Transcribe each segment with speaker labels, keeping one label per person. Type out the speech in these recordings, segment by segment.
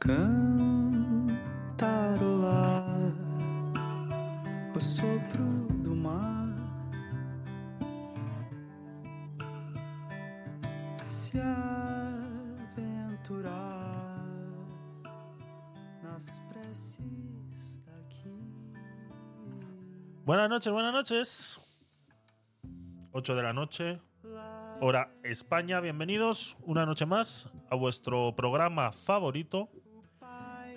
Speaker 1: cantarolar o sopro do mar.
Speaker 2: Buenas noches, buenas noches. 8 de la noche, hora España. Bienvenidos una noche más a vuestro programa favorito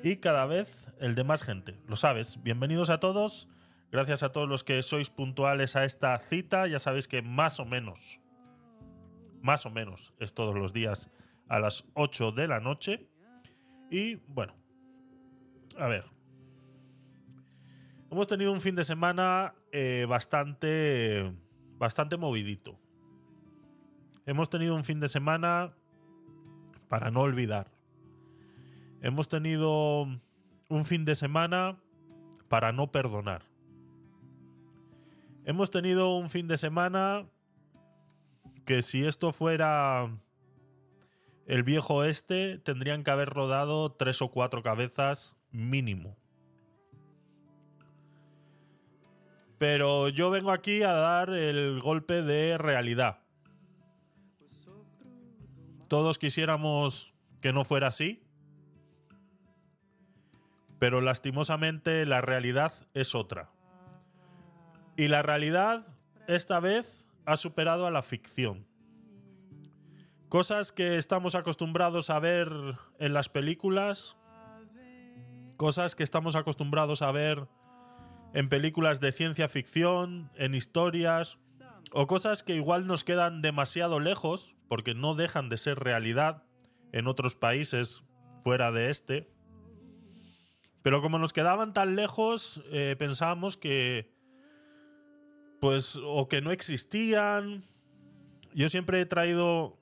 Speaker 2: y cada vez el de más gente. Lo sabes. Bienvenidos a todos. Gracias a todos los que sois puntuales a esta cita. Ya sabéis que más o menos, más o menos, es todos los días a las 8 de la noche. Y bueno, a ver, Hemos tenido un fin de semana eh, bastante, bastante movidito. Hemos tenido un fin de semana para no olvidar. Hemos tenido un fin de semana para no perdonar. Hemos tenido un fin de semana que si esto fuera el viejo este, tendrían que haber rodado tres o cuatro cabezas mínimo. Pero yo vengo aquí a dar el golpe de realidad. Todos quisiéramos que no fuera así, pero lastimosamente la realidad es otra. Y la realidad esta vez ha superado a la ficción. Cosas que estamos acostumbrados a ver en las películas, cosas que estamos acostumbrados a ver en películas de ciencia ficción, en historias, o cosas que igual nos quedan demasiado lejos, porque no dejan de ser realidad en otros países fuera de este. Pero como nos quedaban tan lejos, eh, pensábamos que. Pues. o que no existían. Yo siempre he traído.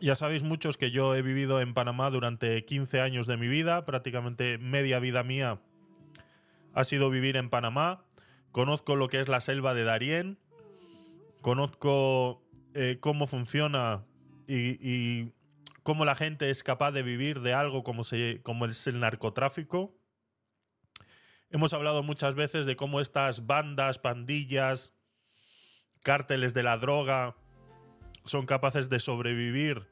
Speaker 2: Ya sabéis muchos que yo he vivido en Panamá durante 15 años de mi vida, prácticamente media vida mía ha sido vivir en Panamá. Conozco lo que es la selva de Darién. Conozco eh, cómo funciona y, y, cómo la gente es capaz de vivir de algo como, se, como es el narcotráfico. Hemos hablado muchas veces de cómo estas bandas, pandillas, cárteles de la droga son capaces de sobrevivir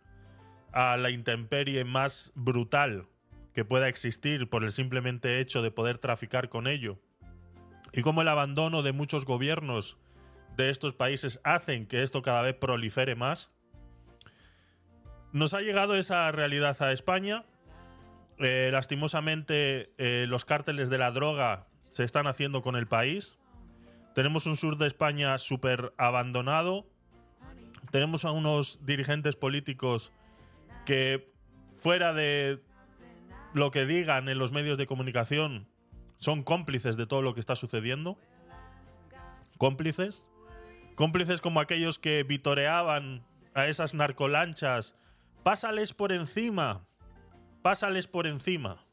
Speaker 2: a la intemperie más brutal que pueda existir por el simplemente hecho de poder traficar con ello. Y cómo el abandono de muchos gobiernos de estos países hacen que esto cada vez prolifere más. Nos ha llegado esa realidad a España. Eh, lastimosamente, eh, los cárteles de la droga se están haciendo con el país. Tenemos un sur de España súper abandonado. Tenemos a unos dirigentes políticos que, fuera de lo que digan en los medios de comunicación son cómplices de todo lo que está sucediendo. Cómplices. Cómplices como aquellos que vitoreaban a esas narcolanchas. Pásales por encima. Pásales por encima.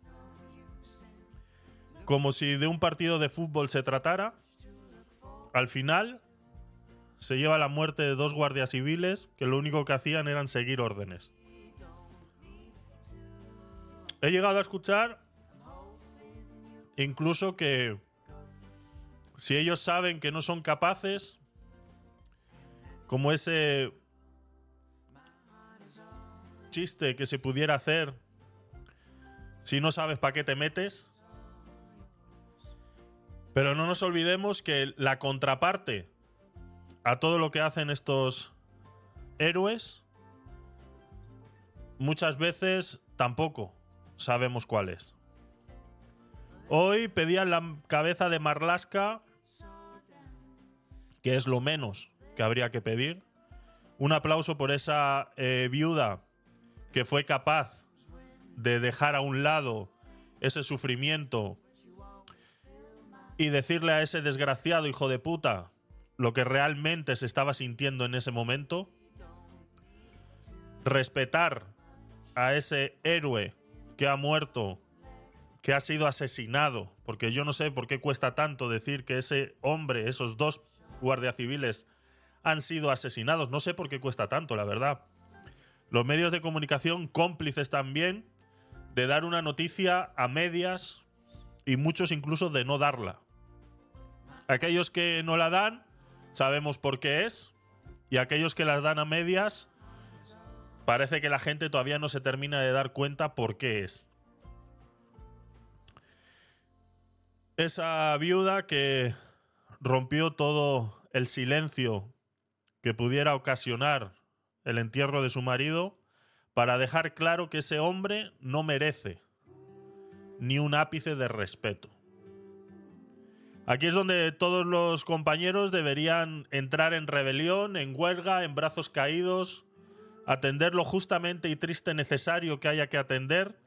Speaker 2: Como si de un partido de fútbol se tratara. Al final se lleva la muerte de dos guardias civiles que lo único que hacían eran seguir órdenes. He llegado a escuchar incluso que si ellos saben que no son capaces, como ese chiste que se pudiera hacer, si no sabes para qué te metes, pero no nos olvidemos que la contraparte a todo lo que hacen estos héroes, muchas veces tampoco sabemos cuál es. Hoy pedían la cabeza de Marlaska, que es lo menos que habría que pedir. Un aplauso por esa eh, viuda que fue capaz de dejar a un lado ese sufrimiento y decirle a ese desgraciado hijo de puta lo que realmente se estaba sintiendo en ese momento. Respetar a ese héroe que ha muerto, que ha sido asesinado, porque yo no sé por qué cuesta tanto decir que ese hombre, esos dos guardias civiles, han sido asesinados. No sé por qué cuesta tanto, la verdad. Los medios de comunicación cómplices también de dar una noticia a medias y muchos incluso de no darla. Aquellos que no la dan, sabemos por qué es, y aquellos que las dan a medias, parece que la gente todavía no se termina de dar cuenta por qué es. Esa viuda que rompió todo el silencio que pudiera ocasionar el entierro de su marido para dejar claro que ese hombre no merece ni un ápice de respeto. Aquí es donde todos los compañeros deberían entrar en rebelión, en huelga, en brazos caídos, atender lo justamente y triste necesario que haya que atender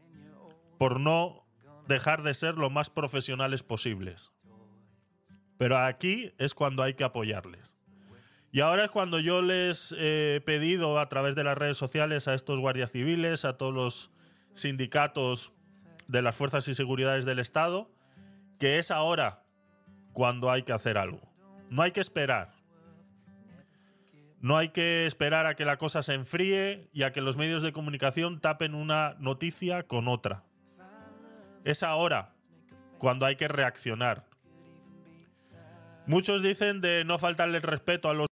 Speaker 2: por no dejar de ser lo más profesionales posibles. Pero aquí es cuando hay que apoyarles. Y ahora es cuando yo les he pedido a través de las redes sociales a estos guardias civiles, a todos los sindicatos de las fuerzas y seguridades del Estado, que es ahora cuando hay que hacer algo. No hay que esperar. No hay que esperar a que la cosa se enfríe y a que los medios de comunicación tapen una noticia con otra. Es ahora cuando hay que reaccionar. Muchos dicen de no faltarle el respeto a los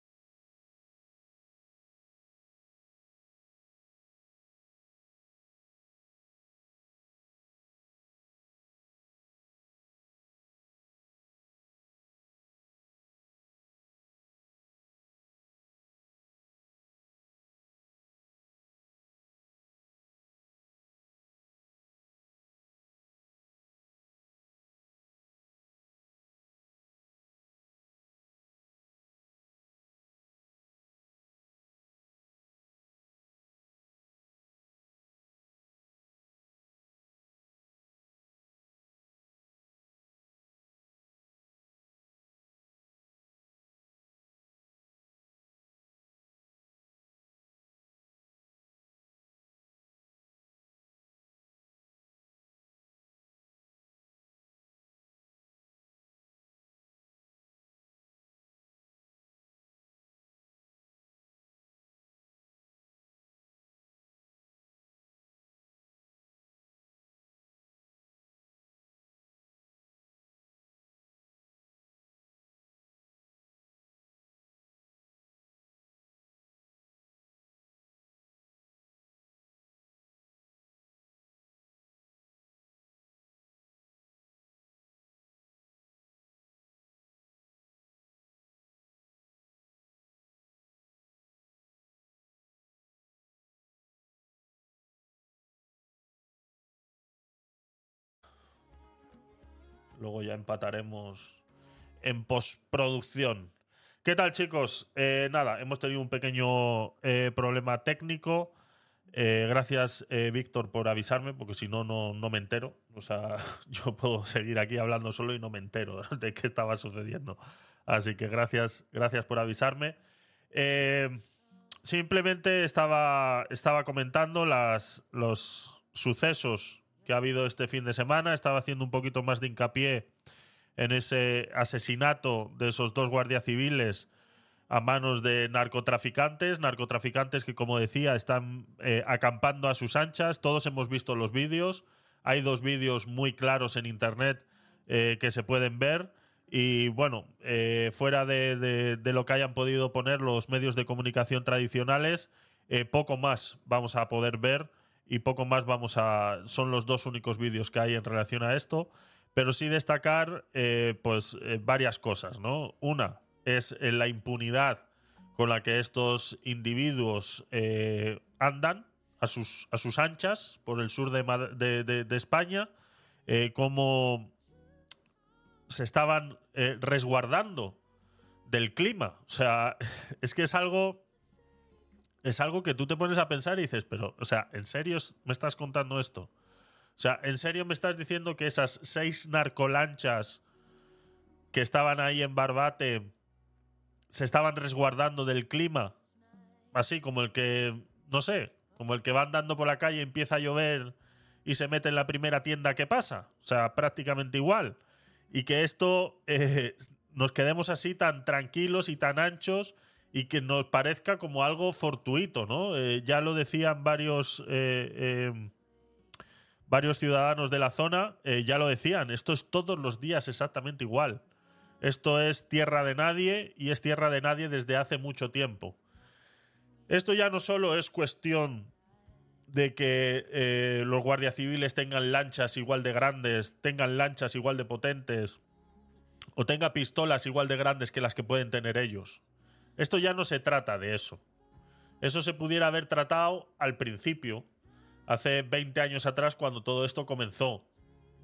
Speaker 2: Luego ya empataremos en postproducción. ¿Qué tal, chicos? Eh, nada, hemos tenido un pequeño eh, problema técnico. Eh, gracias, Víctor, por avisarme, porque si no, no me entero. O sea, yo puedo seguir aquí hablando solo y no me entero de qué estaba sucediendo. Así que gracias, gracias por avisarme. simplemente estaba, estaba comentando las, los sucesos que ha habido este fin de semana. Estaba haciendo un poquito más de hincapié en ese asesinato de esos dos guardias civiles a manos de narcotraficantes, narcotraficantes que, como decía, están eh, acampando a sus anchas. Todos hemos visto los vídeos. Hay dos vídeos muy claros en Internet eh, que se pueden ver. Y bueno, eh, fuera de, de, lo que hayan podido poner los medios de comunicación tradicionales, poco más vamos a poder ver y poco más vamos a... Son los dos únicos vídeos que hay en relación a esto, pero sí destacar eh, pues eh, varias cosas, ¿no? Una es eh, la impunidad con la que estos individuos andan a sus, a sus anchas por el sur de, de España, cómo se estaban resguardando del clima. O sea, es que es algo es algo que tú te pones a pensar y dices, pero, o sea, ¿en serio me estás contando esto? O sea, ¿en serio me estás diciendo que esas seis narcolanchas que estaban ahí en Barbate se estaban resguardando del clima? Así como el que, no sé, como el que va andando por la calle, empieza a llover y se mete en la primera tienda que pasa. O sea, prácticamente igual. Y que esto eh, nos quedemos así tan tranquilos y tan anchos y que nos parezca como algo fortuito, ¿no? Eh, ya lo decían varios, eh, em, varios ciudadanos de la zona eh, ya lo decían, esto es todos los días exactamente igual. Esto es tierra de nadie y es tierra de nadie desde hace mucho tiempo. Esto ya no solo es cuestión de que los guardias civiles tengan lanchas igual de grandes, tengan lanchas igual de potentes o tenga pistolas igual de grandes que las que pueden tener ellos. Esto ya no se trata de eso. Eso se pudiera haber tratado al principio, hace 20 años atrás cuando todo esto comenzó.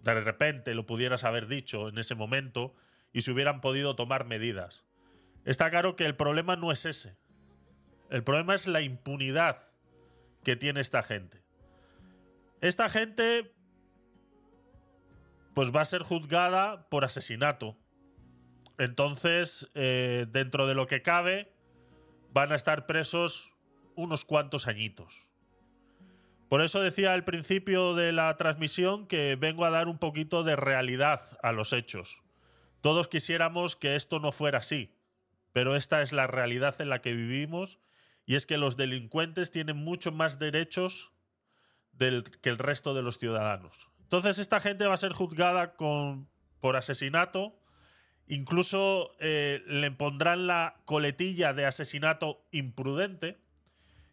Speaker 2: De repente lo pudieras haber dicho en ese momento y se hubieran podido tomar medidas. Está claro que el problema no es ese. El problema es la impunidad que tiene esta gente. Esta gente pues va a ser juzgada por asesinato. Entonces, eh, dentro de lo que cabe, van a estar presos unos cuantos añitos. Por eso decía al principio de la transmisión que vengo a dar un poquito de realidad a los hechos. Todos quisiéramos que esto no fuera así, pero esta es la realidad en la que vivimos y es que los delincuentes tienen mucho más derechos que el resto de los ciudadanos. Entonces esta gente va a ser juzgada con, por asesinato, incluso eh, le pondrán la coletilla de asesinato imprudente.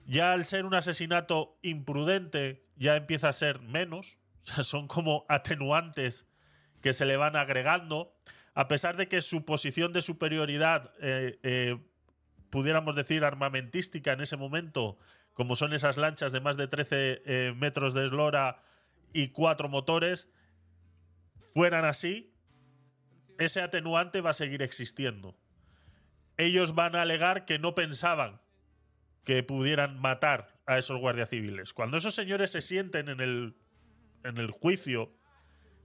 Speaker 2: Ya al ser un asesinato imprudente ya empieza a ser menos, son como atenuantes que se le van agregando a pesar de que su posición de superioridad, eh, eh, pudiéramos decir armamentística en ese momento, como son esas lanchas de más de 13 eh, metros de eslora y cuatro motores, fueran así, ese atenuante va a seguir existiendo. Ellos van a alegar que no pensaban que pudieran matar a esos guardias civiles. Cuando esos señores se sienten en el, en el juicio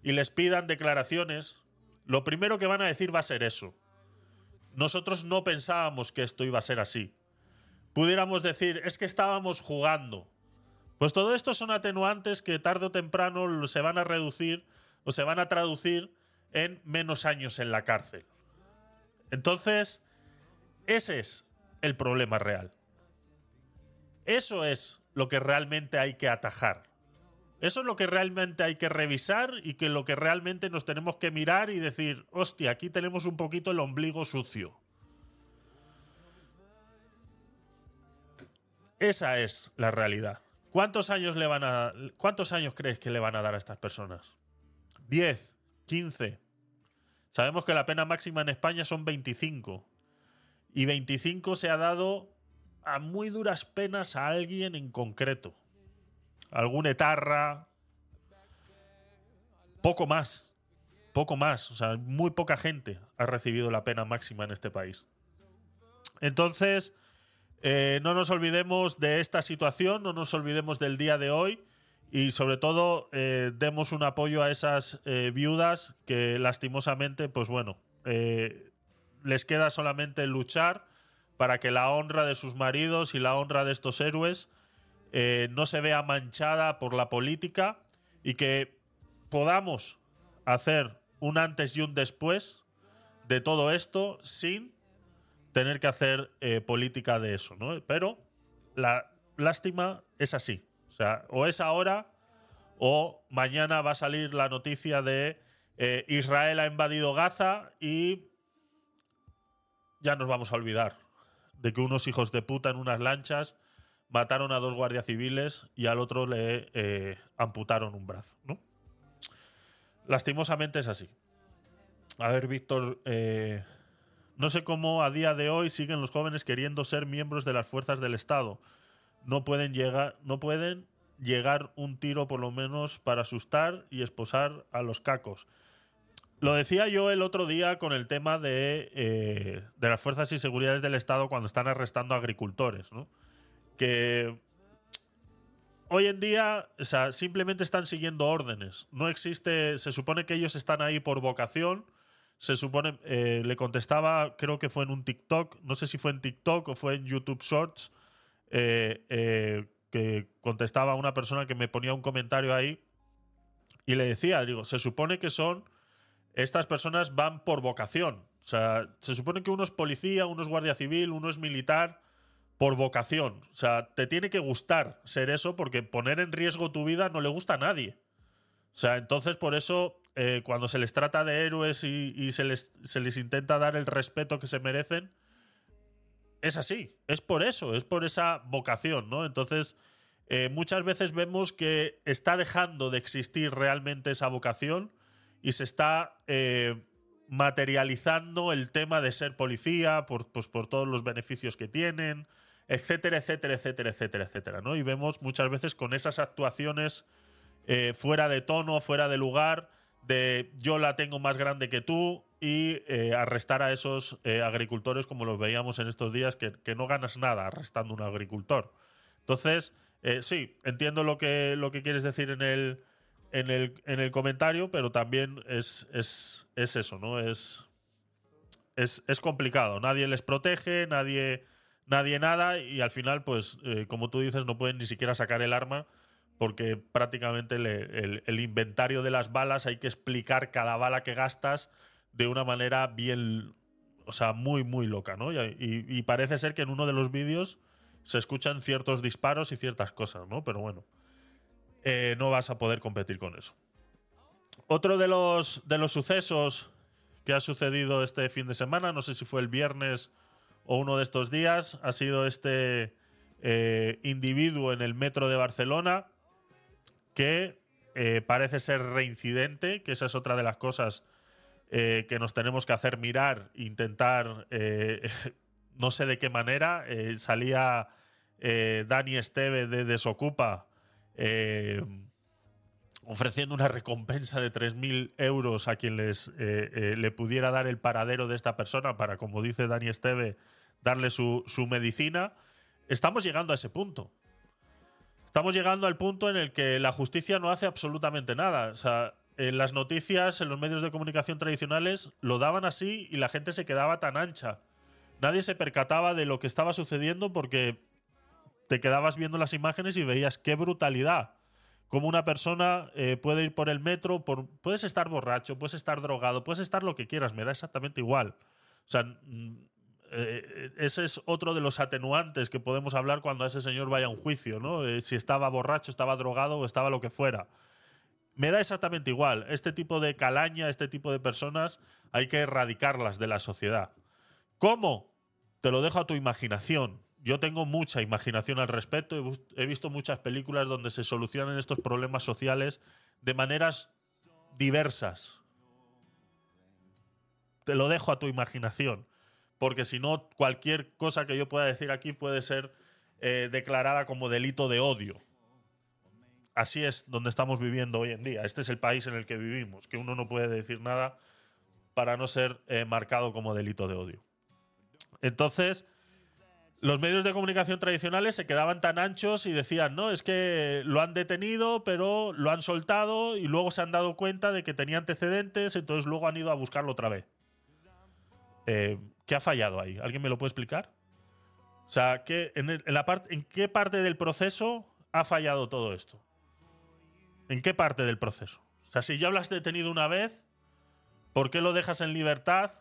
Speaker 2: y les pidan declaraciones, lo primero que van a decir va a ser eso. Nosotros no pensábamos que esto iba a ser así. Pudiéramos decir, es que estábamos jugando. Pues todo esto son atenuantes que tarde o temprano se van a reducir o se van a traducir en menos años en la cárcel. Entonces, ese es el problema real. Eso es lo que realmente hay que atajar. Eso es lo que realmente hay que revisar y que lo que realmente nos tenemos que mirar y decir, hostia, aquí tenemos un poquito el ombligo sucio. Esa es la realidad. ¿Cuántos años le van a cuántos años crees que le van a dar a estas personas? ¿10? ¿15? Sabemos que la pena máxima en España son 25. Y 25 se ha dado a muy duras penas a alguien en concreto algún etarra. Poco más. Poco más. O sea, muy poca gente ha recibido la pena máxima en este país. Entonces, eh, no nos olvidemos de esta situación, no nos olvidemos del día de hoy y sobre todo eh, demos un apoyo a esas eh, viudas que lastimosamente, pues bueno, les queda solamente luchar para que la honra de sus maridos y la honra de estos héroes eh, no se vea manchada por la política y que podamos hacer un antes y un después de todo esto sin tener que hacer eh, política de eso, ¿no? Pero la lástima es así. O sea, o es ahora o mañana va a salir la noticia de eh, Israel ha invadido Gaza y ya nos vamos a olvidar de que unos hijos de puta en unas lanchas mataron a dos guardias civiles y al otro le eh, amputaron un brazo. Lastimosamente es así. A ver, Víctor, eh, no sé cómo a día de hoy siguen los jóvenes queriendo ser miembros de las fuerzas del Estado. No pueden llegar, no pueden llegar un tiro por lo menos para asustar y esposar a los cacos. Lo decía yo el otro día con el tema de, eh, de las fuerzas y seguridades del Estado cuando están arrestando agricultores, ¿no? que hoy en día, o sea, simplemente están siguiendo órdenes. No existe, se supone que ellos están ahí por vocación. Se supone, eh, le contestaba, creo que fue en un TikTok, no sé si fue en TikTok o fue en YouTube Shorts, eh, eh, que contestaba a una persona que me ponía un comentario ahí y le decía, digo, se supone que son, estas personas van por vocación. O sea, se supone que uno es policía, uno es guardia civil, uno es militar, por vocación. O sea, te tiene que gustar ser eso porque poner en riesgo tu vida no le gusta a nadie. O sea, entonces por eso eh, cuando se les trata de héroes y, y se, les, se les intenta dar el respeto que se merecen, es así. Es por eso, es por esa vocación, ¿no? Entonces, eh, muchas veces vemos que está dejando de existir realmente esa vocación y se está eh, materializando el tema de ser policía por, pues, por todos los beneficios que tienen, etcétera, etcétera, etcétera, etcétera, etcétera, ¿no? Y vemos muchas veces con esas actuaciones eh, fuera de tono, fuera de lugar, de yo la tengo más grande que tú y eh, arrestar a esos eh, agricultores como los veíamos en estos días, que, que no ganas nada arrestando a un agricultor. Entonces, eh, sí, entiendo lo que, lo que quieres decir en el, en el, en el comentario, pero también es, es, es eso, ¿no? Es, es, es complicado. Nadie les protege, nadie, nadie nada, y al final, pues, como tú dices, no pueden ni siquiera sacar el arma porque prácticamente el inventario de las balas hay que explicar cada bala que gastas de una manera bien, o sea, muy, muy loca, ¿no? Y, parece ser que en uno de los vídeos se escuchan ciertos disparos y ciertas cosas, ¿no? Pero bueno, eh, no vas a poder competir con eso. Otro de los, de los sucesos que ha sucedido este fin de semana, no sé si fue el viernes o uno de estos días, ha sido este eh, individuo en el metro de Barcelona que eh, parece ser reincidente, que esa es otra de las cosas eh, que nos tenemos que hacer mirar, intentar, eh, no sé de qué manera, eh, salía Dani Esteve de Desocupa ofreciendo una recompensa de 3.000 euros a quien les le pudiera dar el paradero de esta persona para, como dice Dani Esteve, darle su, su medicina. Estamos llegando a ese punto. Estamos llegando al punto en el que la justicia no hace absolutamente nada. O sea, en las noticias, en los medios de comunicación tradicionales, lo daban así y la gente se quedaba tan ancha. Nadie se percataba de lo que estaba sucediendo porque te quedabas viendo las imágenes y veías qué brutalidad. Como una persona eh, puede ir por el metro, por, puedes estar borracho, puedes estar drogado, puedes estar lo que quieras, me da exactamente igual. O sea, mm, eh, ese es otro de los atenuantes que podemos hablar cuando ese señor vaya a un juicio, ¿no? Eh, si estaba borracho, estaba drogado o estaba lo que fuera. Me da exactamente igual. Este tipo de calaña, este tipo de personas, hay que erradicarlas de la sociedad. ¿Cómo? Te lo dejo a tu imaginación. Yo tengo mucha imaginación al respecto. He, visto muchas películas donde se solucionan estos problemas sociales de maneras diversas. Te lo dejo a tu imaginación. Porque si no, cualquier cosa que yo pueda decir aquí puede ser eh, declarada como delito de odio. Así es donde estamos viviendo hoy en día. Este es el país en el que vivimos, que uno no puede decir nada para no ser eh, marcado como delito de odio. Entonces, los medios de comunicación tradicionales se quedaban tan anchos y decían, no, es que lo han detenido, pero lo han soltado y luego se han dado cuenta de que tenía antecedentes, entonces luego han ido a buscarlo otra vez. Eh, ¿Qué ha fallado ahí? ¿Alguien me lo puede explicar? O sea, ¿qué, en, el- en la parte ¿en qué parte del proceso ha fallado todo esto? ¿En qué parte del proceso? O sea, si ya lo has detenido una vez, ¿por qué lo dejas en libertad?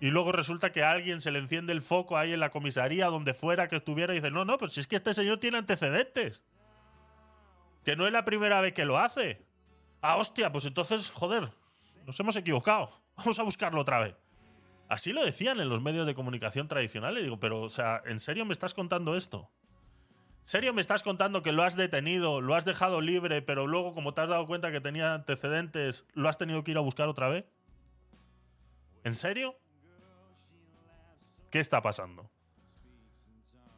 Speaker 2: Y luego resulta que a alguien se le enciende el foco ahí en la comisaría, donde fuera que estuviera, y dice, no, no, pero si es que este señor tiene antecedentes. Que no es la primera vez que lo hace. Ah, hostia, pues entonces, joder, nos hemos equivocado. Vamos a buscarlo otra vez. Así lo decían en los medios de comunicación tradicionales. Digo, pero, o sea, ¿en serio me estás contando esto? ¿En serio me estás contando que lo has detenido, lo has dejado libre, pero luego, como te has dado cuenta que tenía antecedentes, lo has tenido que ir a buscar otra vez? ¿En serio? ¿Qué está pasando?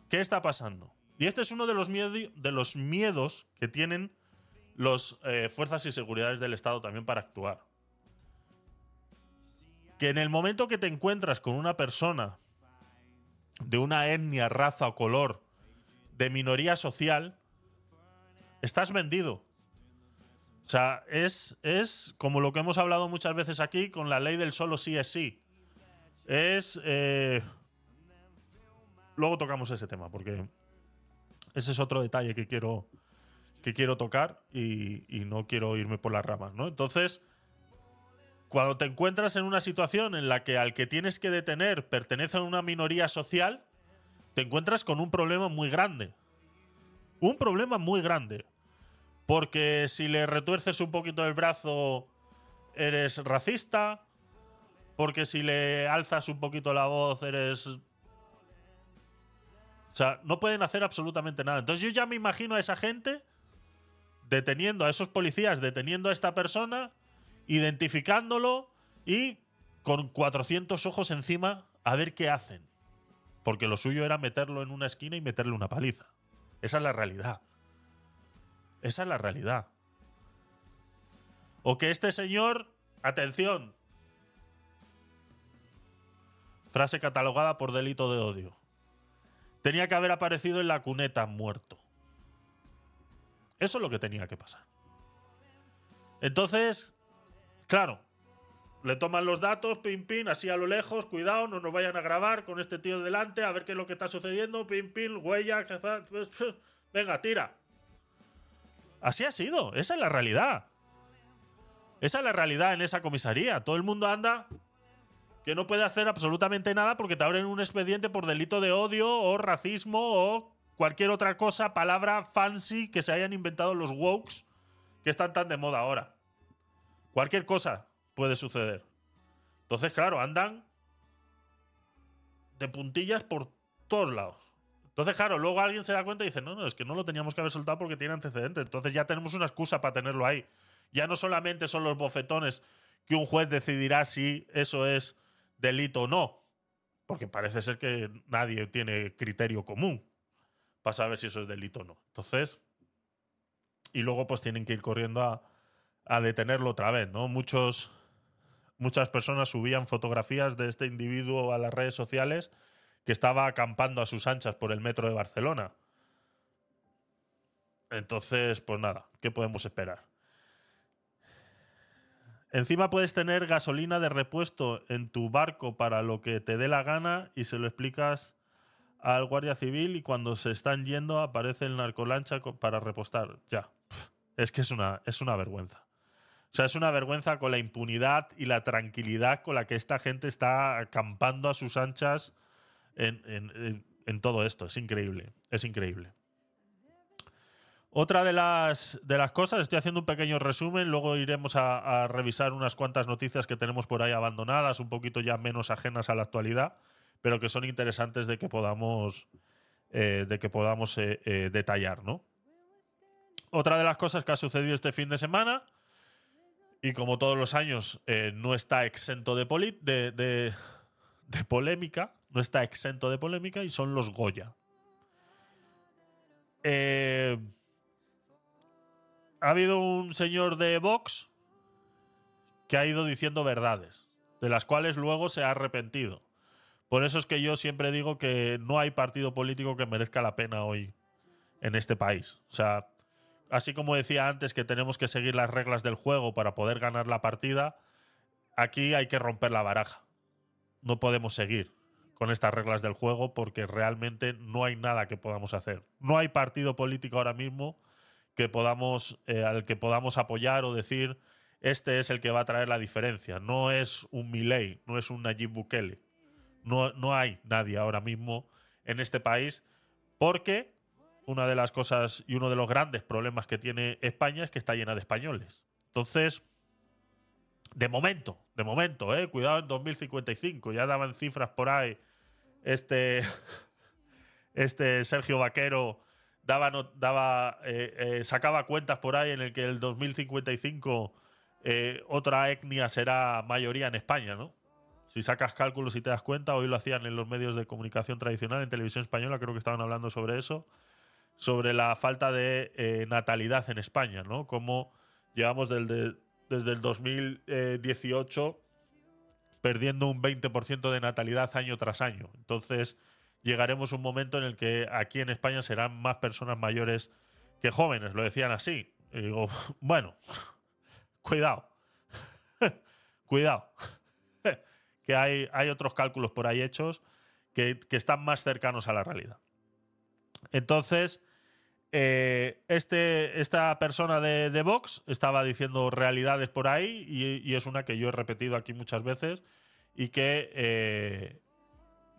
Speaker 2: ¿Qué está pasando? Y este es uno de los, de los miedos que tienen las fuerzas y seguridades del Estado también para actuar. Que en el momento que te encuentras con una persona de una etnia, raza o color de minoría social, estás vendido. O sea, es, es como lo que hemos hablado muchas veces aquí con la ley del solo sí es sí. Es... eh, Luego tocamos ese tema, porque ese es otro detalle que quiero, que quiero tocar y, y no quiero irme por las ramas, ¿no? Entonces, cuando te encuentras en una situación en la que al que tienes que detener pertenece a una minoría social, te encuentras con un problema muy grande. Un problema muy grande. porque si le retuerces un poquito el brazo eres racista, porque si le alzas un poquito la voz eres... O sea, no pueden hacer absolutamente nada. Entonces yo ya me imagino a esa gente deteniendo a esos policías, deteniendo a esta persona, identificándolo y con 400 ojos encima a ver qué hacen. Porque lo suyo era meterlo en una esquina y meterle una paliza. Esa es la realidad. Esa es la realidad. O que este señor, atención, frase catalogada por delito de odio, tenía que haber aparecido en la cuneta muerto. Eso es lo que tenía que pasar. Entonces, claro, le toman los datos, pim, pim, así a lo lejos, cuidado, no nos vayan a grabar con este tío delante, a ver qué es lo que está sucediendo, pim, pim, huella, venga, tira. Así ha sido, esa es la realidad. Esa es la realidad en esa comisaría. Todo el mundo anda que no puede hacer absolutamente nada porque te abren un expediente por delito de odio o racismo o cualquier otra cosa, palabra fancy que se hayan inventado los wokes que están tan de moda ahora. Cualquier cosa puede suceder. Entonces, claro, andan de puntillas por todos lados. Entonces, claro, luego alguien se da cuenta y dice, no, no, es que no lo teníamos que haber soltado porque tiene antecedentes. Entonces ya tenemos una excusa para tenerlo ahí. Ya no solamente son los bofetones que un juez decidirá si eso es delito o no. Porque parece ser que nadie tiene criterio común para saber si eso es delito o no. Entonces, y luego pues tienen que ir corriendo a, a detenerlo otra vez, ¿no? Muchos muchas personas subían fotografías de este individuo a las redes sociales que estaba acampando a sus anchas por el metro de Barcelona. Entonces, pues nada, ¿qué podemos esperar? Encima puedes tener gasolina de repuesto en tu barco para lo que te dé la gana y se lo explicas al guardia civil y cuando se están yendo aparece el narcolancha para repostar. Ya, es que es una, es una vergüenza. O sea, es una vergüenza con la impunidad y la tranquilidad con la que esta gente está acampando a sus anchas en, todo esto. Es increíble, es increíble. Otra de las, de las cosas, estoy haciendo un pequeño resumen, luego iremos a, revisar unas cuantas noticias que tenemos por ahí abandonadas, un poquito ya menos ajenas a la actualidad, pero que son interesantes de que podamos, eh, de que podamos eh, eh, detallar, ¿no? Otra de las cosas que ha sucedido este fin de semana y como todos los años eh, no está exento de, de, polémica, no está exento de polémica y son los Goya. Eh, ha habido un señor de Vox que ha ido diciendo verdades, de las cuales luego se ha arrepentido. Por eso es que yo siempre digo que no hay partido político que merezca la pena hoy en este país. O sea, así como decía antes que tenemos que seguir las reglas del juego para poder ganar la partida, aquí hay que romper la baraja. No podemos seguir con estas reglas del juego porque realmente no hay nada que podamos hacer. No hay partido político ahora mismo que podamos, eh, al que podamos apoyar o decir este es el que va a traer la diferencia. No es un Milei, no es un Nayib Bukele. No, no hay nadie ahora mismo en este país porque una de las cosas y uno de los grandes problemas que tiene España es que está llena de españoles. Entonces, de momento, de momento, eh, cuidado en 2055, ya daban cifras por ahí. Este, este Sergio Vaquero daba, daba eh, eh, sacaba cuentas por ahí en el que el 2055 eh, otra etnia será mayoría en España, ¿no? Si sacas cálculos y te das cuenta, hoy lo hacían en los medios de comunicación tradicional, en televisión española, creo que estaban hablando sobre eso sobre la falta de eh, natalidad en España, ¿no? Como llevamos desde el 2018 perdiendo un 20% de natalidad año tras año. Entonces llegaremos a un momento en el que aquí en España serán más personas mayores que jóvenes, lo decían así. Y digo, bueno, cuidado, cuidado, que hay, otros cálculos por ahí hechos que están más cercanos a la realidad. Entonces, eh, este, esta persona de, Vox estaba diciendo realidades por ahí y, es una que yo he repetido aquí muchas veces y que eh,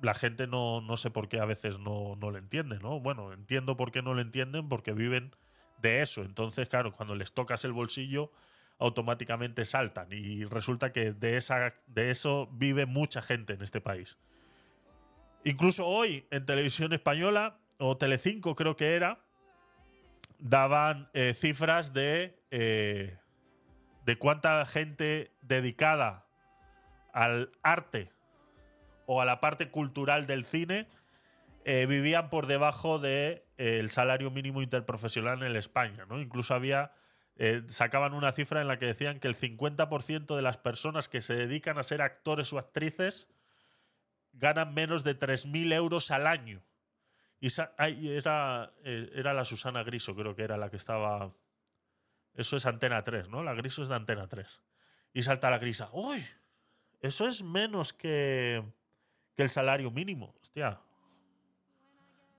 Speaker 2: la gente no, no, sé por qué a veces no, no lo entiende, ¿no? Bueno, entiendo por qué no lo entienden, porque viven de eso. Entonces, claro, cuando les tocas el bolsillo, automáticamente saltan. Y resulta que de, esa, de eso vive mucha gente en este país. Incluso hoy en televisión española, o Telecinco creo que era, daban eh, cifras de, eh, de cuánta gente dedicada al arte o a la parte cultural del cine eh, vivían por debajo del de, salario mínimo interprofesional en España. ¿no? Incluso había sacaban una cifra en la que decían que el 50% de las personas que se dedican a ser actores o actrices ganan menos de 3.000 euros al año. Y era, eh, era la Susana Griso, creo que era la que estaba. Eso es Antena 3, ¿no? La Griso es de Antena 3. Y salta la Grisa. ¡Uy! Eso es menos que, que el salario mínimo. Hostia.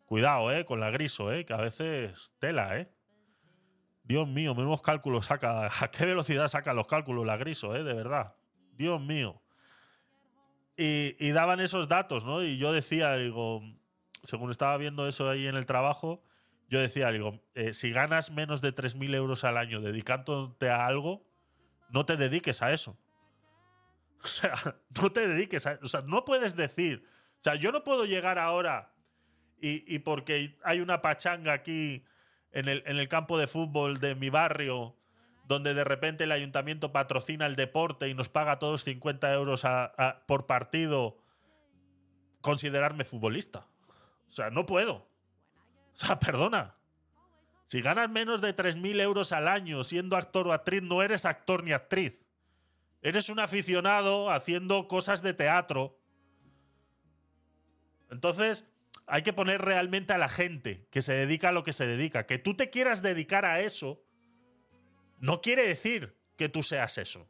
Speaker 2: Cuidado, ¿eh? Con la Griso, ¿eh? Que a veces tela, ¿eh? Dios mío, menos cálculos saca. ¿A qué velocidad saca los cálculos la Griso, eh? De verdad. Dios mío. Y, y daban esos datos, ¿no? Y yo decía, digo, según estaba viendo eso ahí en el trabajo, yo decía, digo, eh, si ganas menos de 3.000 euros al año dedicándote a algo, no te dediques a eso. O sea, no te dediques a O sea, no puedes decir. O sea, yo no puedo llegar ahora y, y porque hay una pachanga aquí en el, en el, campo de fútbol de mi barrio, donde de repente el ayuntamiento patrocina el deporte y nos paga a todos 50 euros por partido, considerarme futbolista. O sea, no puedo. O sea, perdona. Si ganas menos de 3.000 euros al año siendo actor o actriz, no eres actor ni actriz. Eres un aficionado haciendo cosas de teatro. Entonces, hay que poner realmente a la gente que se dedica a lo que se dedica. Que tú te quieras dedicar a eso, no quiere decir que tú seas eso.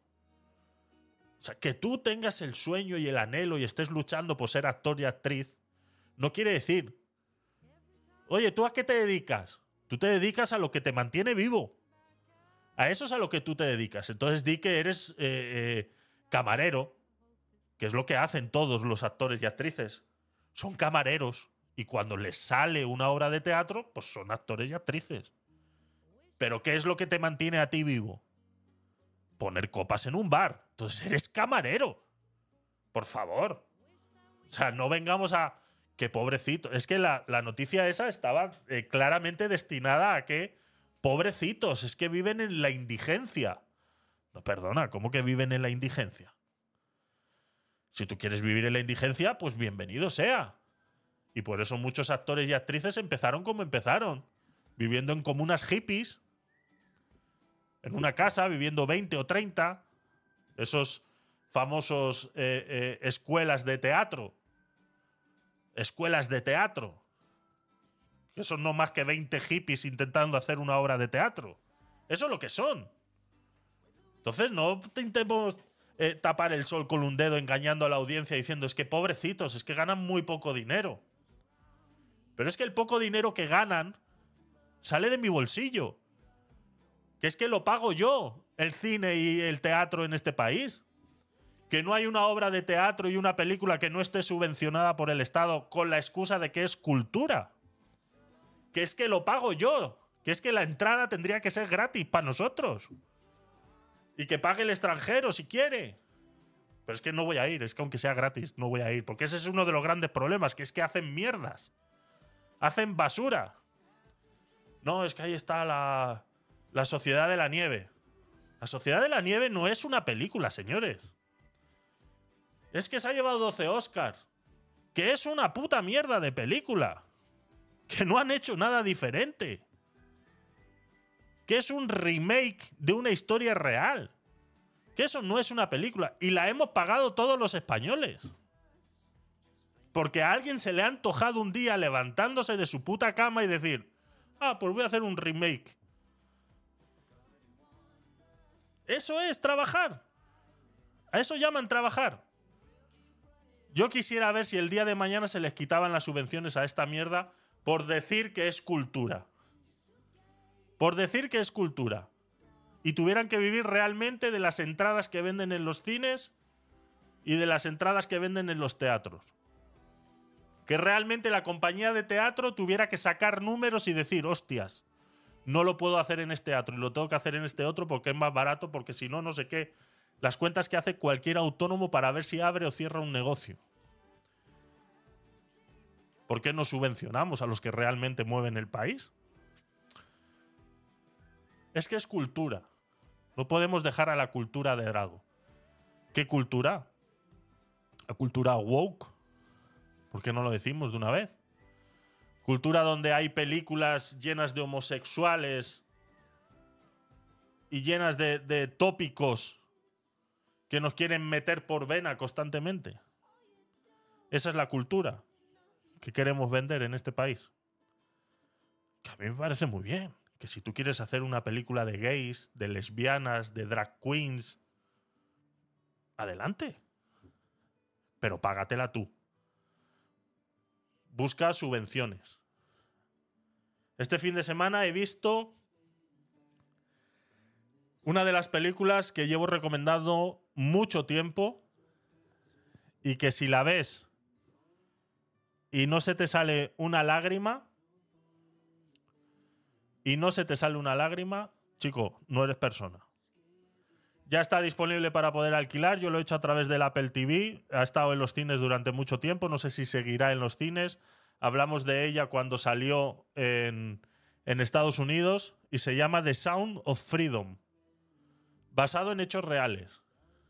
Speaker 2: O sea, que tú tengas el sueño y el anhelo y estés luchando por ser actor y actriz, no quiere decir. Oye, ¿tú a qué te dedicas? Tú te dedicas a lo que te mantiene vivo. A eso es a lo que tú te dedicas. Entonces di que eres eh, eh, camarero, que es lo que hacen todos los actores y actrices. Son camareros. Y cuando les sale una obra de teatro, pues son actores y actrices. Pero ¿qué es lo que te mantiene a ti vivo? Poner copas en un bar. Entonces eres camarero. Por favor. O sea, no vengamos a que pobrecito. Es que la, noticia esa estaba eh, claramente destinada a que pobrecitos, es que viven en la indigencia. No, perdona, ¿cómo que viven en la indigencia? Si tú quieres vivir en la indigencia, pues bienvenido sea. Y por eso muchos actores y actrices empezaron como empezaron, viviendo en comunas hippies, en una casa, viviendo 20 o 30, esos famosos eh, eh, escuelas de teatro escuelas de teatro. Que son no más que 20 hippies intentando hacer una obra de teatro. Eso es lo que son. Entonces no intentemos eh, tapar el sol con un dedo engañando a la audiencia diciendo es que pobrecitos, es que ganan muy poco dinero. Pero es que el poco dinero que ganan sale de mi bolsillo. Que es que lo pago yo, el cine y el teatro en este país que no hay una obra de teatro y una película que no esté subvencionada por el Estado con la excusa de que es cultura. Que es que lo pago yo. Que es que la entrada tendría que ser gratis para nosotros. Y que pague el extranjero si quiere. Pero es que no voy a ir, es que aunque sea gratis, no voy a ir. Porque ese es uno de los grandes problemas, que es que hacen mierdas. Hacen basura. No, es que ahí está la, la Sociedad de la Nieve. La Sociedad de la Nieve no es una película, señores. Es que se ha llevado 12 Oscars. Que es una puta mierda de película. Que no han hecho nada diferente. Que es un remake de una historia real. Que eso no es una película. Y la hemos pagado todos los españoles. Porque a alguien se le ha antojado un día levantándose de su puta cama y decir, ah, pues voy a hacer un remake. Eso es trabajar. A eso llaman trabajar. Yo quisiera ver si el día de mañana se les quitaban las subvenciones a esta mierda por decir que es cultura. Por decir que es cultura. Y tuvieran que vivir realmente de las entradas que venden en los cines y de las entradas que venden en los teatros. Que realmente la compañía de teatro tuviera que sacar números y decir, hostias, no lo puedo hacer en este teatro y lo tengo que hacer en este otro porque es más barato, porque si no, no sé qué. Las cuentas que hace cualquier autónomo para ver si abre o cierra un negocio. ¿Por qué no subvencionamos a los que realmente mueven el país? Es que es cultura. No podemos dejar a la cultura de lado. ¿Qué cultura? La cultura woke. ¿Por qué no lo decimos de una vez? Cultura donde hay películas llenas de homosexuales y llenas de, de tópicos que nos quieren meter por vena constantemente. Esa es la cultura que queremos vender en este país. Que a mí me parece muy bien. Que si tú quieres hacer una película de gays, de lesbianas, de drag queens, adelante. Pero págatela tú. Busca subvenciones. Este fin de semana he visto una de las películas que llevo recomendando mucho tiempo y que si la ves y no se te sale una lágrima, y no se te sale una lágrima, chico, no eres persona. Ya está disponible para poder alquilar. Yo lo he hecho a través del Apple TV. Ha estado en los cines durante mucho tiempo. No sé si seguirá en los cines. Hablamos de ella cuando salió en, en Estados Unidos y se llama The Sound of Freedom. Basado en hechos reales.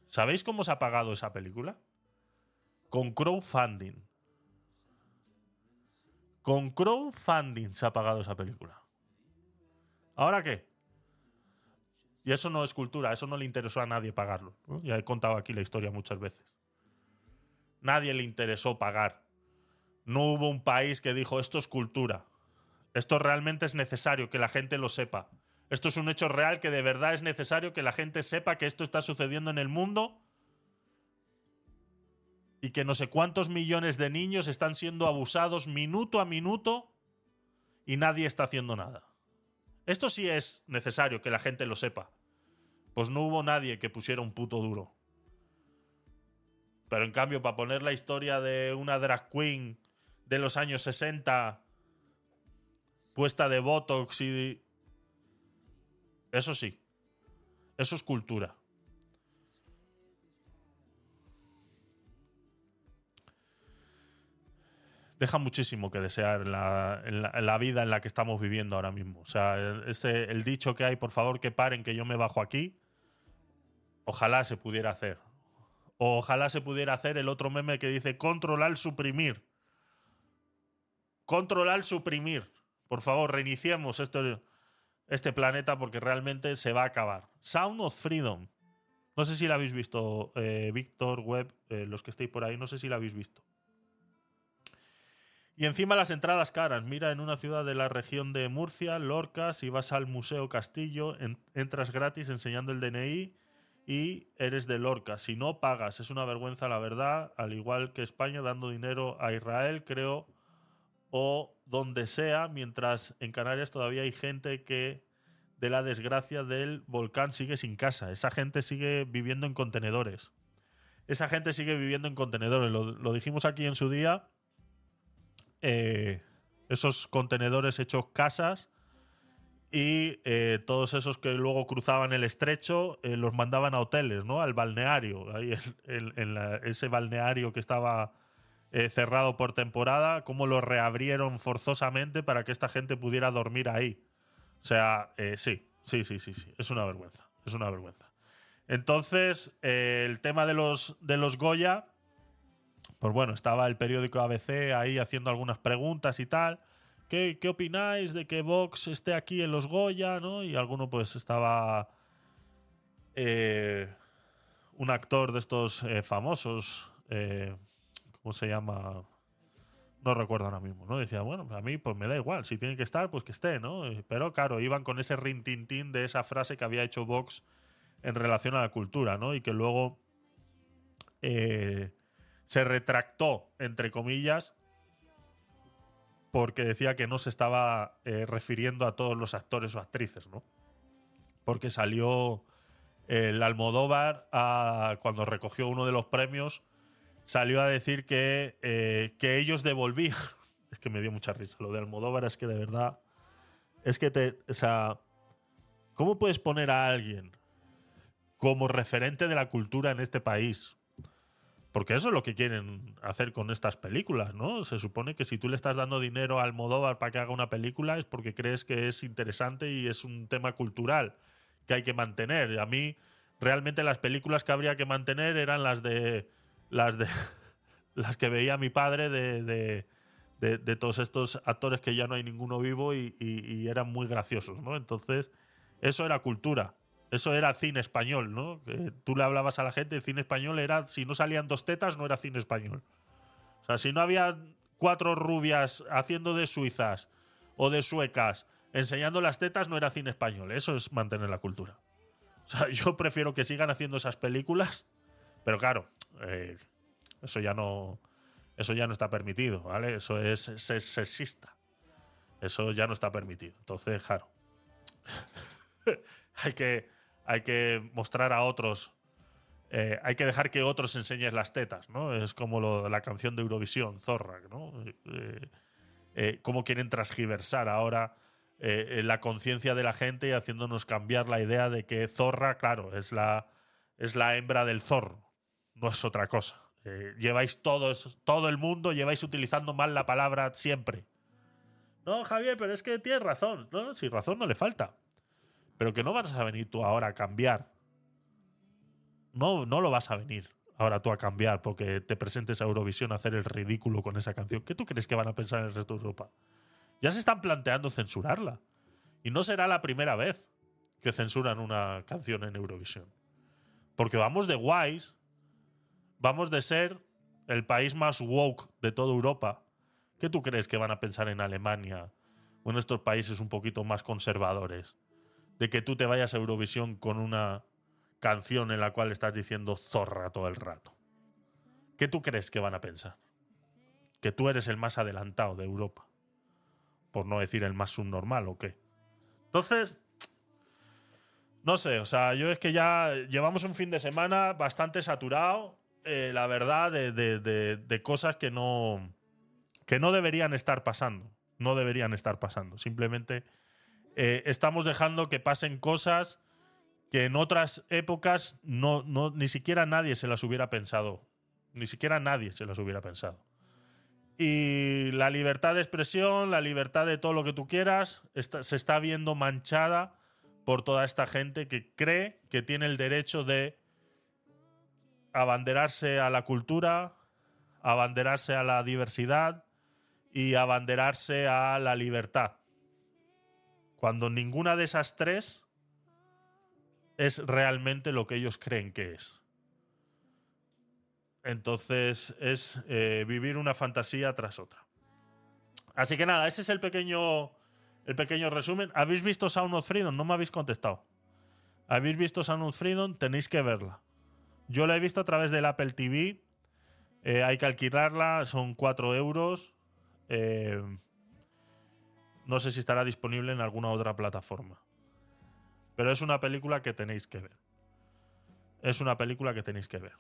Speaker 2: ¿Sabéis cómo se ha pagado esa película? Con crowdfunding. Con crowdfunding se ha pagado esa película. ¿Ahora qué? Y eso no es cultura, eso no le interesó a nadie pagarlo. Ya he contado aquí la historia muchas veces. Nadie le interesó pagar. No hubo un país que dijo esto es cultura. Esto realmente es necesario que la gente lo sepa. Esto es un hecho real que de verdad es necesario que la gente sepa que esto está sucediendo en el mundo y que no sé cuántos millones de niños están siendo abusados minuto a minuto y nadie está haciendo nada. Esto sí es necesario que la gente lo sepa. Pues no hubo nadie que pusiera un puto duro. Pero en cambio, para poner la historia de una drag queen de los años 60 puesta de Botox y... Eso sí. Eso es cultura. deja muchísimo que desear en la, vida en la que estamos viviendo ahora mismo. O sea, ese, el dicho que hay, por favor, que paren, que yo me bajo aquí, ojalá se pudiera hacer. Ojalá se pudiera hacer el otro meme que dice controlar, suprimir. Controlar, suprimir. Por favor, reiniciemos este, este planeta porque realmente se va a acabar. Sound of Freedom. No sé si la habéis visto, eh, Víctor, Web, eh, los que estéis por ahí, no sé si la habéis visto. Y encima las entradas caras. Mira, en una ciudad de la región de Murcia, Lorca, si vas al Museo Castillo, entras gratis enseñando el DNI y eres de Lorca. Si no, pagas. Es una vergüenza, la verdad. Al igual que España dando dinero a Israel, creo, o donde sea, mientras en Canarias todavía hay gente que de la desgracia del volcán sigue sin casa. Esa gente sigue viviendo en contenedores. Esa gente sigue viviendo en contenedores. Lo, lo dijimos aquí en su día eh, esos contenedores hechos casas y eh, todos esos que luego cruzaban el estrecho eh, los mandaban a hoteles, ¿no? Al balneario, ahí en, ese balneario que estaba cerrado por temporada, cómo lo reabrieron forzosamente para que esta gente pudiera dormir ahí. O sea, sí, sí, sí, sí, sí, es una vergüenza, es una vergüenza. Entonces, el tema de los, de los Goya pues bueno, estaba el periódico ABC ahí haciendo algunas preguntas y tal. ¿Qué, opináis de que Vox esté aquí en los Goya? ¿no? Y alguno pues estaba eh, un actor de estos eh, famosos, eh, ¿cómo se llama? No recuerdo ahora mismo, ¿no? Decía, bueno, a mí pues me da igual, si tiene que estar, pues que esté, ¿no? Pero claro, iban con ese rintintín de esa frase que había hecho Vox en relación a la cultura, ¿no? Y que luego se retractó, entre comillas, porque decía que no se estaba eh, refiriendo a todos los actores o actrices, ¿no? Porque salió el Almodóvar cuando recogió uno de los premios, salió a decir que, eh, que ellos devolvían. Es que me dio mucha risa. Lo de Almodóvar es que de verdad es que te. O sea. ¿Cómo puedes poner a alguien como referente de la cultura en este país? Porque eso es lo que quieren hacer con estas películas, ¿no? Se supone que si tú le estás dando dinero al Almodóvar para que haga una película es porque crees que es interesante y es un tema cultural que hay que mantener. A mí, realmente las películas que habría que mantener eran las de. Las de. las que veía mi padre de, de, de- todos estos actores que ya no hay ninguno vivo y, y- y eran muy graciosos, ¿no? Entonces, eso era cultura. Eso era cine español, ¿no? Que tú le hablabas a la gente, el cine español era, si no salían dos tetas, no era cine español. O sea, si no había cuatro rubias haciendo de suizas o de suecas enseñando las tetas, no era cine español. Eso es mantener la cultura. O sea, yo prefiero que sigan haciendo esas películas, pero claro, eh, eso ya no, eso ya no está permitido, ¿vale? Eso es, sexista. Eso ya no está permitido. Entonces, claro, hay que, hay que mostrar a otros. eh, hay que dejar que otros enseñen las tetas, ¿no? Es como la canción de Eurovisión, Zorra, ¿no? Eh, cómo quieren transgiversar ahora la conciencia de la gente y haciéndonos cambiar la idea de que Zorra, claro, es la, es la hembra del zorro, no es otra cosa. Eh, lleváis todos, todo el mundo, lleváis utilizando mal la palabra siempre. No, Javier, pero es que tienes razón. No, si razón no le falta. Pero que no vas a venir tú ahora a cambiar. No, no lo vas a venir ahora tú a cambiar porque te presentes a Eurovisión a hacer el ridículo con esa canción. ¿Qué tú crees que van a pensar en el resto de Europa? Ya se están planteando censurarla. Y no será la primera vez que censuran una canción en Eurovisión. Porque vamos de guays, vamos de ser el país más woke de toda Europa. ¿Qué tú crees que van a pensar en Alemania o en estos países un poquito más conservadores? De que tú te vayas a Eurovisión con una canción en la cual estás diciendo zorra todo el rato. ¿Qué tú crees que van a pensar? Que tú eres el más adelantado de Europa. Por no decir el más subnormal o qué. Entonces, no sé, o sea, yo es que ya llevamos un fin de semana bastante saturado, eh, la verdad, de, de- de- cosas que no, que no deberían estar pasando. No deberían estar pasando. Simplemente eh, estamos dejando que pasen cosas que en otras épocas no, no, ni siquiera nadie se las hubiera pensado. Ni siquiera nadie se las hubiera pensado. Y la libertad de expresión, la libertad de todo lo que tú quieras, está- se está viendo manchada por toda esta gente que cree que tiene el derecho de abanderarse a la cultura, abanderarse a la diversidad y abanderarse a la libertad. Cuando ninguna de esas tres es realmente lo que ellos creen que es. Entonces es eh, vivir una fantasía tras otra. Así que nada, ese es el pequeño, el pequeño resumen. ¿Habéis visto Sound of Freedom? No me habéis contestado. ¿Habéis visto Sound of Freedom? Tenéis que verla. Yo la he visto a través del Apple TV. Eh, hay que alquilarla, son 4 euros. Eh, no sé si estará disponible en alguna otra plataforma. Pero es una película que tenéis que ver. Es una película que tenéis que ver.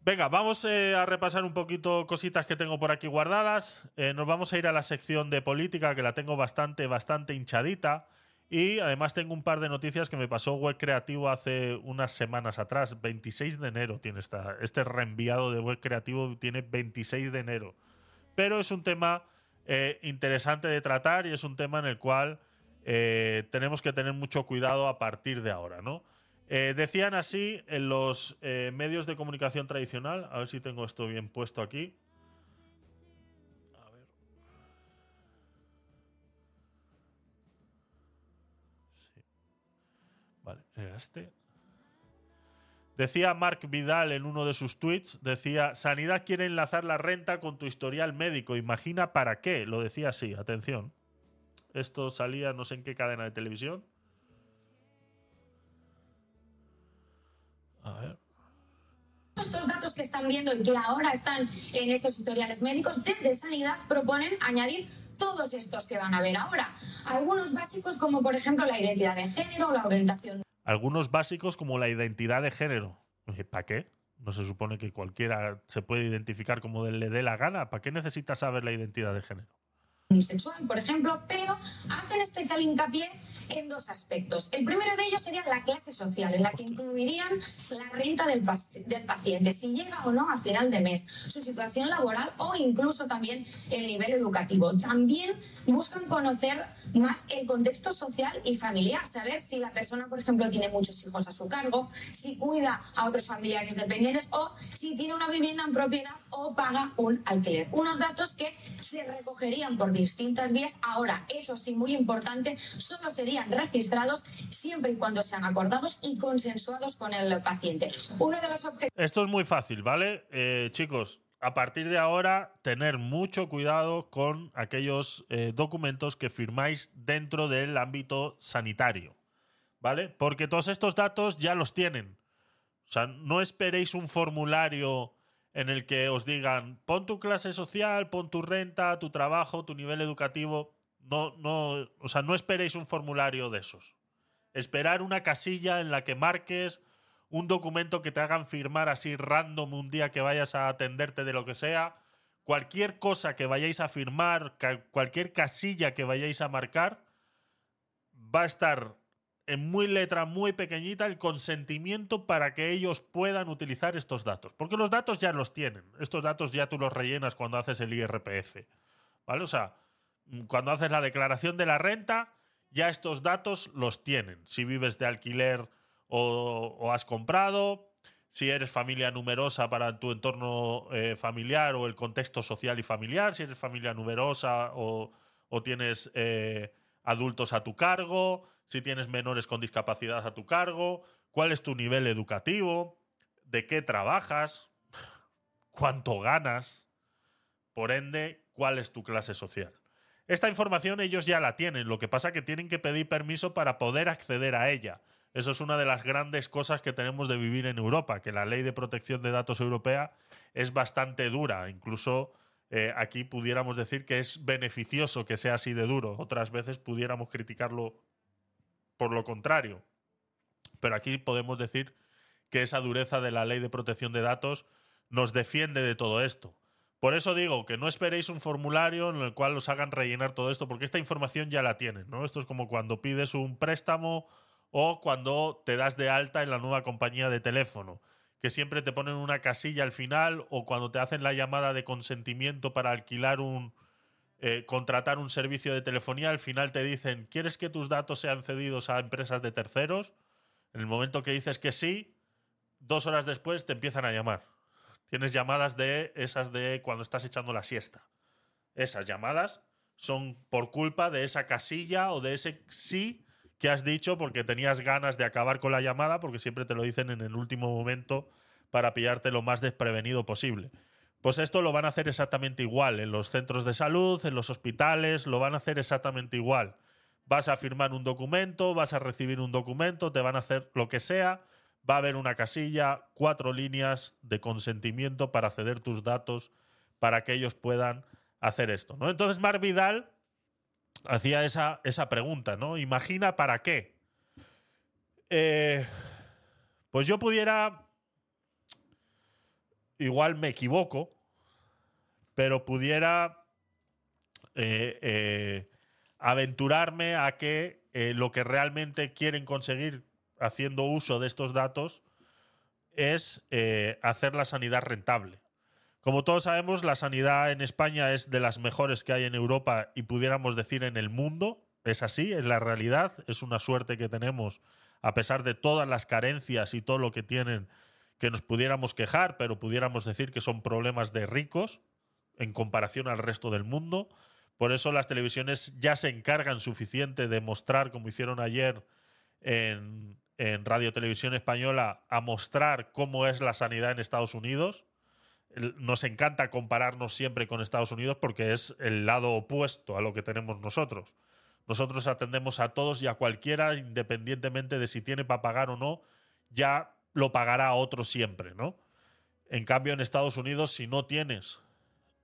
Speaker 2: Venga, vamos eh, a repasar un poquito cositas que tengo por aquí guardadas. Nos vamos a ir a la sección de política, que la tengo bastante, bastante hinchadita. Y además tengo un par de noticias que me pasó Web Creativo hace unas semanas atrás. 26 de enero tiene esta, este reenviado de Web Creativo, tiene 26 de enero. Pero es un tema eh, interesante de tratar y es un tema en el cual eh, tenemos que tener mucho cuidado a partir de ahora, ¿no? Eh, decían así en los medios de comunicación tradicional, a ver si tengo esto bien puesto aquí. Era este. Decía Mark Vidal en uno de sus tweets, decía, Sanidad quiere enlazar la renta con tu historial médico, imagina para qué, lo decía así, atención. Esto salía no sé en qué cadena de televisión. A ver.
Speaker 3: Estos datos que están viendo y que ahora están en estos historiales médicos, desde Sanidad proponen añadir todos estos que van a ver ahora. Algunos básicos como por ejemplo la identidad de género, la orientación
Speaker 2: Algunos básicos como la identidad de género. ¿Para qué? No se supone que cualquiera se puede identificar como le dé la gana. ¿Para qué necesitas saber la identidad de género?
Speaker 3: unisexual, por ejemplo, pero hacen especial hincapié en dos aspectos. El primero de ellos sería la clase social, en la que incluirían la renta del, del paciente, si llega o no a final de mes, su situación laboral o incluso también el nivel educativo. También buscan conocer más el contexto social y familiar, saber si la persona, por ejemplo, tiene muchos hijos a su cargo, si cuida a otros familiares dependientes o si tiene una vivienda en propiedad o paga un alquiler. Unos datos que se recogerían por distintas vías. Ahora, eso sí, muy importante, solo registrados siempre y cuando sean acordados y consensuados con el paciente. Uno de los
Speaker 2: Esto es muy fácil, ¿vale? Eh, chicos, a partir de ahora, tener mucho cuidado con aquellos eh, documentos que firmáis dentro del ámbito sanitario, ¿vale? Porque todos estos datos ya los tienen. O sea, no esperéis un formulario en el que os digan, pon tu clase social, pon tu renta, tu trabajo, tu nivel educativo. No, no, o sea, no esperéis un formulario de esos. Esperar una casilla en la que marques un documento que te hagan firmar así random un día que vayas a atenderte de lo que sea. Cualquier cosa que vayáis a firmar, cualquier casilla que vayáis a marcar, va a estar en muy letra muy pequeñita el consentimiento para que ellos puedan utilizar estos datos. Porque los datos ya los tienen. Estos datos ya tú los rellenas cuando haces el IRPF. ¿Vale? O sea, cuando haces la declaración de la renta, ya estos datos los tienen. Si vives de alquiler o, has comprado, si eres familia numerosa para tu entorno eh, familiar o el contexto social y familiar, si eres familia numerosa o, o tienes eh, adultos a tu cargo, si tienes menores con discapacidad a tu cargo, cuál es tu nivel educativo, de qué trabajas, cuánto ganas, por ende, cuál es tu clase social. Esta información ellos ya la tienen, lo que pasa que tienen que pedir permiso para poder acceder a ella. Eso es una de las grandes cosas que tenemos de vivir en Europa, que la ley de protección de datos europea es bastante dura. Incluso eh, aquí pudiéramos decir que es beneficioso que sea así de duro. Otras veces pudiéramos criticarlo por lo contrario. Pero aquí podemos decir que esa dureza de la ley de protección de datos nos defiende de todo esto. Por eso digo que no esperéis un formulario en el cual os hagan rellenar todo esto, porque esta información ya la tienen, ¿no? Esto es como cuando pides un préstamo o cuando te das de alta en la nueva compañía de teléfono, que siempre te ponen una casilla al final o cuando te hacen la llamada de consentimiento para alquilar un eh, contratar un servicio de telefonía, al final te dicen, ¿quieres que tus datos sean cedidos a empresas de terceros? En el momento que dices que sí, dos horas después te empiezan a llamar. Tienes llamadas de esas de cuando estás echando la siesta. Esas llamadas son por culpa de esa casilla o de ese sí que has dicho porque tenías ganas de acabar con la llamada, porque siempre te lo dicen en el último momento para pillarte lo más desprevenido posible. Pues esto lo van a hacer exactamente igual en los centros de salud, en los hospitales, lo van a hacer exactamente igual. Vas a firmar un documento, vas a recibir un documento, te van a hacer lo que sea, va a haber una casilla, cuatro líneas de consentimiento para ceder tus datos para que ellos puedan hacer esto. ¿no? Entonces Mar Vidal hacía esa, esa pregunta, ¿no? Imagina para qué. Eh, pues yo pudiera, igual me equivoco, pero pudiera eh, eh, aventurarme a que lo que realmente quieren conseguir haciendo uso de estos datos es eh, hacer la sanidad rentable. Como todos sabemos, la sanidad en España es de las mejores que hay en Europa y pudiéramos decir en el mundo. Es así, es la realidad, es una suerte que tenemos, a pesar de todas las carencias y todo lo que tienen, que nos pudiéramos quejar, pero pudiéramos decir que son problemas de ricos en comparación al resto del mundo. Por eso las televisiones ya se encargan suficiente de mostrar, como hicieron ayer en, en Radio Televisión Española, a mostrar cómo es la sanidad en Estados Unidos. Nos encanta compararnos siempre con Estados Unidos porque es el lado opuesto a lo que tenemos nosotros. Nosotros atendemos a todos y a cualquiera, independientemente de si tiene para pagar o no, ya lo pagará otro siempre, ¿no? En cambio, en Estados Unidos, si no tienes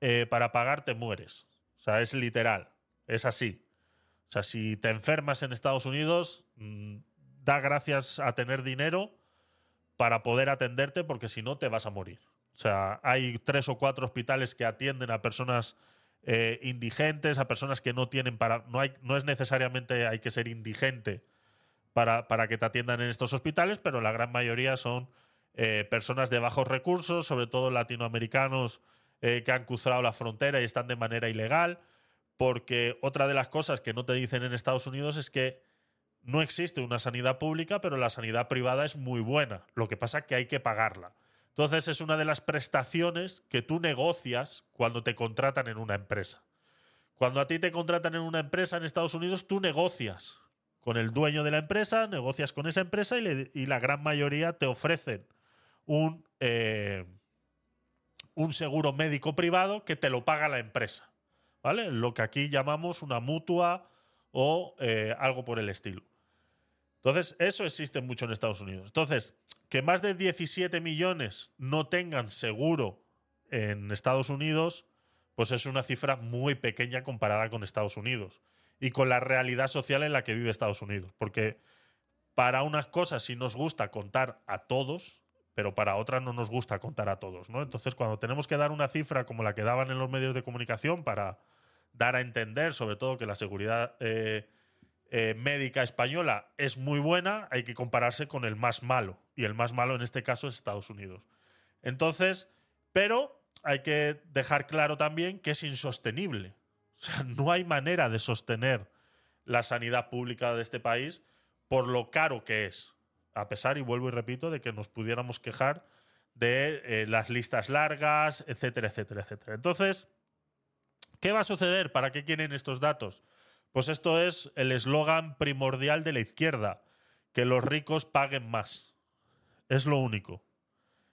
Speaker 2: eh, para pagar, te mueres. O sea, es literal. Es así. O sea, si te enfermas en Estados Unidos, mm, da gracias a tener dinero para poder atenderte, porque si no, te vas a morir. O sea, hay tres o cuatro hospitales que atienden a personas eh, indigentes, a personas que no tienen para. No, hay, no es necesariamente hay que ser indigente para, para que te atiendan en estos hospitales, pero la gran mayoría son eh, personas de bajos recursos, sobre todo latinoamericanos eh, que han cruzado la frontera y están de manera ilegal. Porque otra de las cosas que no te dicen en Estados Unidos es que no existe una sanidad pública, pero la sanidad privada es muy buena. Lo que pasa es que hay que pagarla. Entonces es una de las prestaciones que tú negocias cuando te contratan en una empresa. Cuando a ti te contratan en una empresa en Estados Unidos, tú negocias con el dueño de la empresa, negocias con esa empresa y, la gran mayoría te ofrecen un, eh, un seguro médico privado que te lo paga la empresa. ¿Vale? Lo que aquí llamamos una mutua o eh, algo por el estilo. Entonces, eso existe mucho en Estados Unidos. Entonces, que más de 17 millones no tengan seguro en Estados Unidos, pues es una cifra muy pequeña comparada con Estados Unidos y con la realidad social en la que vive Estados Unidos. Porque para unas cosas sí nos gusta contar a todos, pero para otras no nos gusta contar a todos, ¿no? Entonces, cuando tenemos que dar una cifra como la que daban en los medios de comunicación para dar a entender, sobre todo, que la seguridad eh, eh, médica española es muy buena, hay que compararse con el más malo. Y el más malo en este caso es Estados Unidos. Entonces, pero hay que dejar claro también que es insostenible. O sea, no hay manera de sostener la sanidad pública de este país por lo caro que es. A pesar, y vuelvo y repito, de que nos pudiéramos quejar de eh, las listas largas, etcétera, etcétera, etcétera. Entonces, ¿qué va a suceder? ¿Para qué quieren estos datos? Pues esto es el eslogan primordial de la izquierda, que los ricos paguen más. Es lo único.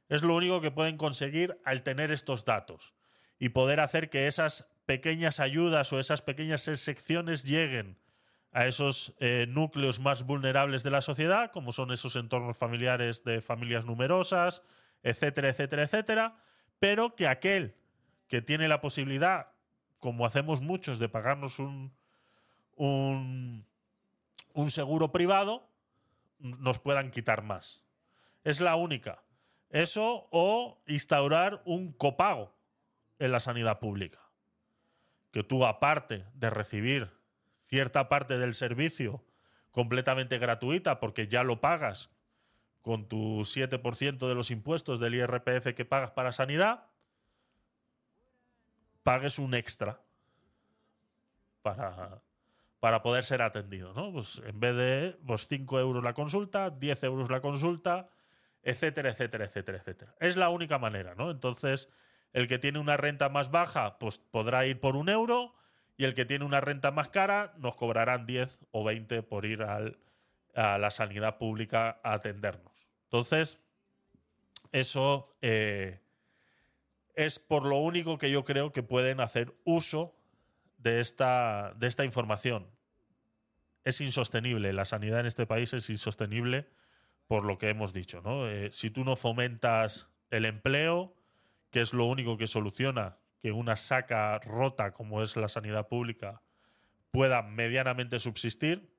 Speaker 2: Es lo único que pueden conseguir al tener estos datos y poder hacer que esas pequeñas ayudas o esas pequeñas secciones lleguen a esos eh, núcleos más vulnerables de la sociedad, como son esos entornos familiares de familias numerosas, etcétera, etcétera, etcétera, pero que aquel que tiene la posibilidad, como hacemos muchos, de pagarnos un, un, un seguro privado, nos puedan quitar más. Es la única. Eso o instaurar un copago en la sanidad pública. Que tú, aparte de recibir cierta parte del servicio completamente gratuita, porque ya lo pagas con tu 7% de los impuestos del IRPF que pagas para sanidad, pagues un extra para, para poder ser atendido. ¿no? Pues en vez de pues, 5 euros la consulta, 10 euros la consulta, etcétera, etcétera, etcétera, etcétera. Es la única manera, ¿no? Entonces, el que tiene una renta más baja, pues podrá ir por un euro, y el que tiene una renta más cara, nos cobrarán 10 o 20 por ir al, a la sanidad pública a atendernos. Entonces, eso eh, es por lo único que yo creo que pueden hacer uso de esta, de esta información. Es insostenible, la sanidad en este país es insostenible por lo que hemos dicho. ¿no? Eh, si tú no fomentas el empleo, que es lo único que soluciona que una saca rota como es la sanidad pública pueda medianamente subsistir,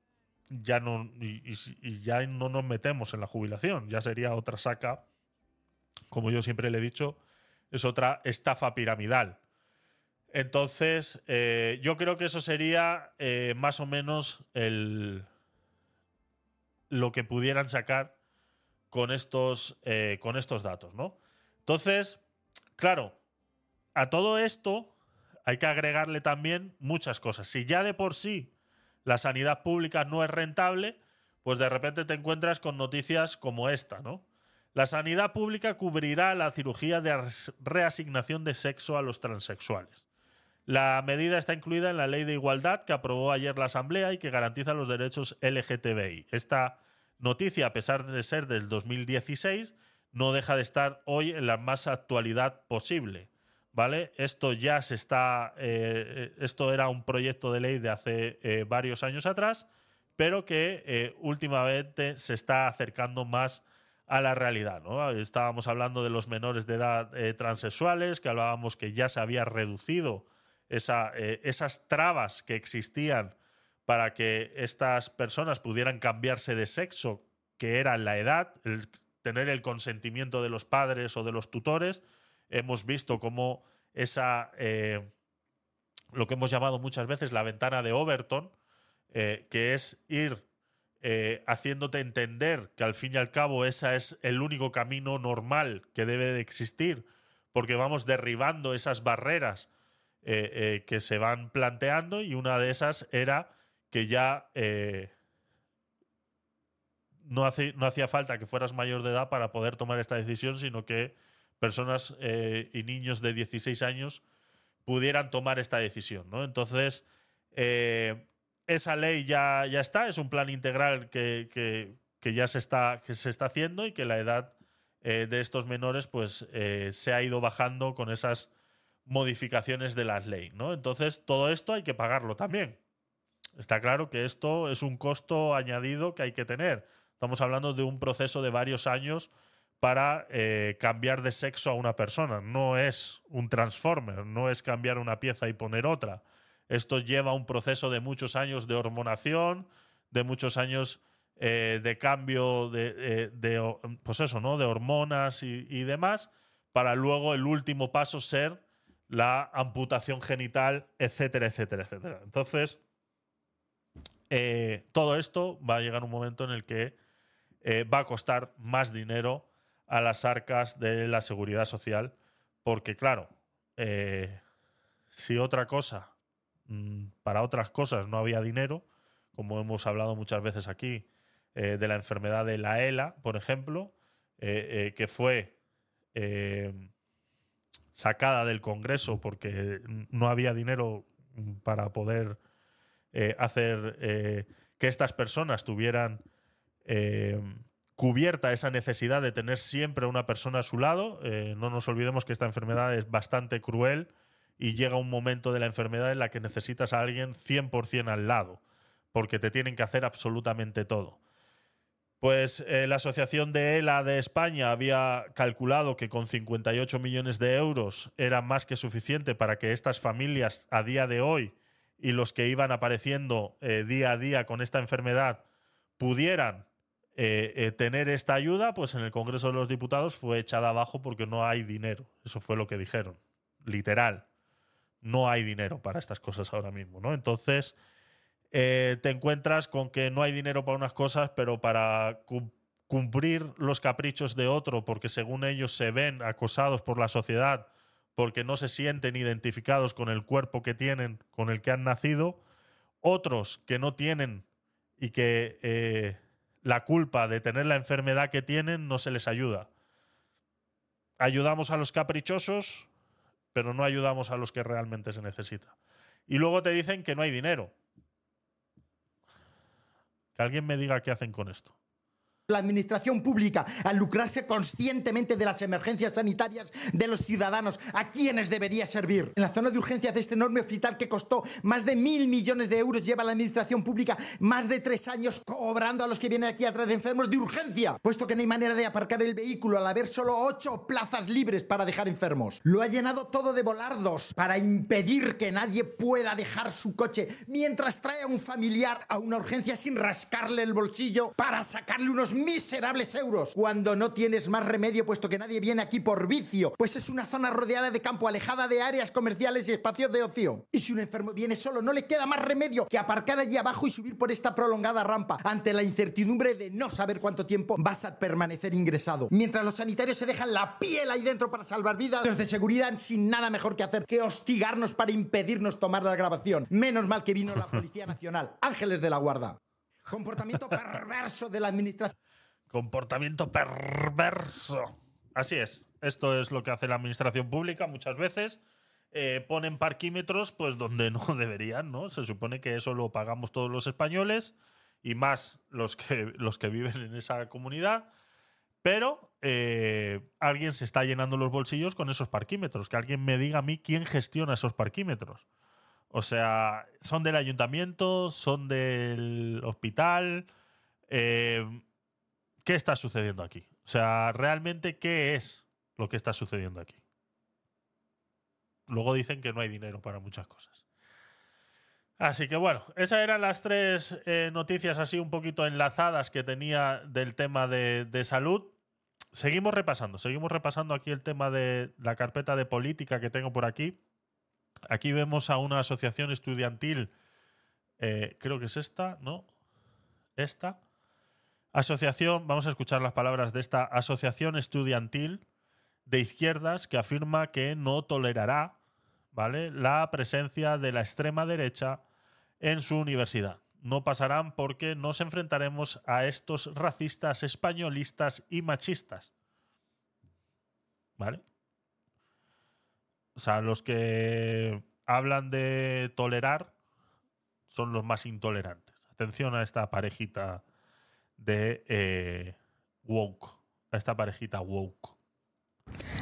Speaker 2: ya no, y, y- ya no nos metemos en la jubilación, ya sería otra saca, como yo siempre le he dicho, es otra estafa piramidal. Entonces, eh, yo creo que eso sería eh, más o menos el, lo que pudieran sacar con estos, eh, con estos datos, ¿no? Entonces, claro, a todo esto hay que agregarle también muchas cosas. Si ya de por sí la sanidad pública no es rentable, pues de repente te encuentras con noticias como esta, ¿no? La sanidad pública cubrirá la cirugía de reasignación de sexo a los transexuales. La medida está incluida en la Ley de Igualdad que aprobó ayer la Asamblea y que garantiza los derechos LGTBI. Esta noticia, a pesar de ser del 2016, no deja de estar hoy en la más actualidad posible. ¿Vale? Esto ya se está. eh, esto era un proyecto de ley de hace eh, varios años atrás, pero que eh, últimamente se está acercando más a la realidad. ¿no? Estábamos hablando de los menores de edad transexuales, que hablábamos que ya se había reducido eh, esas trabas que existían para que estas personas pudieran cambiarse de sexo, que era la edad, el tener el consentimiento de los padres o de los tutores. Hemos visto cómo esa, eh, lo que hemos llamado muchas veces la ventana de Overton, eh, que es ir haciéndote entender que al fin y al cabo ese es el único camino normal que debe de existir, porque vamos derribando esas barreras eh, que se van planteando y una de esas era que ya no, no hacía falta que fueras mayor de edad para poder tomar esta decisión, sino que personas y niños de 16 años pudieran tomar esta decisión. ¿no? Entonces, eh, esa ley ya, ya está, es un plan integral que, ya se está, que se está haciendo y que la edad eh, de estos menores pues, eh, se ha ido bajando con esas modificaciones de la ley. ¿no? Entonces, todo esto hay que pagarlo también. Está claro que esto es un costo añadido que hay que tener. Estamos hablando de un proceso de varios años para eh, cambiar de sexo a una persona. No es un transformer, no es cambiar una pieza y poner otra. Esto lleva un proceso de muchos años de hormonación, de muchos años eh, de cambio de, eh, pues eso, ¿no? de hormonas y, demás, para luego el último paso ser la amputación genital, etcétera, etcétera, etcétera. Entonces, todo esto va a llegar un momento en el que va a costar más dinero a las arcas de la seguridad social, porque claro, eh, si otra cosa, mm, para otras cosas no había dinero, como hemos hablado muchas veces aquí, eh, de la enfermedad de la ELA, por ejemplo, eh, que fue sacada del Congreso porque no había dinero para poder hacer que estas personas tuvieran cubierta esa necesidad de tener siempre una persona a su lado. Eh, no nos olvidemos que esta enfermedad es bastante cruel y llega un momento de la enfermedad en la que necesitas a alguien 100% al lado, porque te tienen que hacer absolutamente todo. Pues eh, la Asociación de ELA de España había calculado que con 58 millones de euros era más que suficiente para que estas familias a día de hoy y los que iban apareciendo eh, día a día con esta enfermedad pudieran eh, eh, tener esta ayuda, pues en el Congreso de los Diputados fue echada abajo porque no hay dinero. Eso fue lo que dijeron. Literal. No hay dinero para estas cosas ahora mismo, ¿no? Entonces, eh, te encuentras con que no hay dinero para unas cosas, pero para cumplir los caprichos de otro, porque según ellos se ven acosados por la sociedad, porque no se sienten identificados con el cuerpo que tienen, con el que han nacido, otros que no tienen y que la culpa de tener la enfermedad que tienen no se les ayuda. Ayudamos a los caprichosos, pero no ayudamos a los que realmente se necesita. Y luego te dicen que no hay dinero. Que alguien me diga qué hacen con esto
Speaker 4: la administración pública al lucrarse conscientemente de las emergencias sanitarias de los ciudadanos, a quienes debería servir. En la zona de urgencias de este enorme hospital que costó más de mil millones de euros, lleva la administración pública más de tres años cobrando a los que vienen aquí a traer enfermos de urgencia, puesto que no hay manera de aparcar el vehículo al haber solo ocho plazas libres para dejar enfermos. Lo ha llenado todo de volardos para impedir que nadie pueda dejar su coche mientras trae a un familiar a una urgencia sin rascarle el bolsillo para sacarle unos miserables euros cuando no tienes más remedio puesto que nadie viene aquí por vicio, pues es una zona rodeada de campo, alejada de áreas comerciales y espacios de ocio. Y si un enfermo viene solo, no le queda más remedio que aparcar allí abajo y subir por esta prolongada rampa ante la incertidumbre de no saber cuánto tiempo vas a permanecer ingresado. Mientras los sanitarios se dejan la piel ahí dentro para salvar vidas, los de seguridad sin nada mejor que hacer que hostigarnos para impedirnos tomar la grabación. Menos mal que vino la Policía Nacional, ángeles de la guarda. Comportamiento perverso de la administración.
Speaker 2: Comportamiento perverso. Así es. Esto es lo que hace la administración pública muchas veces. Eh, ponen parquímetros pues donde no deberían, ¿no? Se supone que eso lo pagamos todos los españoles y más los que, los que viven en esa comunidad. Pero eh, alguien se está llenando los bolsillos con esos parquímetros. Que alguien me diga a mí quién gestiona esos parquímetros. O sea, son del ayuntamiento, son del hospital. Eh, ¿qué está sucediendo aquí? O sea, realmente, ¿qué es lo que está sucediendo aquí? Luego dicen que no hay dinero para muchas cosas. Así que bueno, esas eran las tres eh, noticias así un poquito enlazadas que tenía del tema de, salud. Seguimos repasando, seguimos repasando aquí el tema de la carpeta de política que tengo por aquí. Aquí vemos a una asociación estudiantil, eh, creo que es esta, ¿no? Esta. Asociación, vamos a escuchar las palabras de esta asociación estudiantil de izquierdas que afirma que no tolerará ¿vale? la presencia de la extrema derecha en su universidad. No pasarán porque nos enfrentaremos a estos racistas, españolistas y machistas. ¿Vale? O sea, los que hablan de tolerar son los más intolerantes. Atención a esta parejita de eh, woke. A esta parejita woke.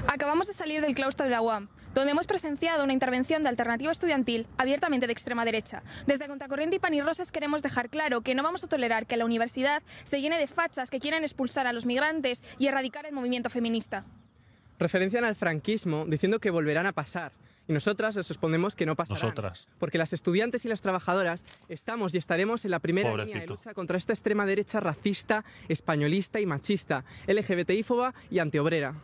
Speaker 5: Acabamos de salir del claustro de la UAM, donde hemos presenciado una intervención de alternativa estudiantil abiertamente de extrema derecha. Desde Contracorriente y Pan y Rosas queremos dejar claro que no vamos a tolerar que la universidad se llene de fachas que quieran expulsar a los migrantes y erradicar el movimiento feminista.
Speaker 6: Referencian al franquismo diciendo que volverán a pasar. Y nosotras les respondemos que no pasarán.
Speaker 2: Nosotras.
Speaker 6: Porque las estudiantes y las trabajadoras estamos y estaremos en la primera línea de lucha contra esta extrema derecha racista, españolista y machista, LGBTífoba y antiobrera.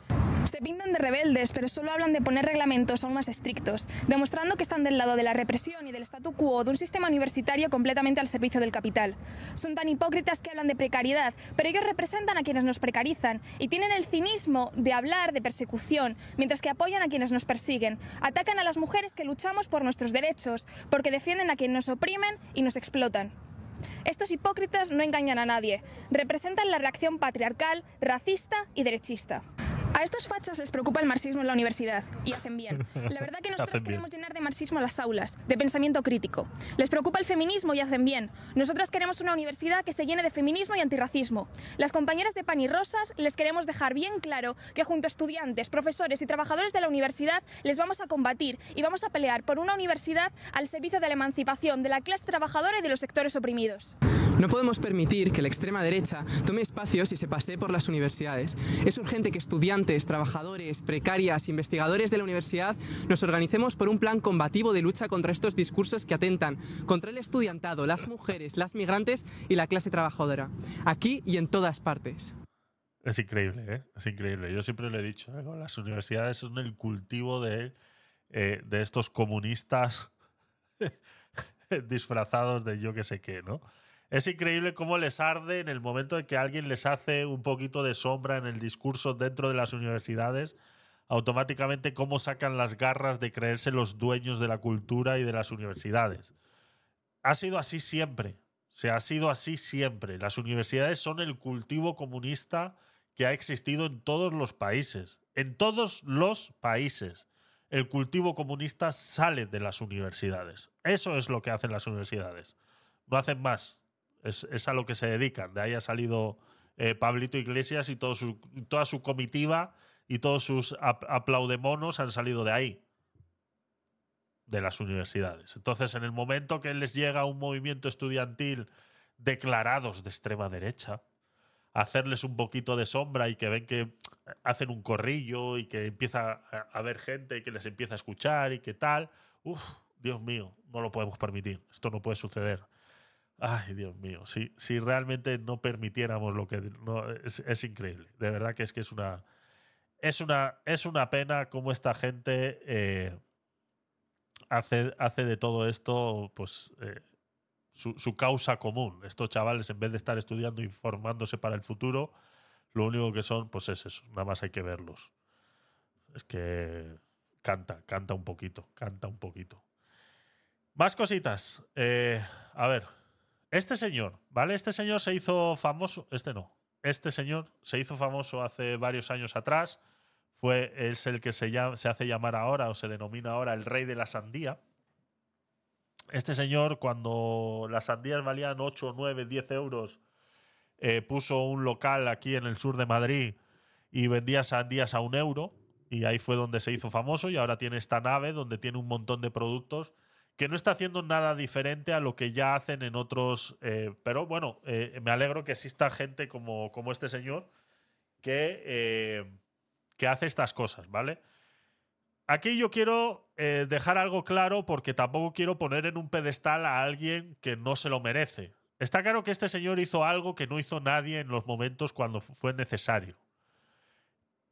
Speaker 5: Se pintan de rebeldes, pero solo hablan de poner reglamentos aún más estrictos, demostrando que están del lado de la represión y del statu quo de un sistema universitario completamente al servicio del capital. Son tan hipócritas que hablan de precariedad, pero ellos representan a quienes nos precarizan y tienen el cinismo de hablar de persecución, mientras que apoyan a quienes nos persiguen. Atacan a las mujeres que luchamos por nuestros derechos, porque defienden a quienes nos oprimen y nos explotan. Estos hipócritas no engañan a nadie, representan la reacción patriarcal, racista y derechista. A estos fachas les preocupa el marxismo en la universidad y hacen bien. La verdad que nosotros queremos llenar de marxismo las aulas, de pensamiento crítico. Les preocupa el feminismo y hacen bien. Nosotras queremos una universidad que se llene de feminismo y antirracismo. Las compañeras de Pan y Rosas les queremos dejar bien claro que junto a estudiantes, profesores y trabajadores de la universidad les vamos a combatir y vamos a pelear por una universidad al servicio de la emancipación de la clase trabajadora y de los sectores oprimidos.
Speaker 6: No podemos permitir que la extrema derecha tome espacios y se pasee por las universidades. Es urgente que estudiantes, trabajadores, precarias, investigadores de la universidad nos organicemos por un plan combativo de lucha contra estos discursos que atentan contra el estudiantado, las mujeres, las migrantes y la clase trabajadora, aquí y en todas partes.
Speaker 2: Es increíble, ¿eh? Es increíble. Yo siempre lo he dicho, ¿eh? las universidades son el cultivo de, eh, de estos comunistas disfrazados de yo que sé qué, ¿no? Es increíble cómo les arde en el momento en que alguien les hace un poquito de sombra en el discurso dentro de las universidades, automáticamente cómo sacan las garras de creerse los dueños de la cultura y de las universidades. Ha sido así siempre. Se ha sido así siempre. Las universidades son el cultivo comunista que ha existido en todos los países. En todos los países. El cultivo comunista sale de las universidades. Eso es lo que hacen las universidades. No hacen más. Es, a lo que se dedican. De ahí ha salido eh, Pablito Iglesias y su- toda su comitiva y todos sus ap- aplaudemonos han salido de ahí de las universidades. Entonces, en el momento que les llega un movimiento estudiantil declarados de extrema derecha, hacerles un poquito de sombra y que ven que hacen un corrillo y que empieza a a haber gente y que les empieza a escuchar y que tal, uff, Dios mío, no lo podemos permitir. Esto no puede suceder. Ay, Dios mío, si, si realmente no permitiéramos lo que no, es, increíble. De verdad que es que es una es una es una pena cómo esta gente eh, hace, hace de todo esto pues eh, su, su causa común. Estos chavales, en vez de estar estudiando y formándose para el futuro, lo único que son, pues es eso. Nada más hay que verlos. Es que canta, canta un poquito, canta un poquito. Más cositas. Eh, a ver, este señor, ¿vale? Este señor se hizo famoso. Este no. Este señor se hizo famoso hace varios años atrás. Fue, es el que se, llama, se hace llamar ahora o se denomina ahora el rey de la sandía. Este señor, cuando las sandías valían 8, 9, 10 euros, eh, puso un local aquí en el sur de Madrid y vendía sandías a un euro. Y ahí fue donde se hizo famoso. Y ahora tiene esta nave donde tiene un montón de productos que no está haciendo nada diferente a lo que ya hacen en otros. eh, pero bueno, eh, me alegro que exista gente como, como este señor que, eh, que hace estas cosas, ¿vale? Aquí yo quiero dejar algo claro porque tampoco quiero poner en un pedestal a alguien que no se lo merece. Está claro que este señor hizo algo que no hizo nadie en los momentos cuando fu- fue necesario.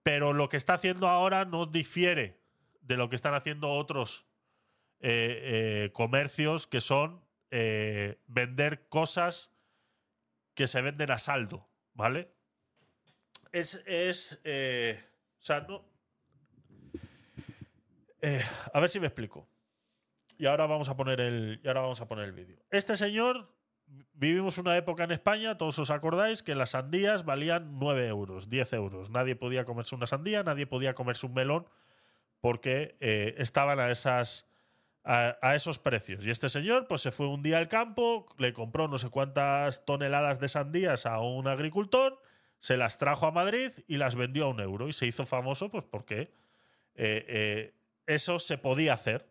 Speaker 2: Pero lo que está haciendo ahora no difiere de lo que están haciendo otros eh, eh, comercios que son eh, vender cosas que se venden a saldo, ¿vale? Es, es o sea, no... A ver si me explico. Y ahora vamos a poner el, y ahora vamos a poner el vídeo. Este señor, vivimos una época en España, todos os acordáis, que las sandías valían 9 euros, 10 euros. Nadie podía comerse una sandía, nadie podía comerse un melón, porque estaban a esas a, esos precios. Y este señor, pues se fue un día al campo, le compró no sé cuántas toneladas de sandías a un agricultor, se las trajo a Madrid y las vendió a un euro. Y se hizo famoso, pues porque eh, eh, eso se podía hacer.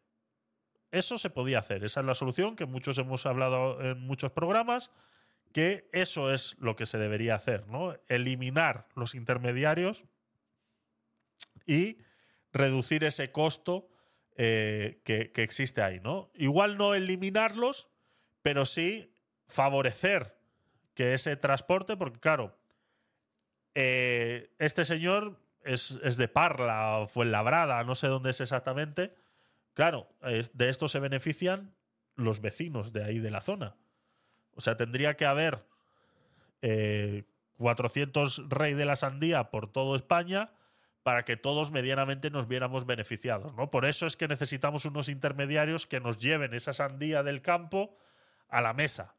Speaker 2: Eso se podía hacer. Esa es la solución que muchos hemos hablado en muchos programas, que eso es lo que se debería hacer, ¿no? Eliminar los intermediarios y reducir ese costo eh, que, existe ahí, ¿no? Igual no eliminarlos, pero sí favorecer que ese transporte, porque claro, eh, este señor es, es de Parla o Fuenlabrada, no sé dónde es exactamente. Claro, de esto se benefician los vecinos de ahí de la zona. O sea, tendría que haber eh, 400 rey de la sandía por todo España para que todos medianamente nos viéramos beneficiados, ¿no? Por eso es que necesitamos unos intermediarios que nos lleven esa sandía del campo a la mesa,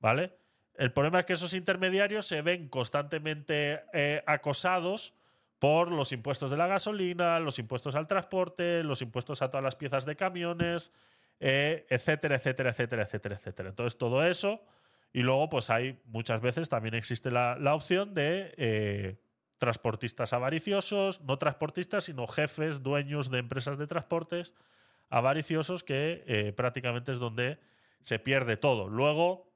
Speaker 2: ¿vale? El problema es que esos intermediarios se ven constantemente eh, acosados por los impuestos de la gasolina, los impuestos al transporte, los impuestos a todas las piezas de camiones, eh, etcétera, etcétera, etcétera, etcétera, etcétera. Entonces, todo eso. Y luego, pues hay muchas veces también existe la, opción de eh, transportistas avariciosos, no transportistas, sino jefes, dueños de empresas de transportes avariciosos, que eh, prácticamente es donde se pierde todo. Luego,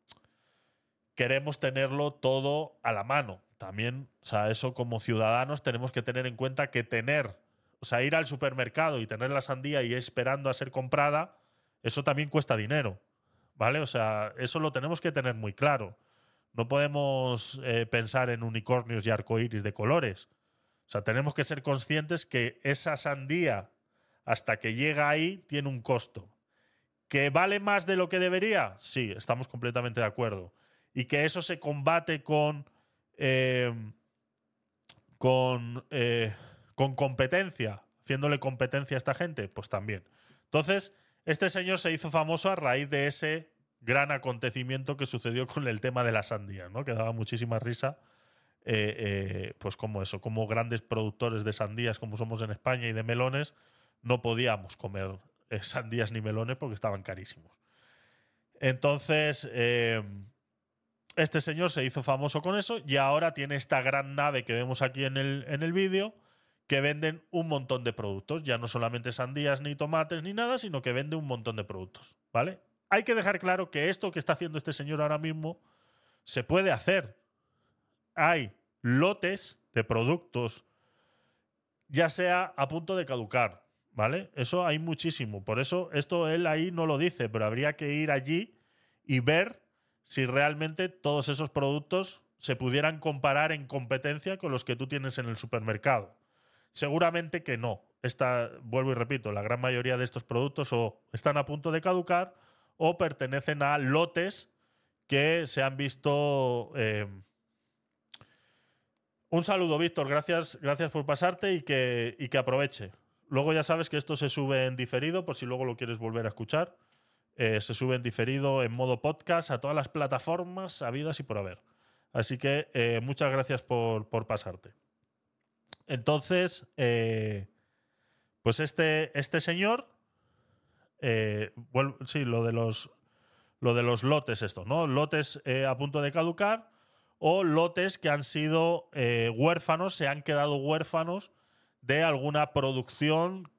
Speaker 2: queremos tenerlo todo a la mano. También, o sea, eso como ciudadanos tenemos que tener en cuenta que tener, o sea, ir al supermercado y tener la sandía y esperando a ser comprada, eso también cuesta dinero, ¿vale? O sea, eso lo tenemos que tener muy claro. No podemos eh, pensar en unicornios y arcoíris de colores. O sea, tenemos que ser conscientes que esa sandía, hasta que llega ahí, tiene un costo. ¿Que vale más de lo que debería? Sí, estamos completamente de acuerdo. Y que eso se combate con. eh, con. eh, con competencia, haciéndole competencia a esta gente, pues también. Entonces, este señor se hizo famoso a raíz de ese gran acontecimiento que sucedió con el tema de la sandía, ¿no? Que daba muchísima risa. eh, eh, pues como eso, como grandes productores de sandías como somos en España y de melones, no podíamos comer eh, sandías ni melones porque estaban carísimos. Entonces, este señor se hizo famoso con eso y ahora tiene esta gran nave que vemos aquí en el, en el vídeo que venden un montón de productos. Ya no solamente sandías ni tomates ni nada, sino que vende un montón de productos. ¿Vale? Hay que dejar claro que esto que está haciendo este señor ahora mismo se puede hacer. Hay lotes de productos, ya sea a punto de caducar. ¿Vale? Eso hay muchísimo. Por eso esto él ahí no lo dice, pero habría que ir allí y ver si realmente todos esos productos se pudieran comparar en competencia con los que tú tienes en el supermercado. Seguramente que no. Esta, vuelvo y repito, la gran mayoría de estos productos o están a punto de caducar o pertenecen a lotes que se han visto. eh, Un saludo, Víctor. Gracias, gracias por pasarte y que, y que aproveche. Luego ya sabes que esto se sube en diferido, por si luego lo quieres volver a escuchar. Eh, se sube en diferido en modo podcast a todas las plataformas habidas y por haber. Así que eh, muchas gracias por, por pasarte. Entonces, pues este, este señor, eh, sí, lo de los, lo de los lotes, esto, ¿no? Lotes eh, a punto de caducar o lotes que han sido eh, huérfanos, se han quedado huérfanos de alguna producción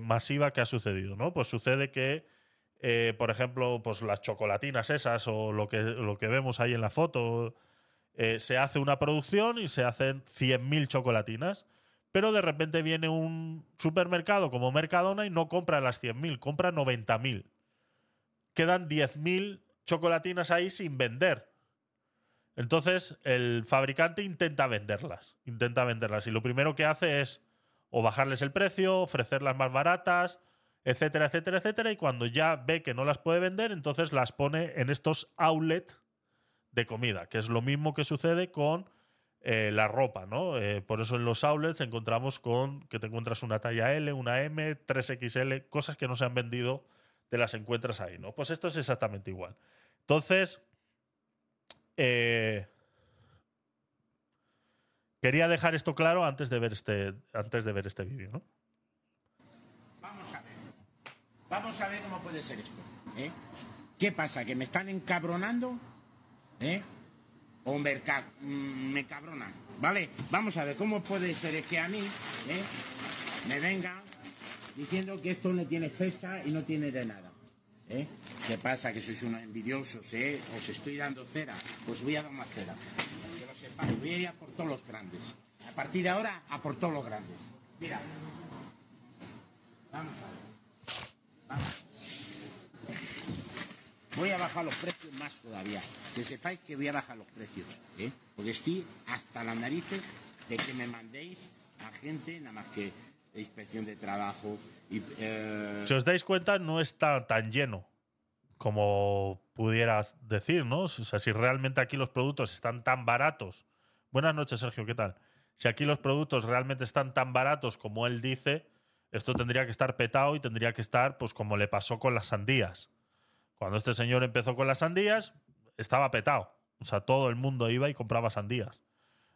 Speaker 2: masiva que ha sucedido, ¿no? Pues sucede que, por ejemplo, pues las chocolatinas esas o lo que, lo que vemos ahí en la foto, se hace una producción y se hacen 100.000 chocolatinas, pero de repente viene un supermercado como Mercadona y no compra las 100.000, compra 90.000. Quedan 10.000 chocolatinas ahí sin vender. Entonces el fabricante intenta venderlas, intenta venderlas y lo primero que hace es o bajarles el precio, ofrecerlas más baratas, etcétera, etcétera, etcétera. Y cuando ya ve que no las puede vender, entonces las pone en estos outlets de comida, que es lo mismo que sucede con eh, la ropa, ¿no? Eh, por eso en los outlets encontramos con que te encuentras una talla L, una M, 3XL, cosas que no se han vendido, te las encuentras ahí, ¿no? Pues esto es exactamente igual. Entonces, eh, quería dejar esto claro antes de ver este, antes de ver este vídeo, ¿no?
Speaker 7: Vamos a ver. Vamos a ver cómo puede ser esto. ¿Qué pasa? ¿Que me están encabronando? ¿Eh? O me, ca- mm, me cabronan. ¿Vale? Vamos a ver cómo puede ser que a mí ¿eh? me vengan diciendo que esto no tiene fecha y no tiene de nada. ¿eh? ¿Qué pasa? Que sois unos envidiosos, ¿eh? Os estoy dando cera. Os voy a dar más cera. Que lo sepáis. Voy a ir a por todos los grandes. A partir de ahora, a por todos los grandes. Mira. Vamos a ver. Vamos. Voy a bajar los precios más todavía. Que sepáis que voy a bajar los precios. ¿eh? Porque estoy hasta las narices de que me mandéis a gente, nada más que inspección de trabajo. Eh,
Speaker 2: Si os dais cuenta, no está tan lleno como pudieras decir, ¿no? O sea, si realmente aquí los productos están tan baratos. Buenas noches, Sergio, ¿qué tal? Si aquí los productos realmente están tan baratos como él dice, esto tendría que estar petado y tendría que estar, pues, como le pasó con las sandías. Cuando este señor empezó con las sandías, estaba petado. O sea, todo el mundo iba y compraba sandías.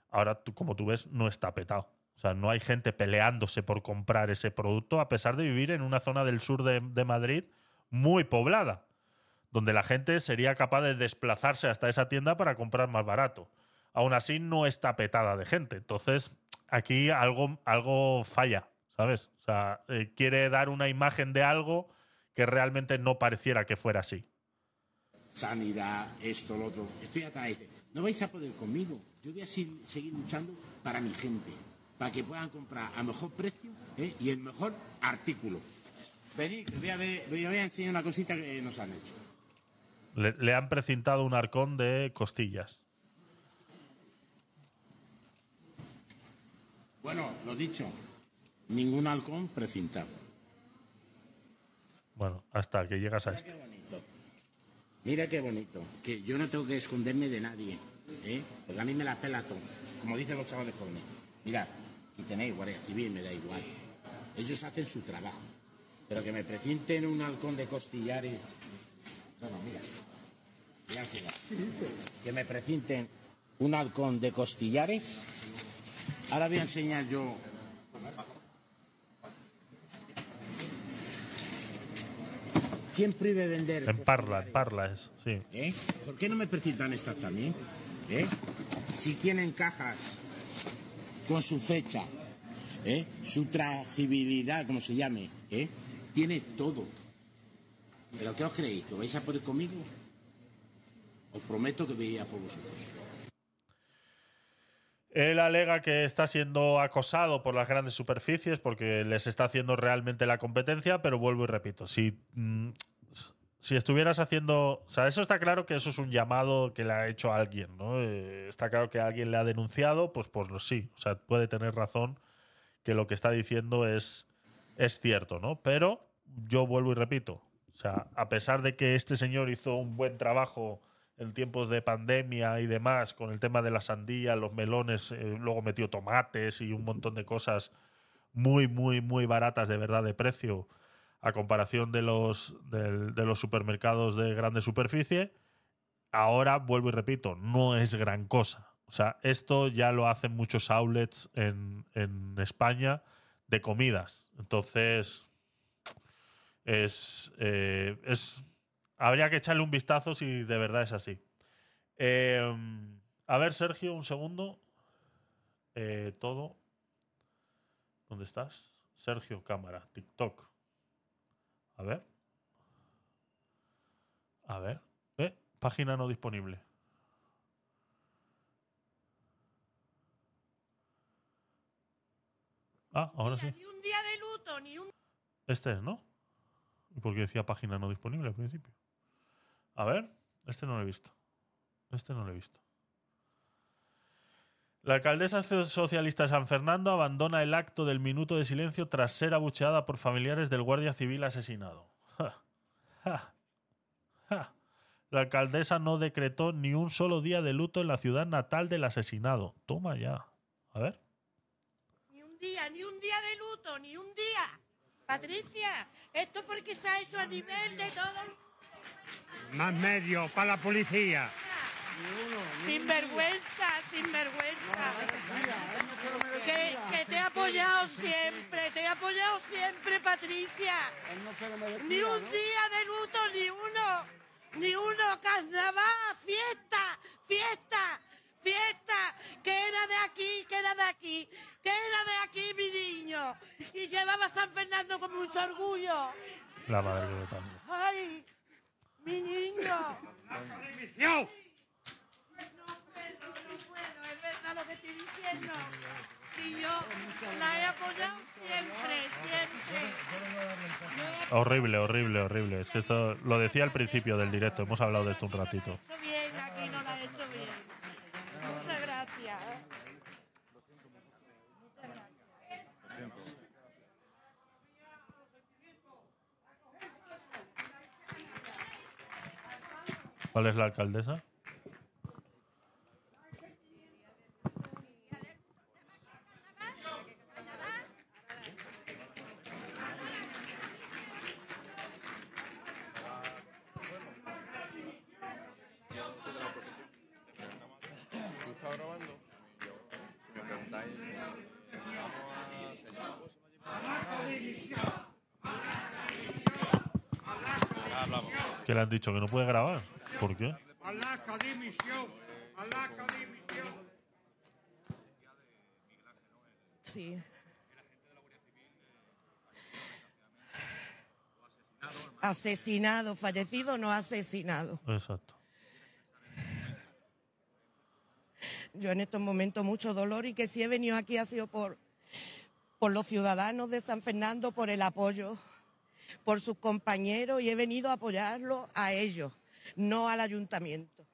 Speaker 2: Ahora, como tú ves, no está petado. O sea, no hay gente peleándose por comprar ese producto, a pesar de vivir en una zona del sur de, de Madrid muy poblada, donde la gente sería capaz de desplazarse hasta esa tienda para comprar más barato. Aún así, no está petada de gente. Entonces, aquí algo, algo falla, ¿sabes? O sea, eh, quiere dar una imagen de algo que realmente no pareciera que fuera así.
Speaker 7: sanidad, esto, lo otro. Estoy hasta ahí. No vais a poder conmigo. Yo voy a seguir luchando para mi gente, para que puedan comprar a mejor precio ¿eh? y el mejor artículo. Venid, voy a, ver, voy a voy a enseñar una cosita que nos han hecho.
Speaker 2: Le, le han precintado un arcón de costillas.
Speaker 7: Bueno, lo dicho, ningún halcón precintado.
Speaker 2: Bueno, hasta que llegas a
Speaker 7: Mira
Speaker 2: esto.
Speaker 7: qué bonito. Mira qué bonito. Que yo no tengo que esconderme de nadie. ¿eh? Porque a mí me la pela todo. Como dicen los chavales jóvenes. Mirad, si tenéis guardia civil, me da igual. Ellos hacen su trabajo. Pero que me precinten un halcón de costillares. No, no, mira. Mira, mira. Que me precinten un halcón de costillares. Ahora voy a enseñar yo. ¿Quién prohíbe vender?
Speaker 2: En Parla, en? Parla es, sí.
Speaker 7: ¿Eh? ¿Por qué no me precintan estas también? ¿Eh? Si tienen cajas con su fecha, ¿eh? su tracibilidad, como se llame, ¿eh? tiene todo. ¿Pero qué os creéis? ¿Que vais a poder conmigo? Os prometo que voy a por vosotros.
Speaker 2: Él alega que está siendo acosado por las grandes superficies porque les está haciendo realmente la competencia, pero vuelvo y repito, si, mm, si estuvieras haciendo... O sea, eso está claro que eso es un llamado que le ha hecho a alguien, ¿no? Eh, está claro que alguien le ha denunciado, pues lo sí. O sea, puede tener razón que lo que está diciendo es, es cierto, ¿no? Pero yo vuelvo y repito, o sea, a pesar de que este señor hizo un buen trabajo en tiempos de pandemia y demás, con el tema de la sandía, los melones, eh, luego metió tomates y un montón de cosas muy, muy, muy baratas de verdad de precio a comparación de los, de los supermercados de grande superficie. Ahora, vuelvo y repito, no es gran cosa. O sea, esto ya lo hacen muchos outlets en, en España de comidas. Entonces, es, eh, es. Habría que echarle un vistazo si de verdad es así. Eh, a ver, Sergio, un segundo. Eh, todo. ¿Dónde estás? Sergio Cámara, TikTok. A ver. A ver. Eh, página no disponible. Ah, ahora sí.
Speaker 8: Ni un día de luto, ni un
Speaker 2: Este es, ¿no? ¿Y por qué decía página no disponible al principio? A ver, este no lo he visto. Este no lo he visto. La alcaldesa socialista San Fernando abandona el acto del minuto de silencio tras ser abucheada por familiares del guardia civil asesinado. La alcaldesa no decretó ni un solo día de luto en la ciudad natal del asesinado. Toma ya. A ver.
Speaker 8: Ni un día, ni un día de luto, ni un día. Patricia, esto porque se ha hecho a nivel de todo.
Speaker 9: Más medios para la policía.
Speaker 8: Sin vergüenza, sin vergüenza. Que, que te he apoyado siempre, te he apoyado siempre, Patricia. Ni un día de luto, ni uno, ni uno, carnaval, fiesta, fiesta, fiesta, que era de aquí, que era de aquí, que era de aquí, mi niño. Y llevaba a San Fernando con mucho orgullo.
Speaker 2: La madre que me parió.
Speaker 8: ¡Ay! ¡Mi niño!
Speaker 9: ¡Yo!
Speaker 8: No puedo, no puedo, es verdad lo que estoy diciendo. Y yo la he apoyado siempre, siempre.
Speaker 2: Horrible, horrible, horrible. Es que esto lo decía al principio del directo. Hemos hablado de esto un ratito.
Speaker 8: Hecho bien, aquí no la he hecho bien. Muchas gracias.
Speaker 2: ¿Cuál es la alcaldesa? Que le han dicho que no puede grabar. ¿Por qué?
Speaker 9: Alaska dimisión. Alaska dimisión.
Speaker 8: Sí. Asesinado, fallecido, no asesinado.
Speaker 2: Exacto.
Speaker 8: Yo en estos momentos mucho dolor y que si he venido aquí ha sido por, por los ciudadanos de San Fernando, por el apoyo, por sus compañeros y he venido a apoyarlos a ellos, no al ayuntamiento.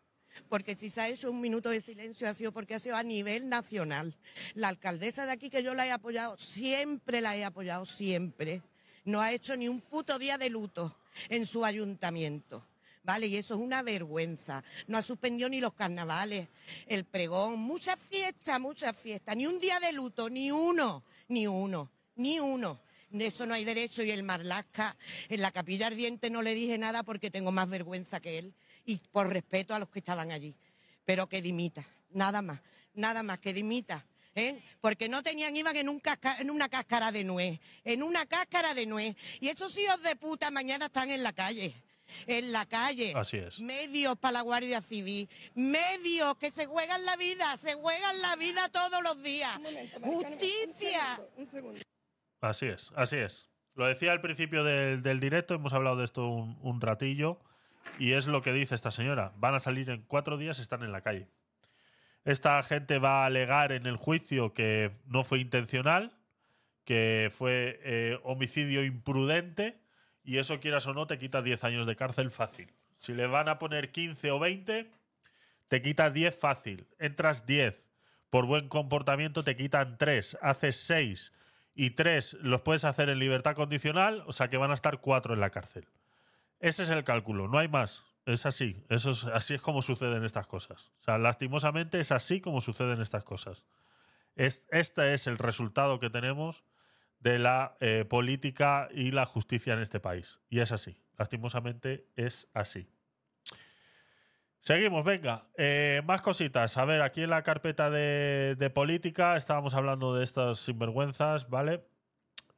Speaker 8: Porque si se ha hecho un minuto de silencio ha sido porque ha sido a nivel nacional. La alcaldesa de aquí que yo la he apoyado, siempre la he apoyado, siempre. No ha hecho ni un puto día de luto en su ayuntamiento. ¿vale? Y eso es una vergüenza. No ha suspendido ni los carnavales, el pregón, muchas fiestas, muchas fiestas. Ni un día de luto, ni uno, ni uno, ni uno. De eso no hay derecho. Y el Marlasca, en la capilla ardiente no le dije nada porque tengo más vergüenza que él y por respeto a los que estaban allí. Pero que dimita, nada más, nada más, que dimita. ¿eh? Porque no tenían, iban en, un casca- en una cáscara de nuez, en una cáscara de nuez. Y esos hijos de puta mañana están en la calle. En la calle.
Speaker 2: Así es.
Speaker 8: Medios para la Guardia Civil. Medios que se juegan la vida, se juegan la vida todos los días. Justicia.
Speaker 2: Así es, así es. Lo decía al principio del, del directo, hemos hablado de esto un, un ratillo, y es lo que dice esta señora. Van a salir en cuatro días, están en la calle. Esta gente va a alegar en el juicio que no fue intencional, que fue eh, homicidio imprudente, y eso quieras o no te quita 10 años de cárcel fácil. Si le van a poner 15 o 20, te quita 10 fácil. Entras 10. Por buen comportamiento te quitan 3. Haces 6. Y 3 los puedes hacer en libertad condicional, o sea que van a estar 4 en la cárcel. Ese es el cálculo, no hay más. Es así. Eso es, así es como suceden estas cosas. O sea, lastimosamente es así como suceden estas cosas. Es, este es el resultado que tenemos de la eh, política y la justicia en este país. Y es así. Lastimosamente es así. Seguimos, venga. Eh, más cositas. A ver, aquí en la carpeta de, política estábamos hablando de estas sinvergüenzas, ¿vale?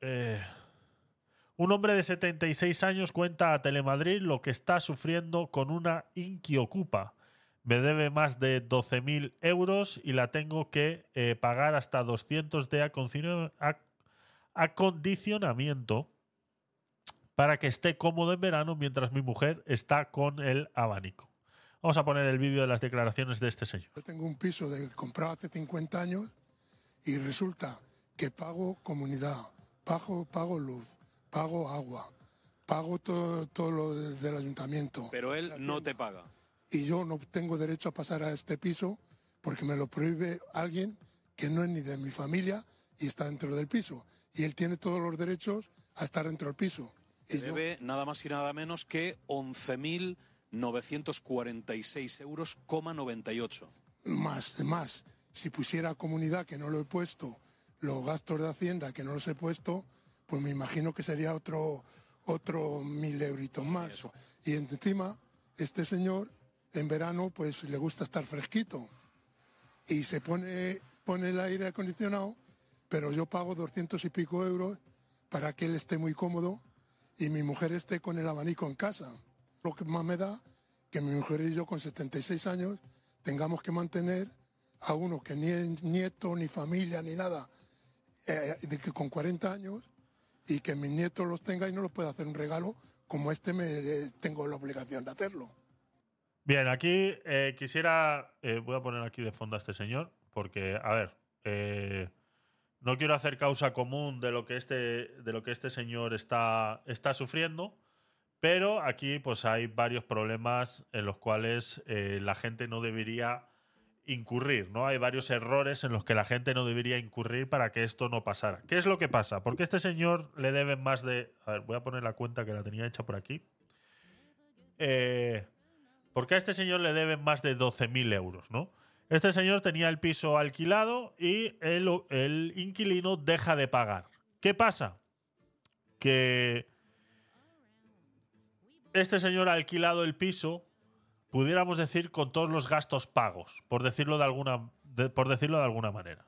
Speaker 2: Eh, un hombre de 76 años cuenta a Telemadrid lo que está sufriendo con una Inquiocupa. Me debe más de 12.000 euros y la tengo que eh, pagar hasta 200 de acondicion- ac- acondicionamiento para que esté cómodo en verano mientras mi mujer está con el abanico. Vamos a poner el vídeo de las declaraciones de este señor.
Speaker 10: Yo tengo un piso de, comprado hace 50 años y resulta que pago comunidad, pago, pago luz, pago agua, pago todo, todo lo de- del ayuntamiento.
Speaker 11: Pero él no te paga.
Speaker 10: Y yo no tengo derecho a pasar a este piso porque me lo prohíbe alguien que no es ni de mi familia y está dentro del piso. Y él tiene todos los derechos a estar dentro del piso.
Speaker 11: Que debe nada más y nada menos que 11.946 euros, 98.
Speaker 10: Más, más. Si pusiera comunidad, que no lo he puesto, los gastos de Hacienda, que no los he puesto, pues me imagino que sería otro, otro mil euritos más. Y encima, este señor, en verano, pues le gusta estar fresquito. Y se pone, pone el aire acondicionado, pero yo pago 200 y pico euros para que él esté muy cómodo y mi mujer esté con el abanico en casa. Lo que más me da que mi mujer y yo con 76 años tengamos que mantener a uno que ni es nieto, ni familia, ni nada, eh, de que con 40 años y que mis nietos los tenga y no los pueda hacer un regalo como este me eh, tengo la obligación de hacerlo.
Speaker 2: Bien, aquí eh, quisiera. voy a poner aquí de fondo a este señor, porque, a ver, no quiero hacer causa común de lo que este, de lo que este señor está, está sufriendo, pero aquí pues hay varios problemas en los cuales eh, la gente no debería incurrir, ¿no? Hay varios errores en los que la gente no debería incurrir para que esto no pasara. ¿Qué es lo que pasa? Porque este señor le deben más de... A ver, voy a poner la cuenta que la tenía hecha por aquí. Eh, porque a este señor le deben más de 12.000 euros, ¿no? Este señor tenía el piso alquilado y el, el inquilino deja de pagar. ¿Qué pasa? Que este señor ha alquilado el piso, pudiéramos decir, con todos los gastos pagos, por decirlo de alguna, por decirlo de alguna manera.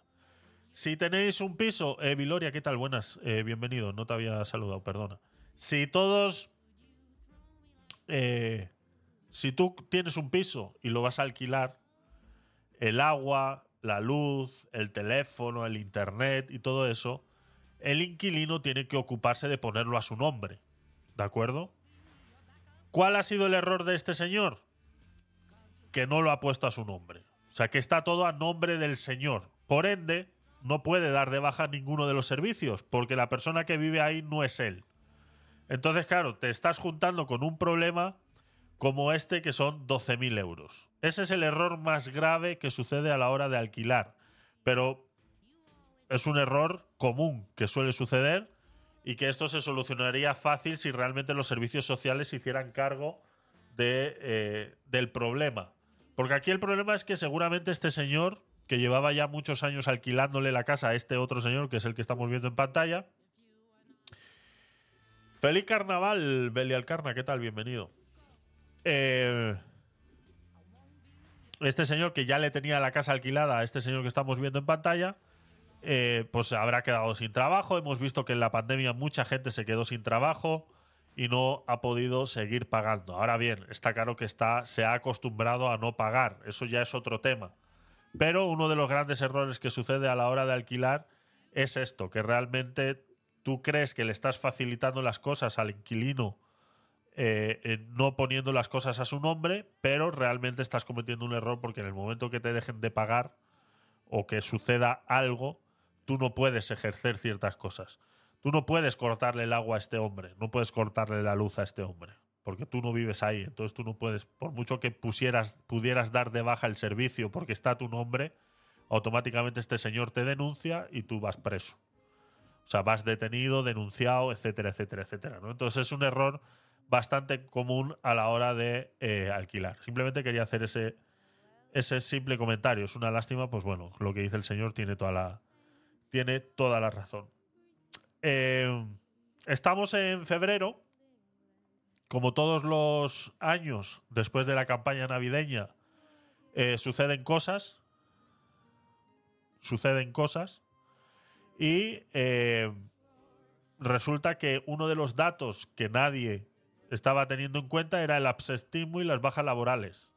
Speaker 2: Si tenéis un piso, eh, Viloria, ¿qué tal? Buenas, eh, bienvenido, no te había saludado, perdona. Si todos eh, si tú tienes un piso y lo vas a alquilar, el agua, la luz, el teléfono, el internet y todo eso, el inquilino tiene que ocuparse de ponerlo a su nombre. ¿De acuerdo? ¿Cuál ha sido el error de este señor? Que no lo ha puesto a su nombre. O sea, que está todo a nombre del señor. Por ende, no puede dar de baja ninguno de los servicios, porque la persona que vive ahí no es él. Entonces, claro, te estás juntando con un problema como este que son 12.000 euros. Ese es el error más grave que sucede a la hora de alquilar. Pero es un error común que suele suceder y que esto se solucionaría fácil si realmente los servicios sociales se hicieran cargo de, eh, del problema. Porque aquí el problema es que seguramente este señor, que llevaba ya muchos años alquilándole la casa a este otro señor, que es el que estamos viendo en pantalla, Feliz carnaval, Belialcarna, ¿qué tal? Bienvenido. Eh, este señor que ya le tenía la casa alquilada a este señor que estamos viendo en pantalla, eh, pues habrá quedado sin trabajo. Hemos visto que en la pandemia mucha gente se quedó sin trabajo y no ha podido seguir pagando. Ahora bien, está claro que está, se ha acostumbrado a no pagar. Eso ya es otro tema. Pero uno de los grandes errores que sucede a la hora de alquilar es esto, que realmente tú crees que le estás facilitando las cosas al inquilino eh, eh, no poniendo las cosas a su nombre, pero realmente estás cometiendo un error porque en el momento que te dejen de pagar o que suceda algo, tú no puedes ejercer ciertas cosas. Tú no puedes cortarle el agua a este hombre, no puedes cortarle la luz a este hombre, porque tú no vives ahí, entonces tú no puedes, por mucho que pusieras, pudieras dar de baja el servicio porque está tu nombre, automáticamente este señor te denuncia y tú vas preso. O sea, vas detenido, denunciado, etcétera, etcétera, etcétera. ¿no? Entonces es un error bastante común a la hora de eh, alquilar. Simplemente quería hacer ese, ese simple comentario. Es una lástima, pues bueno, lo que dice el señor tiene toda la, tiene toda la razón. Eh, estamos en febrero. Como todos los años, después de la campaña navideña, eh, suceden cosas. Suceden cosas. Y eh, resulta que uno de los datos que nadie estaba teniendo en cuenta era el absentismo y las bajas laborales.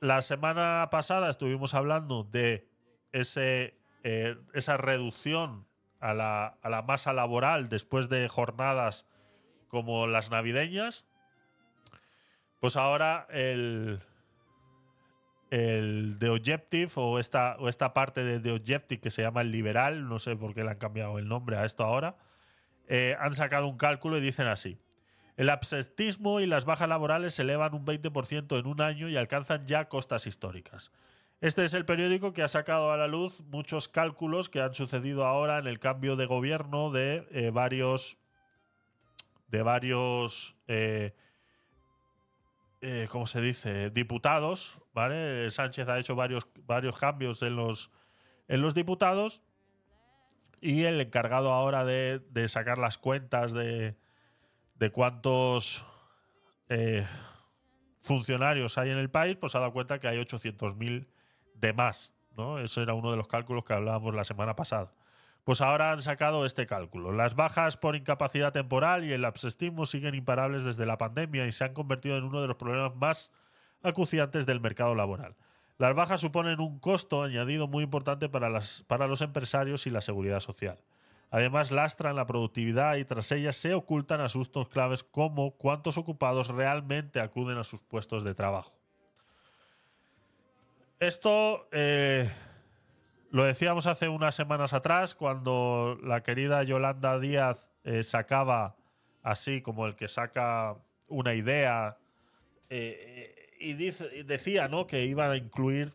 Speaker 2: La semana pasada estuvimos hablando de ese, eh, esa reducción a la, a la masa laboral después de jornadas como las navideñas. Pues ahora el, el The Objective o esta, o esta parte de The Objective que se llama el liberal, no sé por qué le han cambiado el nombre a esto ahora, eh, han sacado un cálculo y dicen así. El absentismo y las bajas laborales se elevan un 20% en un año y alcanzan ya costas históricas. Este es el periódico que ha sacado a la luz muchos cálculos que han sucedido ahora en el cambio de gobierno de eh, varios. de varios. eh, eh, ¿Cómo se dice? Diputados. ¿Vale? Sánchez ha hecho varios, varios cambios en los, en los diputados. Y el encargado ahora de, de sacar las cuentas de, de cuántos funcionarios hay en el país, pues ha dado cuenta que hay 800.000 de más. ¿no? Ese era uno de los cálculos que hablábamos la semana pasada. Pues ahora han sacado este cálculo. Las bajas por incapacidad temporal y el absentismo siguen imparables desde la pandemia y se han convertido en uno de los problemas más acuciantes del mercado laboral. Las bajas suponen un costo añadido muy importante para, las, para los empresarios y la seguridad social. Además, lastran la productividad y tras ellas se ocultan asuntos claves como cuántos ocupados realmente acuden a sus puestos de trabajo. Esto eh, lo decíamos hace unas semanas atrás cuando la querida Yolanda Díaz eh, sacaba así como el que saca una idea eh, y, dice- decía ¿no? que iba a incluir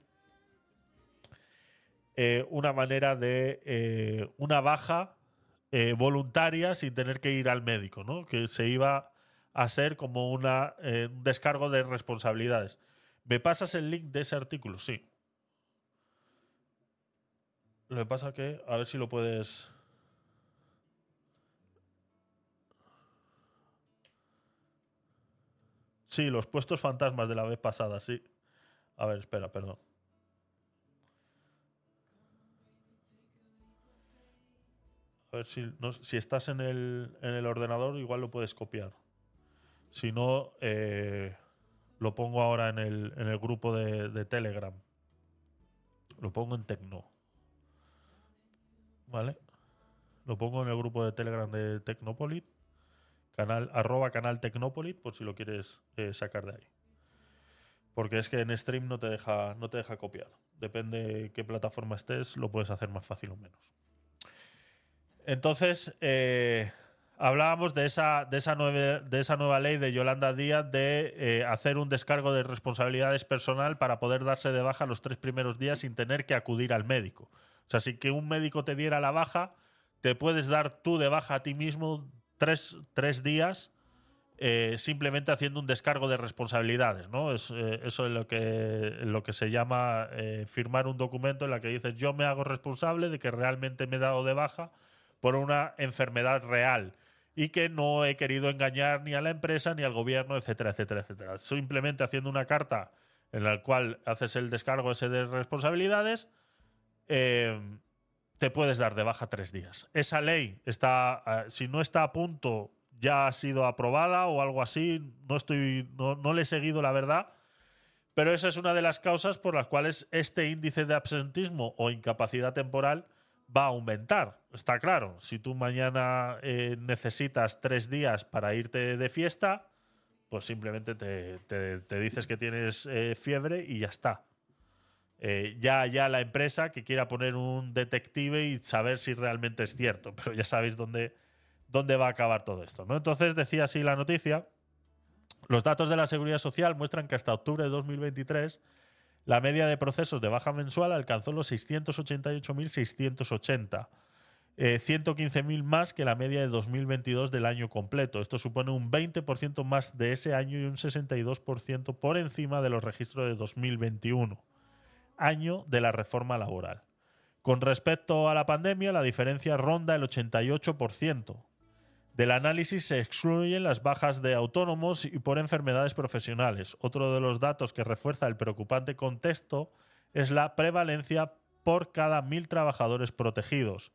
Speaker 2: una manera de una baja voluntaria sin tener que ir al médico, ¿no? que se iba a hacer como una, un descargo de responsabilidades. ¿Me pasas el link de ese artículo? Sí. Lo que pasa que, a ver si lo puedes... Sí, los puestos fantasmas de la vez pasada, sí. A ver, espera, perdón. A ver si, no- si estás en el, en el ordenador, igual lo puedes copiar. Si no, eh, lo pongo ahora en el, en el grupo de, de Telegram. Lo pongo en Tecno. ¿Vale? Lo pongo en el grupo de Telegram de Tecnopolit. Canal, arroba canal Tecnopolit, por si lo quieres eh, sacar de ahí. Porque es que en stream no te deja, no te deja copiar. Depende qué plataforma estés, lo puedes hacer más fácil o menos. Entonces, eh, hablábamos de esa, de, esa nueve- de esa nueva ley de Yolanda Díaz de eh, hacer un descargo de responsabilidades personal para poder darse de baja los tres primeros días sin tener que acudir al médico. O sea, si que un médico te diera la baja, te puedes dar tú de baja a ti mismo tres, tres días eh, simplemente haciendo un descargo de responsabilidades, ¿no? Es, eh, eso es lo que, lo que se llama firmar un documento en la que dices yo me hago responsable de que realmente me he dado de baja por una enfermedad real y que no he querido engañar ni a la empresa ni al gobierno, etcétera, etcétera, etcétera. Simplemente haciendo una carta en la cual haces el descargo ese de responsabilidades, eh, te puedes dar de baja tres días. Esa ley está, eh, si no está a punto, ya ha sido aprobada o algo así. No estoy, no, no le he seguido la verdad. Pero esa es una de las causas por las cuales este índice de absentismo o incapacidad temporal va a aumentar. Está claro. Si tú mañana eh, necesitas tres días para irte de fiesta, pues simplemente te, te- dices que tienes eh, fiebre y ya está. Eh, ya, ya la empresa que quiera poner un detective y saber si realmente es cierto, pero ya sabéis dónde, dónde va a acabar todo esto. ¿no? Entonces decía así la noticia, los datos de la Seguridad Social muestran que hasta octubre de 2023 la media de procesos de baja mensual alcanzó los 688.680. Eh, 115.000 más que la media de 2022 del año completo. Esto supone un 20% más de ese año y un 62% por encima de los registros de 2021 año de la reforma laboral. Con respecto a la pandemia, la diferencia ronda el 88%. Del análisis se excluyen las bajas de autónomos y por enfermedades profesionales. Otro de los datos que refuerza el preocupante contexto es la prevalencia por cada mil trabajadores protegidos.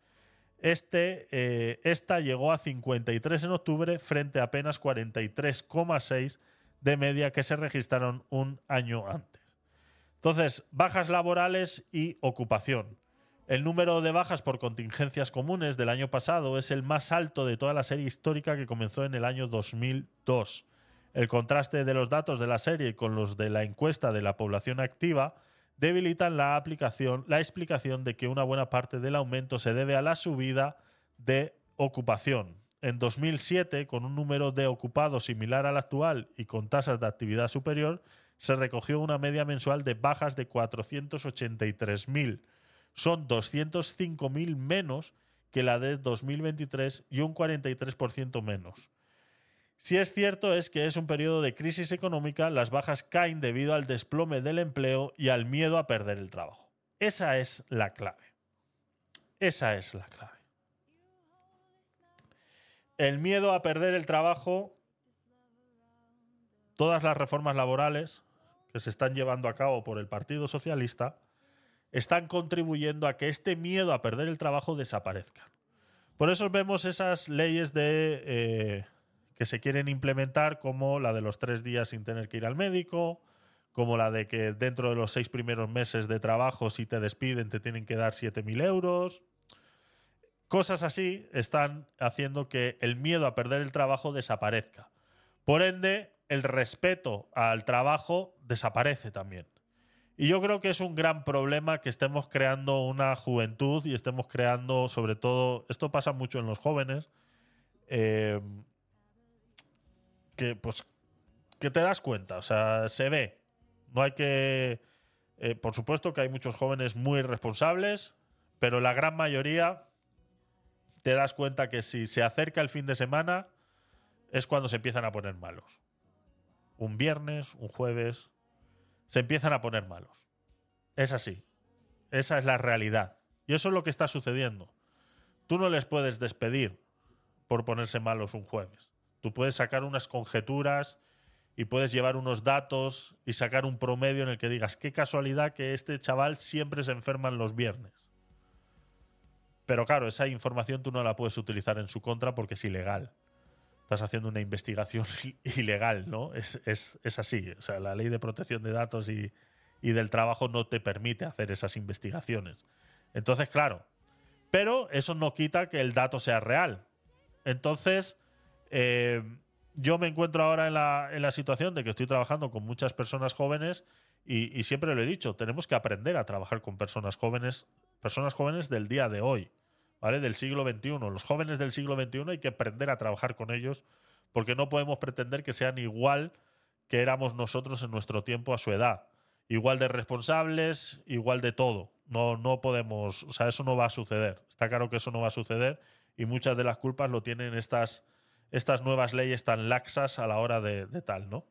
Speaker 2: Este, eh, esta llegó a 53 en octubre frente a apenas 43,6 de media que se registraron un año antes. Entonces, bajas laborales y ocupación. El número de bajas por contingencias comunes del año pasado es el más alto de toda la serie histórica que comenzó en el año 2002. El contraste de los datos de la serie con los de la encuesta de la población activa debilitan la, aplicación, la explicación de que una buena parte del aumento se debe a la subida de ocupación. En 2007, con un número de ocupados similar al actual y con tasas de actividad superior, se recogió una media mensual de bajas de 483.000. Son 205.000 menos que la de 2023 y un 43% menos. Si es cierto es que es un periodo de crisis económica, las bajas caen debido al desplome del empleo y al miedo a perder el trabajo. Esa es la clave. Esa es la clave. El miedo a perder el trabajo, todas las reformas laborales que se están llevando a cabo por el Partido Socialista, están contribuyendo a que este miedo a perder el trabajo desaparezca. Por eso vemos esas leyes de, eh, que se quieren implementar, como la de los tres días sin tener que ir al médico, como la de que dentro de los seis primeros meses de trabajo, si te despiden, te tienen que dar 7.000 euros. Cosas así están haciendo que el miedo a perder el trabajo desaparezca. Por ende, el respeto al trabajo desaparece también. Y yo creo que es un gran problema que estemos creando una juventud y estemos creando, sobre todo, esto pasa mucho en los jóvenes, eh, que pues que te das cuenta, o sea, se ve. No hay que, eh, por supuesto que hay muchos jóvenes muy responsables, pero la gran mayoría te das cuenta que si se acerca el fin de semana es cuando se empiezan a poner malos. Un viernes, un jueves, se empiezan a poner malos. Es así. Esa es la realidad. Y eso es lo que está sucediendo. Tú no les puedes despedir por ponerse malos un jueves. Tú puedes sacar unas conjeturas y puedes llevar unos datos y sacar un promedio en el que digas, qué casualidad que este chaval siempre se enferma en los viernes. Pero claro, esa información tú no la puedes utilizar en su contra porque es ilegal. Estás haciendo una investigación ilegal, ¿no? Es, es, es así. O sea, la ley de protección de datos y, y del trabajo no te permite hacer esas investigaciones. Entonces, claro. Pero eso no quita que el dato sea real. Entonces, eh, yo me encuentro ahora en la, en la, situación de que estoy trabajando con muchas personas jóvenes y, y, siempre lo he dicho, tenemos que aprender a trabajar con personas jóvenes, personas jóvenes del día de hoy, ¿vale? Del siglo XXI. Los jóvenes del siglo XXI hay que aprender a trabajar con ellos porque no podemos pretender que sean igual que éramos nosotros en nuestro tiempo a su edad. Igual de responsables, igual de todo. No, no podemos, o sea, eso no va a suceder. Está claro que eso no va a suceder y muchas de las culpas lo tienen estas estas nuevas leyes tan laxas a la hora de, tal, ¿no?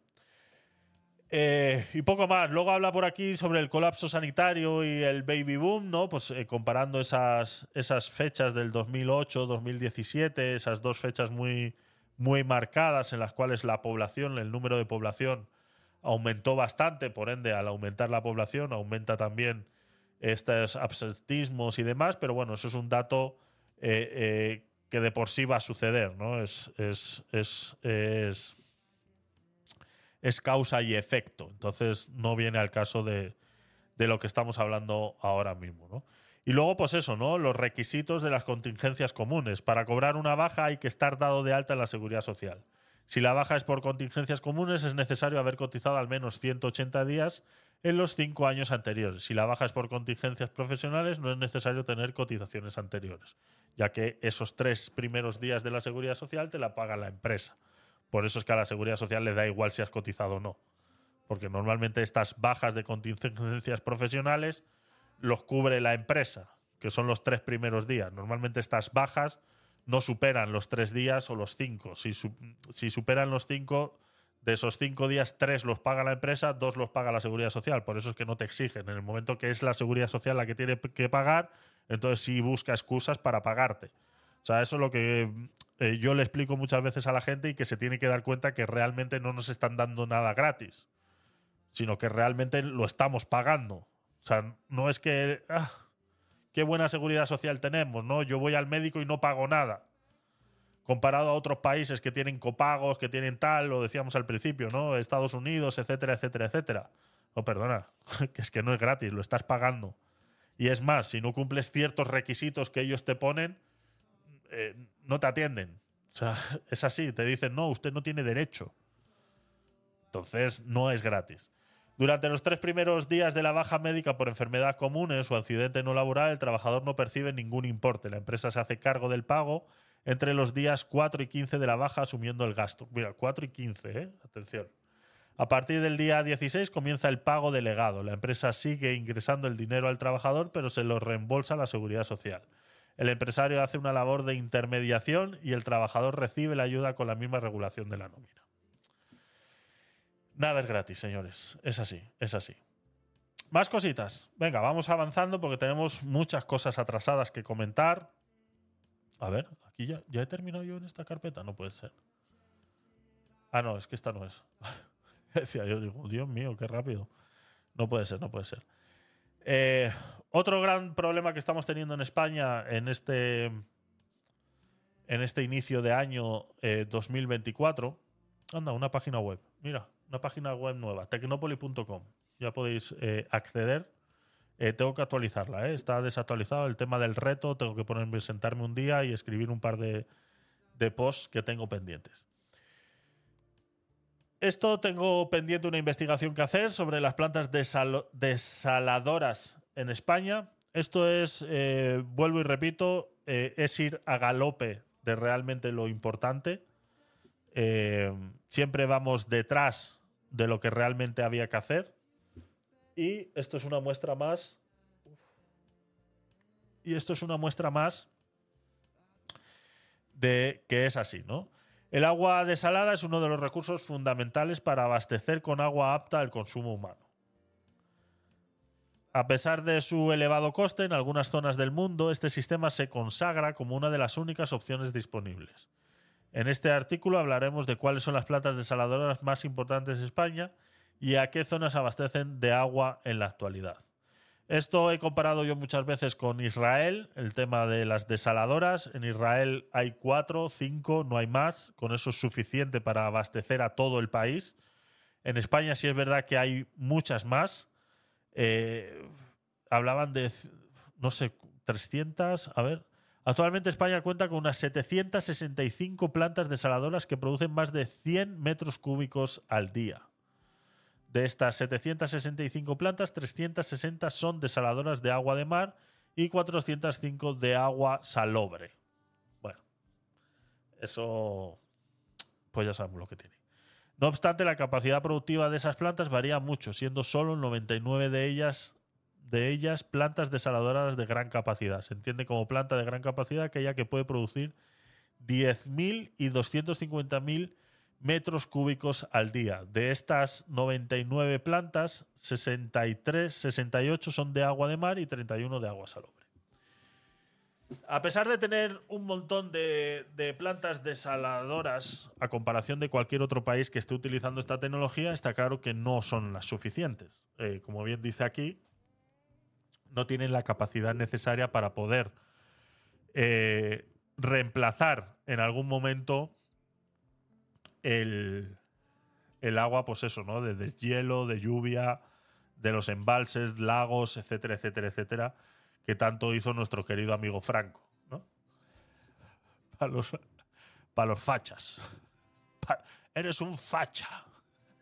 Speaker 2: Eh, y poco más. Luego habla por aquí sobre el colapso sanitario y el baby boom, ¿no? Pues eh, comparando esas, esas fechas del 2008, 2017, esas dos fechas muy, muy marcadas en las cuales la población, el número de población aumentó bastante, por ende, al aumentar la población aumenta también estos absentismos y demás, pero bueno, eso es un dato eh, que de por sí va a suceder, ¿no? Es, es, es, es, es causa y efecto. Entonces no viene al caso de, de, lo que estamos hablando ahora mismo, ¿no? Y luego, pues eso, ¿no? Los requisitos de las contingencias comunes. Para cobrar una baja hay que estar dado de alta en la seguridad social. Si la baja es por contingencias comunes, es necesario haber cotizado al menos 180 días en los cinco años anteriores. Si la baja es por contingencias profesionales, no es necesario tener cotizaciones anteriores, ya que esos tres primeros días de la seguridad social te la paga la empresa. Por eso es que a la seguridad social le da igual si has cotizado o no. Porque normalmente estas bajas de contingencias profesionales los cubre la empresa, que son los tres primeros días. Normalmente estas bajas no superan los tres días o los cinco. Si, si superan los cinco, de esos cinco días, tres los paga la empresa, dos los paga la seguridad social. Por eso es que no te exigen. En el momento que es la seguridad social la que tiene que pagar, entonces sí busca excusas para pagarte. O sea, eso es lo que eh, yo le explico muchas veces a la gente y que se tiene que dar cuenta que realmente no nos están dando nada gratis, sino que realmente lo estamos pagando. O sea, no es que, ah, qué buena seguridad social tenemos, ¿no? Yo voy al médico y no pago nada comparado a otros países que tienen copagos, que tienen tal, lo decíamos al principio, ¿no? Estados Unidos, etcétera, etcétera, etcétera. No, perdona, que es que no es gratis, lo estás pagando. Y es más, si no cumples ciertos requisitos que ellos te ponen, eh, no te atienden. O sea, es así, te dicen, no, usted no tiene derecho. Entonces, no es gratis. Durante los tres primeros días de la baja médica por enfermedad comunes o accidente no laboral, el trabajador no percibe ningún importe. La empresa se hace cargo del pago entre los días 4 y 15 de la baja asumiendo el gasto. Mira, 4 y 15, ¿eh? Atención. A partir del día 16 comienza el pago delegado. La empresa sigue ingresando el dinero al trabajador, pero se lo reembolsa la seguridad social. El empresario hace una labor de intermediación y el trabajador recibe la ayuda con la misma regulación de la nómina. Nada es gratis, señores. Es así, es así. Más cositas. Venga, vamos avanzando porque tenemos muchas cosas atrasadas que comentar. A ver, ya he terminado yo en esta carpeta. No puede ser. Ah, no, es que esta no es. Decía yo, digo, Dios mío, qué rápido. No puede ser, no puede ser. Eh, otro gran problema que estamos teniendo en España en este, en este inicio de año eh, 2024. Anda, una página web. Mira, una página web nueva, tecnopoli.com. Ya podéis eh, acceder. Eh, tengo que actualizarla, ¿eh? está desactualizado. El tema del reto, tengo que ponerme, sentarme un día y escribir un par de, posts que tengo pendientes. Esto tengo pendiente una investigación que hacer sobre las plantas desaladoras en España. Esto es, eh, vuelvo y repito, es ir a galope de realmente lo importante. Siempre vamos detrás de lo que realmente había que hacer. Y esto es una muestra más. Y esto es una muestra más de que es así, ¿no? El agua desalada es uno de los recursos fundamentales para abastecer con agua apta al consumo humano. A pesar de su elevado coste, en algunas zonas del mundo este sistema se consagra como una de las únicas opciones disponibles. En este artículo hablaremos de cuáles son las plantas desaladoras más importantes de España y a qué zonas abastecen de agua en la actualidad. Esto he comparado yo muchas veces con Israel, el tema de las desaladoras. En Israel hay cuatro, cinco, no hay más. Con eso es suficiente para abastecer a todo el país. En España sí es verdad que hay muchas más. Eh, hablaban de, no sé, 300. A ver. Actualmente España cuenta con unas 765 plantas desaladoras que producen más de 100 metros cúbicos al día. De estas 765 plantas, 360 son desaladoras de agua de mar y 405 de agua salobre. Bueno, eso pues ya sabemos lo que tiene. No obstante, la capacidad productiva de esas plantas varía mucho, siendo solo el 99 de ellas de ellas plantas desaladoras de gran capacidad. Se entiende como planta de gran capacidad aquella que puede producir 10.000 y 250.000 metros cúbicos al día. De estas 99 plantas, 63, 68 son de agua de mar y 31 de agua salobre. A pesar de tener un montón de, plantas desaladoras a comparación de cualquier otro país que esté utilizando esta tecnología, está claro que no son las suficientes. Eh, como bien dice aquí, no tienen la capacidad necesaria para poder eh, reemplazar en algún momento el, el, agua, pues eso, ¿no? De deshielo, de lluvia, de los embalses, lagos, etcétera, etcétera, etcétera, que tanto hizo nuestro querido amigo Franco, ¿no? Para los, los fachas. Eres un facha.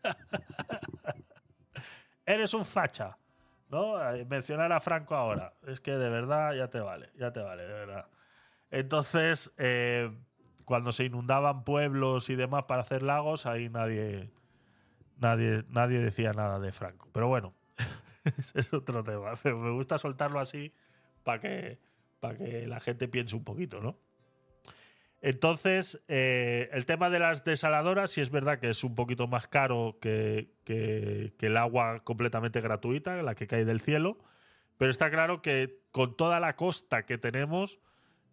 Speaker 2: eres un facha. ¿No? Mencionar a Franco ahora. Es que de verdad ya te vale, ya te vale, de verdad. Entonces, eh, cuando se inundaban pueblos y demás para hacer lagos, ahí nadie, nadie, nadie decía nada de Franco. Pero bueno, ese es otro tema. Pero me gusta soltarlo así para que, para que la gente piense un poquito, ¿no? Entonces, eh, el tema de las desaladoras, sí es verdad que es un poquito más caro que, que, el agua completamente gratuita, la que cae del cielo, pero está claro que con toda la costa que tenemos,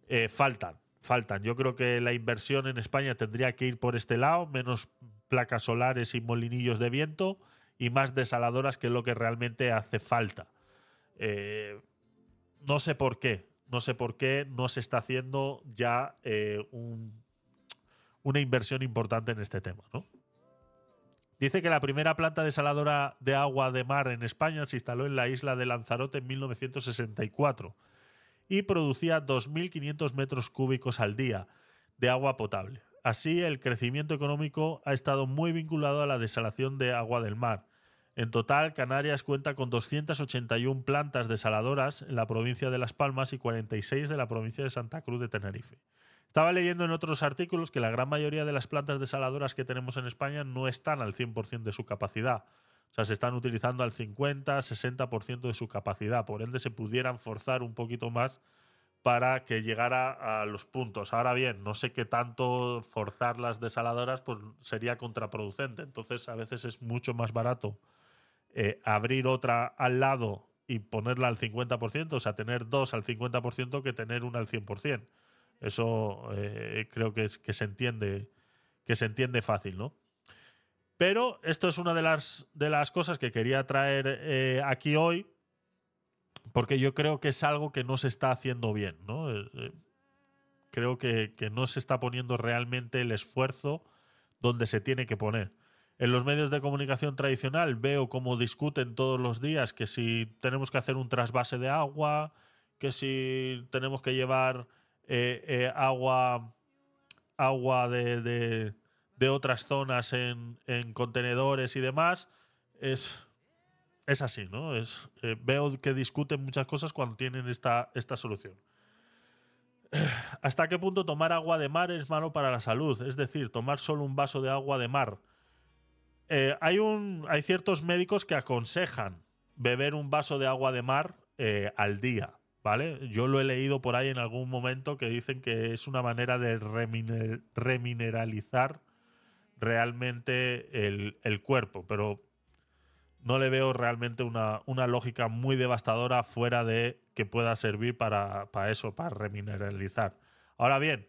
Speaker 2: eh, faltan, faltan. Yo creo que la inversión en España tendría que ir por este lado, menos placas solares y molinillos de viento y más desaladoras, que es lo que realmente hace falta. Eh, no sé por qué, no sé por qué no se está haciendo ya eh, un, una inversión importante en este tema. Dice que la primera planta desaladora de agua de mar en España se instaló en la isla de Lanzarote en 1964 y producía 2.500 metros cúbicos al día de agua potable. Así, el crecimiento económico ha estado muy vinculado a la desalación de agua del mar. En total, Canarias cuenta con 281 plantas desaladoras en la provincia de Las Palmas y 46 de la provincia de Santa Cruz de Tenerife. Estaba leyendo en otros artículos que la gran mayoría de las plantas desaladoras que tenemos en España no están al 100% de su capacidad. O sea, se están utilizando al 50, 60% de su capacidad. Por ende, se pudieran forzar un poquito más para que llegara a los puntos. Ahora bien, no sé qué tanto forzar las desaladoras pues sería contraproducente. Entonces, a veces es mucho más barato eh, abrir otra al lado y ponerla al 50%, o sea, tener dos al 50% que tener una al 100%. Eso eh, creo que, es, que, se entiende, que se entiende fácil, ¿no? Pero esto es una de las, de las cosas que quería traer eh, aquí hoy, porque yo creo que es algo que no se está haciendo bien, ¿no? Eh, eh, creo que, que, no se está poniendo realmente el esfuerzo donde se tiene que poner. En los medios de comunicación tradicional veo cómo discuten todos los días que si tenemos que hacer un trasvase de agua, que si tenemos que llevar agua, agua de, de otras zonas en, en, contenedores y demás, es, es así, ¿no? Es, eh, veo que discuten muchas cosas cuando tienen esta, esta solución. ¿Hasta qué punto tomar agua de mar es malo para la salud? Es decir, tomar solo un vaso de agua de mar. Eh, hay, un, hay ciertos médicos que aconsejan beber un vaso de agua de mar eh, al día, ¿vale? Yo lo he leído por ahí en algún momento que dicen que es una manera de reminer, remineralizar realmente el, el, cuerpo, pero no le veo realmente una, una, lógica muy devastadora fuera de que pueda servir para, para eso, para remineralizar. Ahora bien,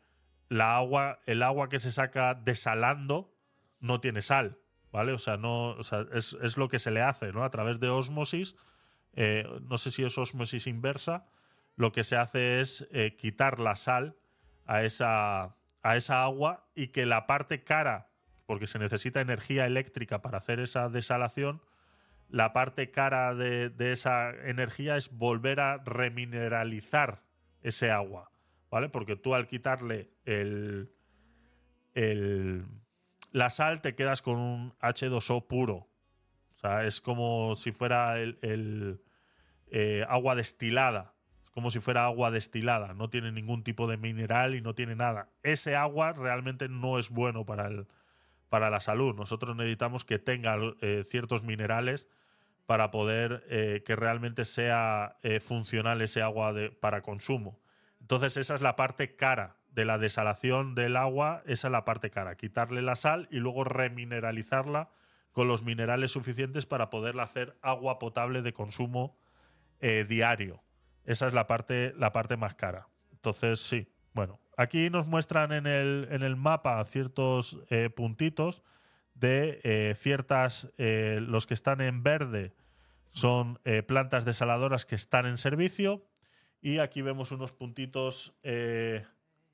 Speaker 2: la agua, el agua que se saca desalando no tiene sal, ¿vale? O sea, no, es, es, lo que se le hace, ¿no? A través de osmosis, eh, no sé si es osmosis inversa, lo que se hace es eh, quitar la sal a esa, a esa agua y que la parte cara, porque se necesita energía eléctrica para hacer esa desalación, la parte cara de, esa energía es volver a remineralizar ese agua, ¿vale? Porque tú al quitarle el, el la sal te quedas con un H2O puro. O sea, es como si fuera el, el eh, agua destilada. Es como si fuera agua destilada. No tiene ningún tipo de mineral y no tiene nada. Ese agua realmente no es bueno para, el, para la salud. Nosotros necesitamos que tenga eh, ciertos minerales para poder eh, que realmente sea eh, funcional ese agua para consumo. Entonces esa es la parte cara de la desalación del agua, esa es la parte cara, quitarle la sal y luego remineralizarla con los minerales suficientes para poderla hacer agua potable de consumo diario. Esa es la parte, la parte más cara. Entonces, sí, bueno, aquí nos muestran en el, en el mapa ciertos eh, puntitos de eh, ciertas, los que están en verde son plantas desaladoras que están en servicio y aquí vemos unos puntitos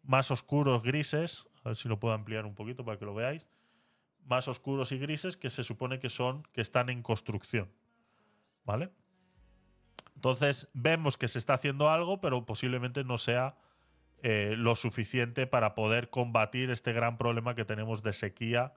Speaker 2: más oscuros, grises, a ver si lo puedo ampliar un poquito para que lo veáis, más oscuros y grises que se supone que son, que están en construcción. ¿Vale? Entonces vemos que se está haciendo algo, pero posiblemente no sea eh, lo suficiente para poder combatir este gran problema que tenemos de sequía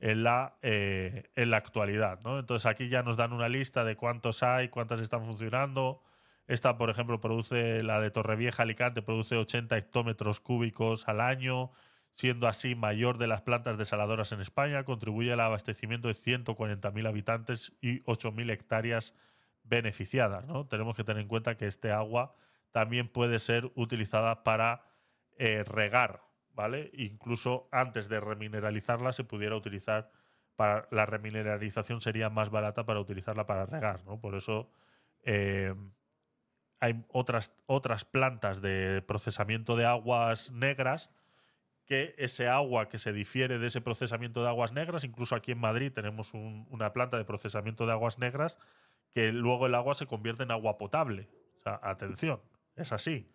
Speaker 2: en la, eh, en la actualidad. ¿no? Entonces aquí ya nos dan una lista de cuántos hay, cuántas están funcionando, esta, por ejemplo, produce, la de Torrevieja Alicante, produce 80 hectómetros cúbicos al año, siendo así mayor de las plantas desaladoras en España, contribuye al abastecimiento de 140.000 habitantes y 8.000 hectáreas beneficiadas. Tenemos que tener en cuenta que este agua también puede ser utilizada para eh, regar, ¿vale? Incluso antes de remineralizarla se pudiera utilizar para la remineralización sería más barata para utilizarla para regar, ¿no? Por eso eh, hay otras, otras plantas de procesamiento de aguas negras que ese agua que se difiere de ese procesamiento de aguas negras, incluso aquí en Madrid tenemos un, una planta de procesamiento de aguas negras, que luego el agua se convierte en agua potable. O sea, atención, es así.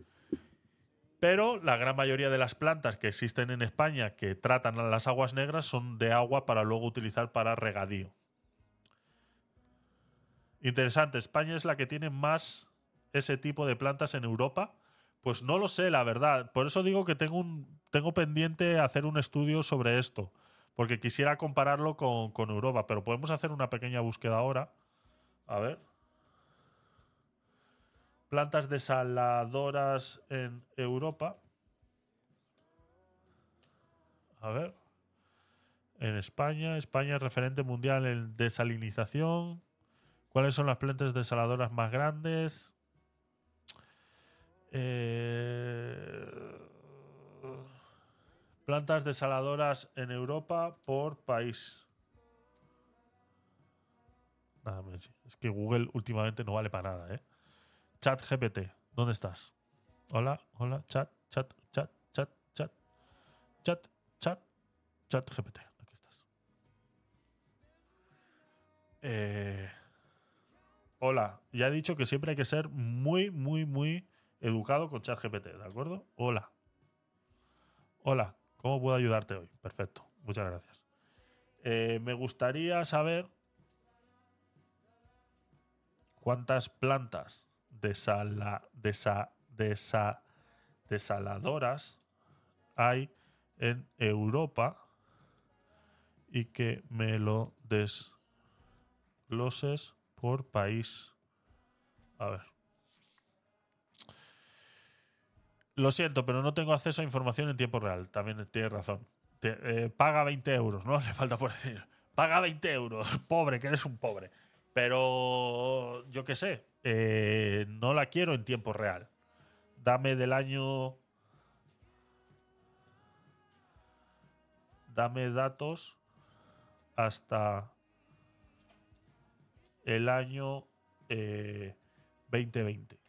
Speaker 2: Pero la gran mayoría de las plantas que existen en España que tratan las aguas negras son de agua para luego utilizar para regadío. Interesante, España es la que tiene más ese tipo de plantas en Europa? Pues no lo sé, la verdad. Por eso digo que tengo, un, tengo pendiente hacer un estudio sobre esto, porque quisiera compararlo con, con Europa, pero podemos hacer una pequeña búsqueda ahora. A ver. Plantas desaladoras en Europa. A ver. En España, España es referente mundial en desalinización. ¿Cuáles son las plantas desaladoras más grandes? Eh, plantas desaladoras en Europa por país. Nada. Es que Google últimamente no vale para nada, ¿eh? Chat GPT, ¿dónde estás? Hola, hola, chat, chat, chat, chat, chat, chat, chat, chat GPT. Aquí estás. Eh, hola, ya he dicho que siempre hay que ser muy, muy, muy educado con chat GPT, ¿de acuerdo? Hola. Hola, ¿cómo puedo ayudarte hoy? Perfecto, muchas gracias. Eh, me gustaría saber cuántas plantas desala, desa- desa- desaladoras hay en Europa y que me lo desgloses por país. A ver. Lo siento, pero no tengo acceso a información en tiempo real. También tienes razón. Eh, paga 20 euros, ¿no? Le falta por decir. Paga 20 euros. Pobre, que eres un pobre. Pero yo qué sé. Eh, no la quiero en tiempo real. Dame del año. Dame datos hasta el año eh, 2020.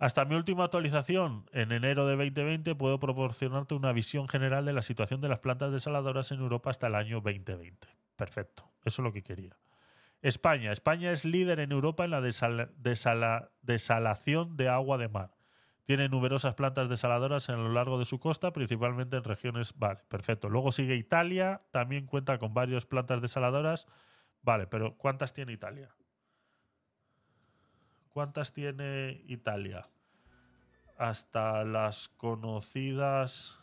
Speaker 2: Hasta mi última actualización, en enero de 2020, puedo proporcionarte una visión general de la situación de las plantas desaladoras en Europa hasta el año 2020. Perfecto, eso es lo que quería. España. España es líder en Europa en la desala- desala- desalación de agua de mar. Tiene numerosas plantas desaladoras a lo largo de su costa, principalmente en regiones. Vale, perfecto. Luego sigue Italia, también cuenta con varias plantas desaladoras. Vale, pero ¿cuántas tiene Italia? ¿Cuántas tiene Italia? Hasta las conocidas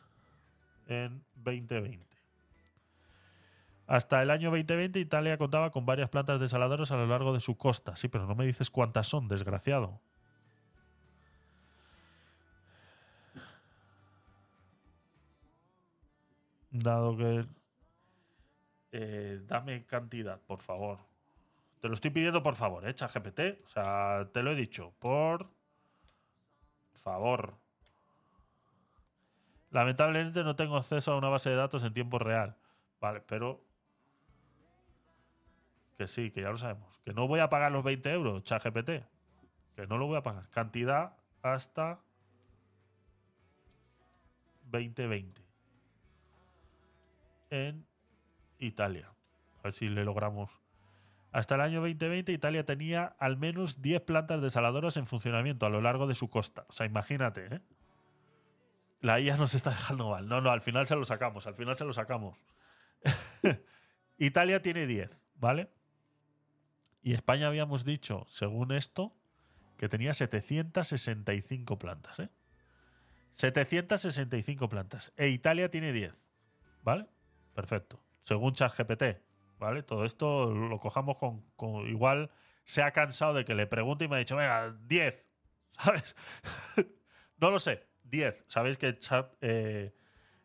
Speaker 2: en 2020. Hasta el año 2020 Italia contaba con varias plantas desaladoras a lo largo de su costa. Sí, pero no me dices cuántas son, desgraciado. Dado que... eh, dame cantidad, por favor. Te lo estoy pidiendo por favor, ¿eh, GPT? O sea, te lo he dicho. Por favor. Lamentablemente no tengo acceso a una base de datos en tiempo real. Vale, pero... Que sí, que ya lo sabemos. Que no voy a pagar los 20 euros, ChatGPT. Que no lo voy a pagar. Cantidad hasta 2020. En Italia. A ver si le logramos. Hasta el año 2020 Italia tenía al menos 10 plantas desaladoras en funcionamiento a lo largo de su costa. O sea, imagínate, ¿eh? La IA nos está dejando mal. No, no, al final se lo sacamos, al final se lo sacamos. Italia tiene 10, ¿vale? Y España habíamos dicho, según esto, que tenía 765 plantas, ¿eh? 765 plantas. E Italia tiene 10, ¿vale? Perfecto. Según ChatGPT, ¿vale? Todo esto lo cojamos con, Igual se ha cansado de que le pregunte y me ha dicho, venga, 10, ¿sabes? no lo sé, 10. Sabéis que chat, eh,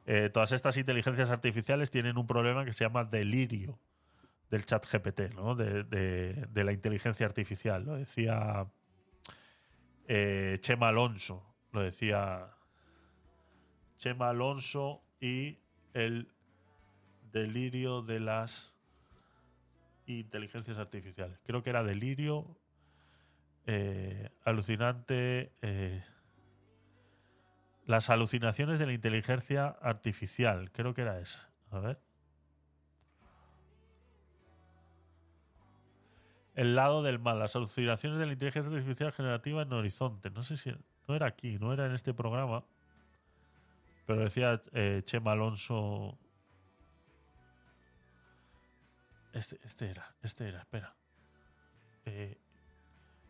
Speaker 2: eh, todas estas inteligencias artificiales tienen un problema que se llama delirio del chat GPT, ¿no? De, de- la inteligencia artificial. Lo decía eh, Chema Alonso. Lo decía Chema Alonso y el delirio de las inteligencias artificiales. Creo que era delirio, eh, alucinante, eh, las alucinaciones de la inteligencia artificial. Creo que era esa. A ver. El lado del mal, las alucinaciones de la inteligencia artificial generativa en Horizonte. No sé si no era aquí, no era en este programa. Pero decía eh, Chema Alonso. Este, este era, este era, espera. Eh,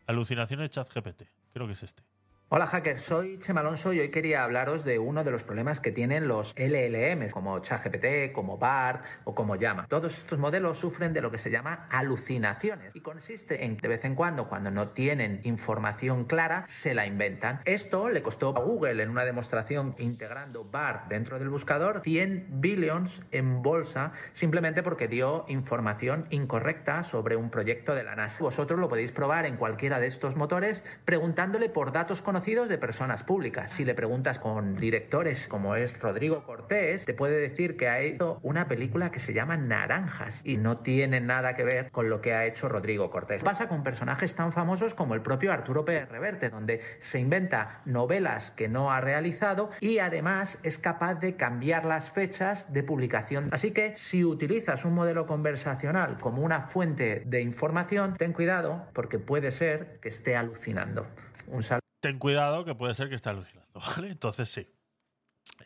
Speaker 2: alucinaciones de ChatGPT. Creo que es este.
Speaker 12: Hola hackers, soy Chema Alonso y hoy quería hablaros de uno de los problemas que tienen los LLM, como ChatGPT, como BART o como Llama. Todos estos modelos sufren de lo que se llama alucinaciones y consiste en de vez en cuando, cuando no tienen información clara, se la inventan. Esto le costó a Google en una demostración integrando BART dentro del buscador 100 billions en bolsa simplemente porque dio información incorrecta sobre un proyecto de la NASA. Vosotros lo podéis probar en cualquiera de estos motores preguntándole por datos de personas públicas. Si le preguntas con directores como es Rodrigo Cortés, te puede decir que ha hecho una película que se llama Naranjas y no tiene nada que ver con lo que ha hecho Rodrigo Cortés. Pasa con personajes tan famosos como el propio Arturo Pérez Reverte, donde se inventa novelas que no ha realizado y además es capaz de cambiar las fechas de publicación. Así que si utilizas un modelo conversacional como una fuente de información, ten cuidado porque puede ser que esté alucinando. Un saludo.
Speaker 2: Ten cuidado que puede ser que esté alucinando, ¿vale? Entonces sí.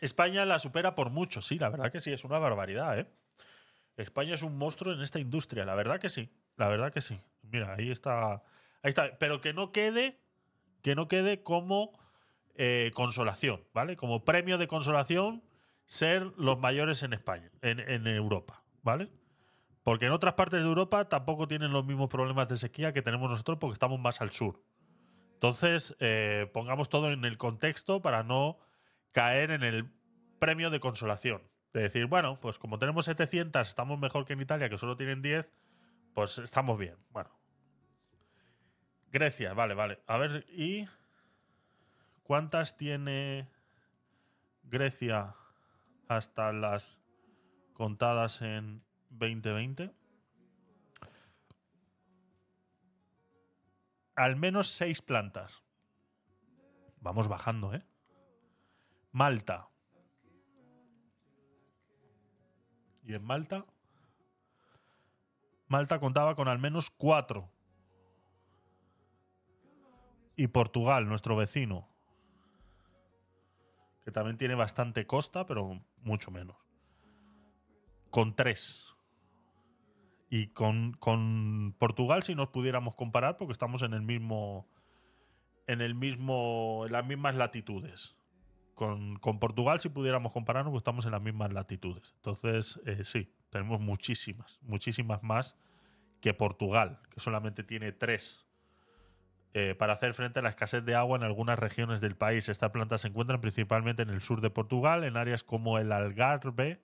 Speaker 2: España la supera por mucho, sí, la verdad que sí, es una barbaridad, ¿eh? España es un monstruo en esta industria, la verdad que sí, la verdad que sí. Mira, ahí está, ahí está, pero que no quede, que no quede como eh, consolación, ¿vale? Como premio de consolación ser los mayores en España, en, en Europa, ¿vale? Porque en otras partes de Europa tampoco tienen los mismos problemas de sequía que tenemos nosotros porque estamos más al sur. Entonces, eh, pongamos todo en el contexto para no caer en el premio de consolación. De decir, bueno, pues como tenemos 700, estamos mejor que en Italia, que solo tienen 10, pues estamos bien. Bueno. Grecia, vale, vale. A ver, ¿y cuántas tiene Grecia hasta las contadas en 2020? Al menos seis plantas. Vamos bajando, ¿eh? Malta. Y en Malta, Malta contaba con al menos cuatro. Y Portugal, nuestro vecino, que también tiene bastante costa, pero mucho menos. Con tres. Y con, con, Portugal, si nos pudiéramos comparar, porque estamos en el mismo. En el mismo. en las mismas latitudes. Con, con Portugal, si pudiéramos compararnos, pues estamos en las mismas latitudes. Entonces, eh, sí, tenemos muchísimas, muchísimas más que Portugal, que solamente tiene tres. Eh, para hacer frente a la escasez de agua en algunas regiones del país. Estas plantas se encuentran principalmente en el sur de Portugal, en áreas como el Algarve,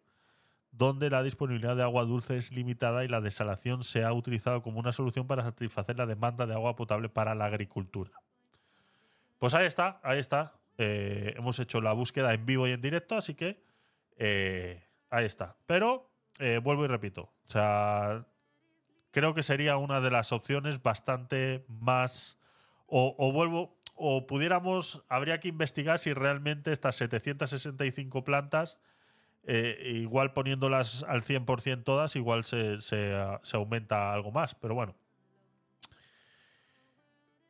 Speaker 2: donde la disponibilidad de agua dulce es limitada y la desalación se ha utilizado como una solución para satisfacer la demanda de agua potable para la agricultura. Pues ahí está, ahí está. Eh, hemos hecho la búsqueda en vivo y en directo, así que eh, ahí está. Pero eh, vuelvo y repito, o sea, creo que sería una de las opciones bastante más... O, o vuelvo, o pudiéramos, habría que investigar si realmente estas 765 plantas eh, igual poniéndolas al 100% todas, igual se, se, se, aumenta algo más, pero bueno.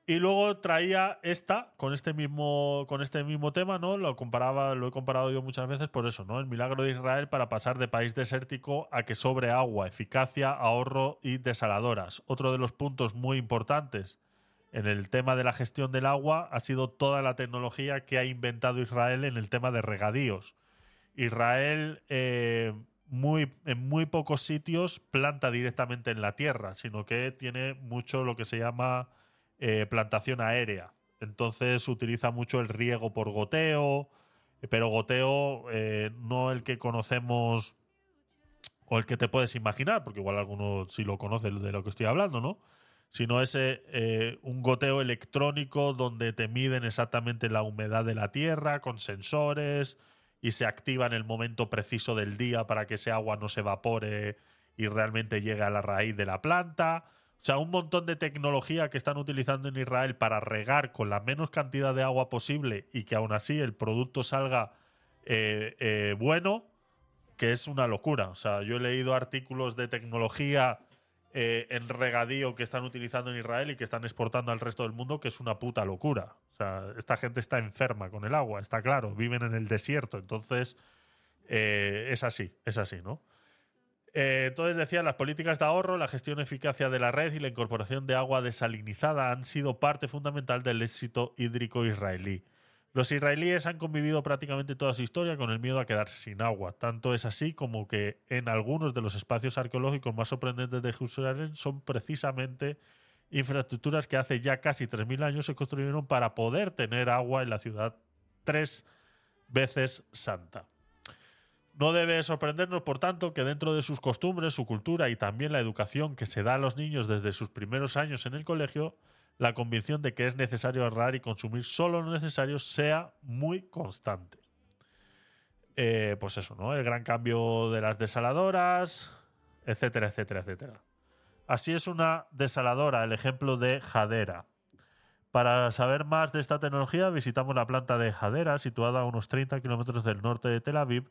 Speaker 2: Y luego traía esta con este mismo con este mismo tema, ¿no? Lo comparaba, lo he comparado yo muchas veces por eso, ¿no? El milagro de Israel para pasar de país desértico a que sobre agua, eficacia, ahorro y desaladoras. Otro de los puntos muy importantes en el tema de la gestión del agua ha sido toda la tecnología que ha inventado Israel en el tema de regadíos Israel eh, muy, en muy pocos sitios planta directamente en la tierra, sino que tiene mucho lo que se llama eh, plantación aérea. Entonces utiliza mucho el riego por goteo, pero goteo eh, no el que conocemos o el que te puedes imaginar, porque igual alguno sí lo conoce de lo que estoy hablando, ¿no? Sino ese un goteo electrónico donde te miden exactamente la humedad de la tierra con sensores, y se activa en el momento preciso del día para que ese agua no se evapore y realmente llegue a la raíz de la planta. O sea, un montón de tecnología que están utilizando en Israel para regar con la menos cantidad de agua posible y que aún así el producto salga eh, eh, bueno, que es una locura. O sea, yo he leído artículos de tecnología eh, en regadío que están utilizando en Israel y que están exportando al resto del mundo, que es una puta locura. O sea, esta gente está enferma con el agua, está claro, viven en el desierto, entonces eh, es así, es así, ¿no? Eh, entonces decía, las políticas de ahorro, la gestión eficacia de la red y la incorporación de agua desalinizada han sido parte fundamental del éxito hídrico israelí. Los israelíes han convivido prácticamente toda su historia con el miedo a quedarse sin agua. Tanto es así como que en algunos de los espacios arqueológicos más sorprendentes de Jerusalén son precisamente infraestructuras que hace ya casi 3.000 años se construyeron para poder tener agua en la ciudad tres veces santa. No debe sorprendernos, por tanto, que dentro de sus costumbres, su cultura y también la educación que se da a los niños desde sus primeros años en el colegio, la convicción de que es necesario ahorrar y consumir solo lo necesario sea muy constante. Eh, pues eso, ¿no? El gran cambio de las desaladoras, etcétera, etcétera, etcétera. Así es una desaladora, el ejemplo de Jadera. Para saber más de esta tecnología, visitamos la planta de Jadera, situada a unos 30 kilómetros del norte de Tel Aviv,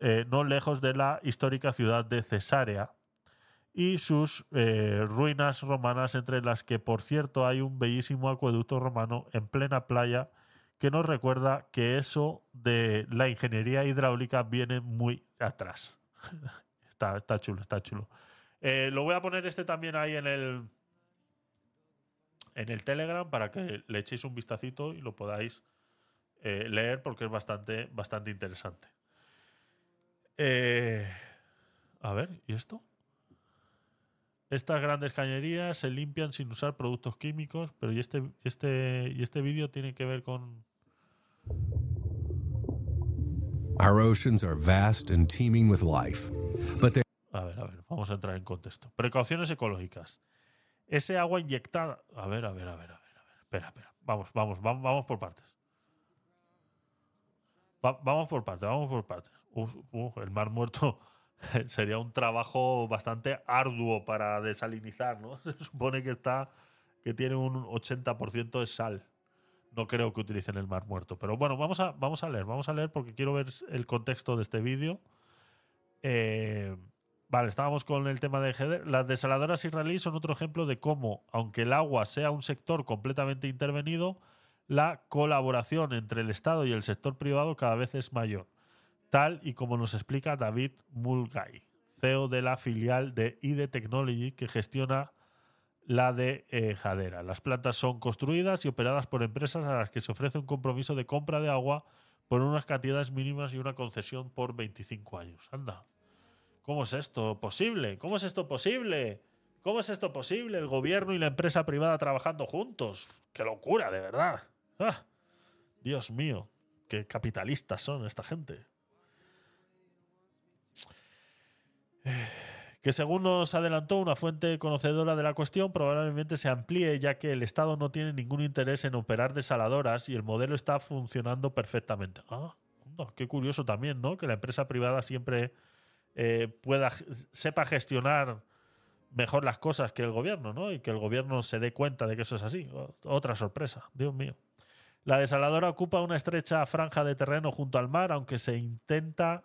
Speaker 2: eh, no lejos de la histórica ciudad de Cesarea, y sus eh, ruinas romanas, entre las que, por cierto, hay un bellísimo acueducto romano en plena playa que nos recuerda que eso de la ingeniería hidráulica viene muy atrás. está, está chulo, está chulo. Eh, lo voy a poner este también ahí en el en el Telegram para que le echéis un vistacito y lo podáis eh, leer porque es bastante, bastante interesante. A ver, ¿y esto? Estas grandes cañerías se limpian sin usar productos químicos, pero ¿y este, este, y este vídeo tiene que ver con,
Speaker 13: Our oceans are vast and teeming with life, but they
Speaker 2: A ver, a ver, vamos a entrar en contexto. Precauciones ecológicas. Ese agua inyectada. A ver, a ver, a ver, a ver, a ver. Espera, espera. Vamos, vamos, vamos, vamos por partes. Va- vamos por partes, vamos por partes. Uf, uf, el mar muerto sería un trabajo bastante arduo para desalinizar, ¿no? Se supone que está que tiene un 80% de sal. No creo que utilicen el mar muerto. Pero bueno, vamos a, vamos a leer, vamos a leer porque quiero ver el contexto de este vídeo. Eh, vale, estábamos con el tema de GD. Las desaladoras israelíes son otro ejemplo de cómo, aunque el agua sea un sector completamente intervenido, la colaboración entre el Estado y el sector privado cada vez es mayor. Tal y como nos explica David Mulgay, CEO de la filial de ID Technology que gestiona la de eh, Jadera. Las plantas son construidas y operadas por empresas a las que se ofrece un compromiso de compra de agua por unas cantidades mínimas y una concesión por 25 años. Anda. ¿Cómo es esto posible? ¿Cómo es esto posible? ¿Cómo es esto posible? El gobierno y la empresa privada trabajando juntos. ¡Qué locura, de verdad! ¡Ah! Dios mío, qué capitalistas son esta gente. Que según nos adelantó una fuente conocedora de la cuestión, probablemente se amplíe ya que el Estado no tiene ningún interés en operar desaladoras y el modelo está funcionando perfectamente. Ah, qué curioso también, ¿no? Que la empresa privada siempre eh, pueda sepa gestionar mejor las cosas que el gobierno, ¿no? Y que el gobierno se dé cuenta de que eso es así. Otra sorpresa, Dios mío. La desaladora ocupa una estrecha franja de terreno junto al mar, aunque se intenta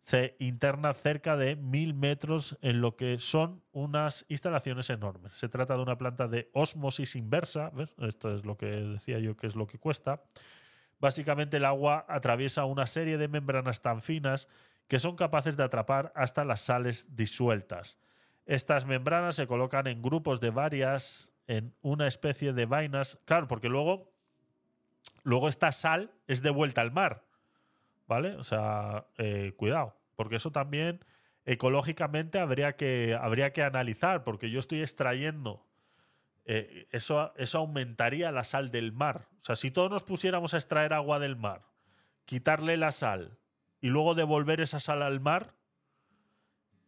Speaker 2: se interna cerca de mil metros en lo que son unas instalaciones enormes. Se trata de una planta de osmosis inversa, ¿ves? Esto es lo que decía yo que es lo que cuesta. Básicamente el agua atraviesa una serie de membranas tan finas que son capaces de atrapar hasta las sales disueltas. Estas membranas se colocan en grupos de varias en una especie de vainas, claro, porque luego luego esta sal es de vuelta al mar. ¿Vale? O sea, eh, cuidado, porque eso también ecológicamente habría que, habría que analizar, porque yo estoy extrayendo, eh, eso, eso aumentaría la sal del mar. O sea, si todos nos pusiéramos a extraer agua del mar, quitarle la sal y luego devolver esa sal al mar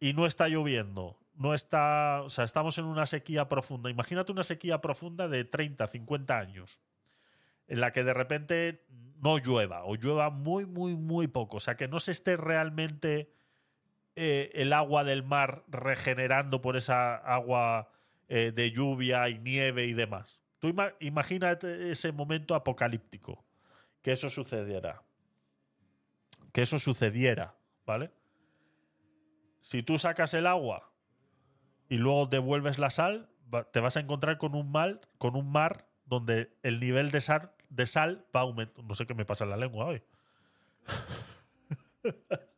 Speaker 2: y no está lloviendo, no está, o sea, estamos en una sequía profunda. Imagínate una sequía profunda de 30, 50 años en la que de repente no llueva o llueva muy, muy, muy poco. O sea, que no se esté realmente eh, el agua del mar regenerando por esa agua eh, de lluvia y nieve y demás. Tú ima imagínate ese momento apocalíptico, que eso sucediera. Que eso sucediera, ¿vale? Si tú sacas el agua y luego devuelves la sal, te vas a encontrar con un, mal, con un mar donde el nivel de sal, de sal va aumentando. No sé qué me pasa en la lengua hoy.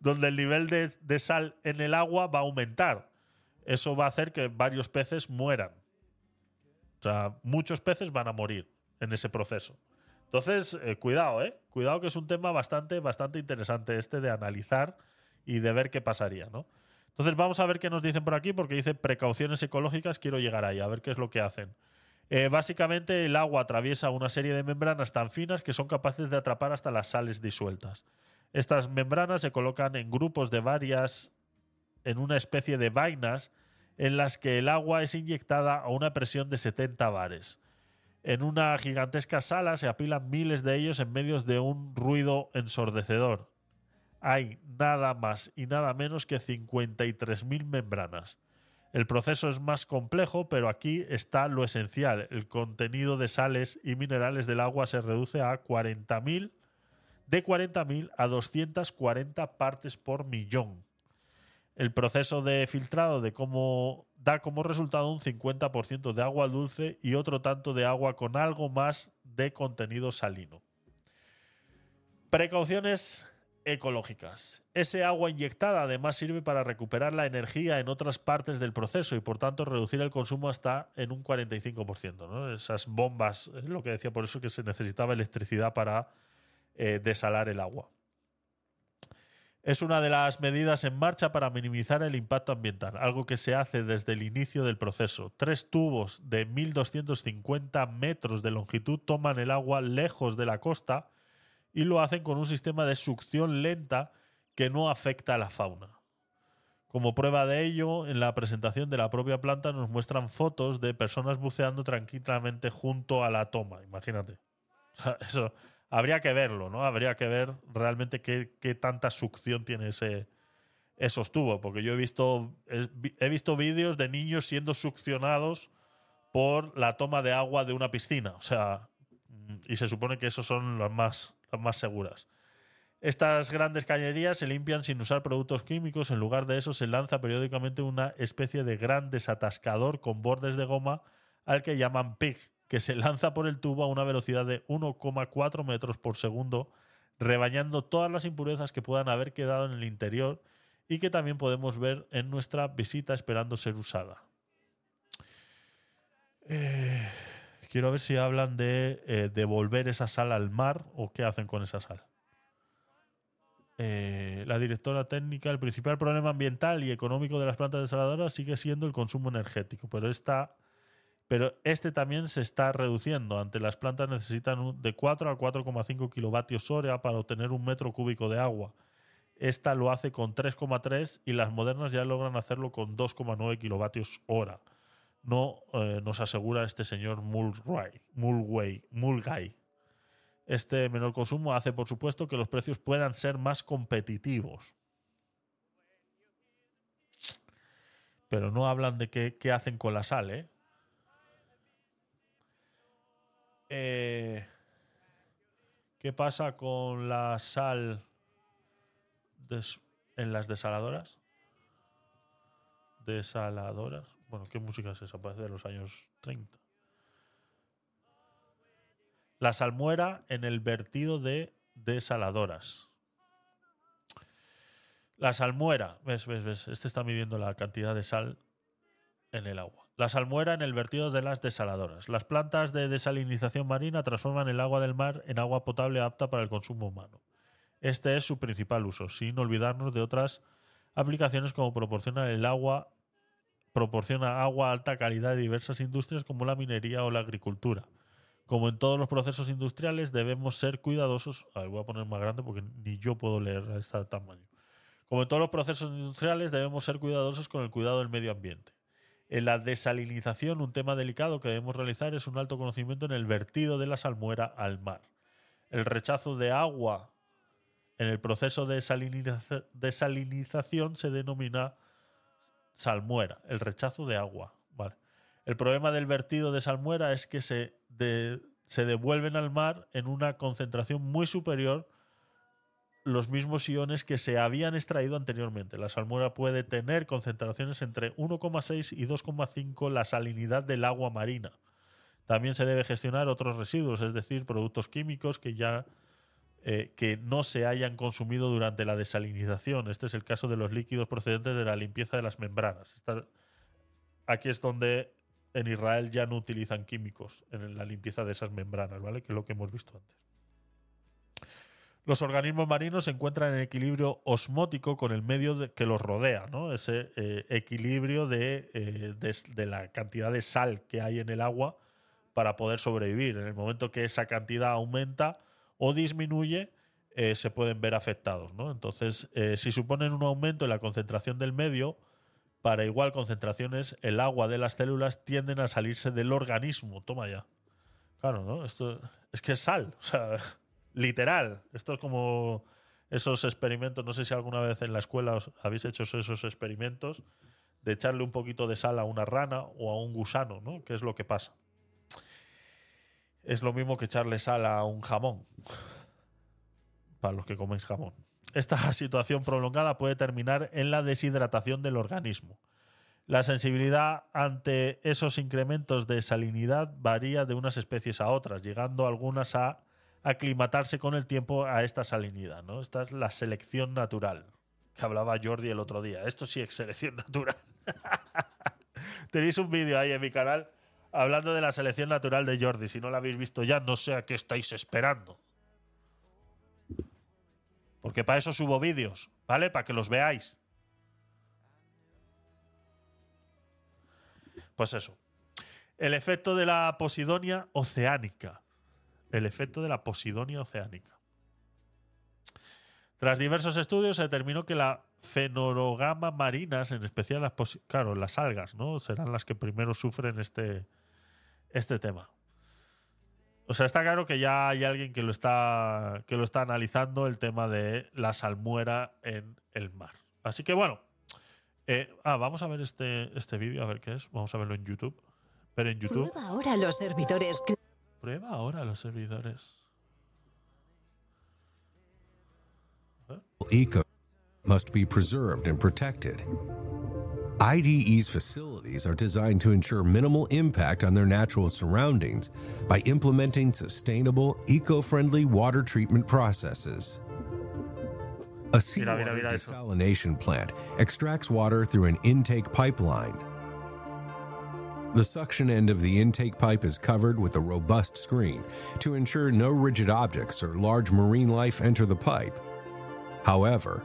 Speaker 2: donde el nivel de, de sal en el agua va a aumentar. Eso va a hacer que varios peces mueran. O sea, muchos peces van a morir en ese proceso. Entonces, eh, cuidado, ¿eh? Cuidado que es un tema bastante, bastante interesante este de analizar y de ver qué pasaría, ¿no? Entonces vamos a ver qué nos dicen por aquí, porque dice precauciones ecológicas, quiero llegar ahí, a ver qué es lo que hacen. Eh, básicamente el agua atraviesa una serie de membranas tan finas que son capaces de atrapar hasta las sales disueltas. Estas membranas se colocan en grupos de varias, en una especie de vainas, en las que el agua es inyectada a una presión de 70 bares. En una gigantesca sala se apilan miles de ellos en medio de un ruido ensordecedor. Hay nada más y nada menos que 53.000 membranas. El proceso es más complejo, pero aquí está lo esencial. El contenido de sales y minerales del agua se reduce a 40.000, de 40.000 a 240 partes por millón. El proceso de filtrado de cómo da como resultado un 50% de agua dulce y otro tanto de agua con algo más de contenido salino. Precauciones ecológicas. Ese agua inyectada además sirve para recuperar la energía en otras partes del proceso y por tanto reducir el consumo hasta en un 45%. ¿no? Esas bombas, lo que decía por eso que se necesitaba electricidad para eh, desalar el agua. Es una de las medidas en marcha para minimizar el impacto ambiental, algo que se hace desde el inicio del proceso. Tres tubos de 1.250 metros de longitud toman el agua lejos de la costa y lo hacen con un sistema de succión lenta que no afecta a la fauna. Como prueba de ello, en la presentación de la propia planta nos muestran fotos de personas buceando tranquilamente junto a la toma. Imagínate. Eso habría que verlo, ¿no? Habría que ver realmente qué, qué tanta succión tiene ese, esos tubos. Porque yo he visto, he, he visto vídeos de niños siendo succionados por la toma de agua de una piscina. O sea, y se supone que esos son los más, más seguras. Estas grandes cañerías se limpian sin usar productos químicos. En lugar de eso, se lanza periódicamente una especie de gran desatascador con bordes de goma al que llaman PIG, que se lanza por el tubo a una velocidad de 1,4 metros por segundo, rebañando todas las impurezas que puedan haber quedado en el interior y que también podemos ver en nuestra visita esperando ser usada. Eh, quiero ver si hablan de eh, devolver esa sal al mar o qué hacen con esa sal. Eh, la directora técnica, el principal problema ambiental y económico de las plantas desaladoras sigue siendo el consumo energético, pero esta, pero este también se está reduciendo. Ante las plantas necesitan de 4 a 4,5 kilovatios hora para obtener un metro cúbico de agua. Esta lo hace con 3,3 y las modernas ya logran hacerlo con 2,9 kilovatios hora. No eh, nos asegura este señor Mulray, Mulway. Este menor consumo hace, por supuesto, que los precios puedan ser más competitivos. Pero no hablan de qué, qué hacen con la sal, ¿eh? Eh, ¿Qué pasa con la sal en las desaladoras? Desaladoras. Bueno, ¿qué música es esa? Parece de los años 30. La salmuera en el vertido de desaladoras. La salmuera, ves, ves, ves, este está midiendo la cantidad de sal en el agua. La salmuera en el vertido de las desaladoras. Las plantas de desalinización marina transforman el agua del mar en agua potable apta para el consumo humano. Este es su principal uso, sin olvidarnos de otras aplicaciones como proporciona el agua, proporciona agua a alta calidad de diversas industrias como la minería o la agricultura. Como en todos los procesos industriales, debemos ser cuidadosos. A voy a poner más grande porque ni yo puedo leer a este tamaño. Como en todos los procesos industriales, debemos ser cuidadosos con el cuidado del medio ambiente. En la desalinización, un tema delicado que debemos realizar es un alto conocimiento en el vertido de la salmuera al mar. El rechazo de agua en el proceso de desaliniza- desalinización se denomina salmuera, el rechazo de agua. El problema del vertido de salmuera es que se, se devuelven al mar en una concentración muy superior los mismos iones que se habían extraído anteriormente. La salmuera puede tener concentraciones entre 1,6 y 2,5 la salinidad del agua marina. También se debe gestionar otros residuos, es decir, productos químicos que ya eh, que no se hayan consumido durante la desalinización. Este es el caso de los líquidos procedentes de la limpieza de las membranas. Aquí es donde en Israel ya no utilizan químicos en la limpieza de esas membranas, ¿vale? Que es lo que hemos visto antes. Los organismos marinos se encuentran en equilibrio osmótico con el medio que los rodea, ¿no? Ese eh, equilibrio de, eh, de la cantidad de sal que hay en el agua para poder sobrevivir. En el momento que esa cantidad aumenta o disminuye, eh, se pueden ver afectados, ¿no? Entonces, eh, si suponen un aumento en la concentración del medio, para igual concentraciones, el agua de las células tienden a salirse del organismo. Toma ya. Claro, ¿no? Esto es que es sal, o sea, literal. Esto es como esos experimentos, no sé si alguna vez en la escuela os habéis hecho esos experimentos de echarle un poquito de sal a una rana o a un gusano, ¿no? ¿Qué es lo que pasa? Es lo mismo que echarle sal a un jamón, para los que coméis jamón. Esta situación prolongada puede terminar en la deshidratación del organismo. La sensibilidad ante esos incrementos de salinidad varía de unas especies a otras, llegando algunas a aclimatarse con el tiempo a esta salinidad. ¿no? Esta es la selección natural, que hablaba Jordi el otro día. Esto sí es selección natural. Tenéis un vídeo ahí en mi canal hablando de la selección natural de Jordi. Si no lo habéis visto ya, no sé a qué estáis esperando. Porque para eso subo vídeos, ¿vale? Para que los veáis. Pues eso. El efecto de la posidonia oceánica. El efecto de la posidonia oceánica. Tras diversos estudios se determinó que la fenorogama marinas, en especial las claro, las algas, ¿no? Serán las que primero sufren este, este tema. O sea, está claro que ya hay alguien que lo está que lo está analizando el tema de la salmuera en el mar. Así que bueno, eh, ah, vamos a ver este este vídeo a ver qué es. Vamos a verlo en YouTube. Pero en YouTube.
Speaker 14: Prueba ahora los servidores.
Speaker 2: Prueba ahora los servidores.
Speaker 13: eco must be preserved and protected. IDE's facilities are designed to ensure minimal impact on their natural surroundings by implementing sustainable, eco friendly water treatment processes. A seawater desalination plant extracts water through an intake pipeline. The suction end of the intake pipe is covered with a robust screen to ensure no rigid objects or large marine life enter the pipe. However,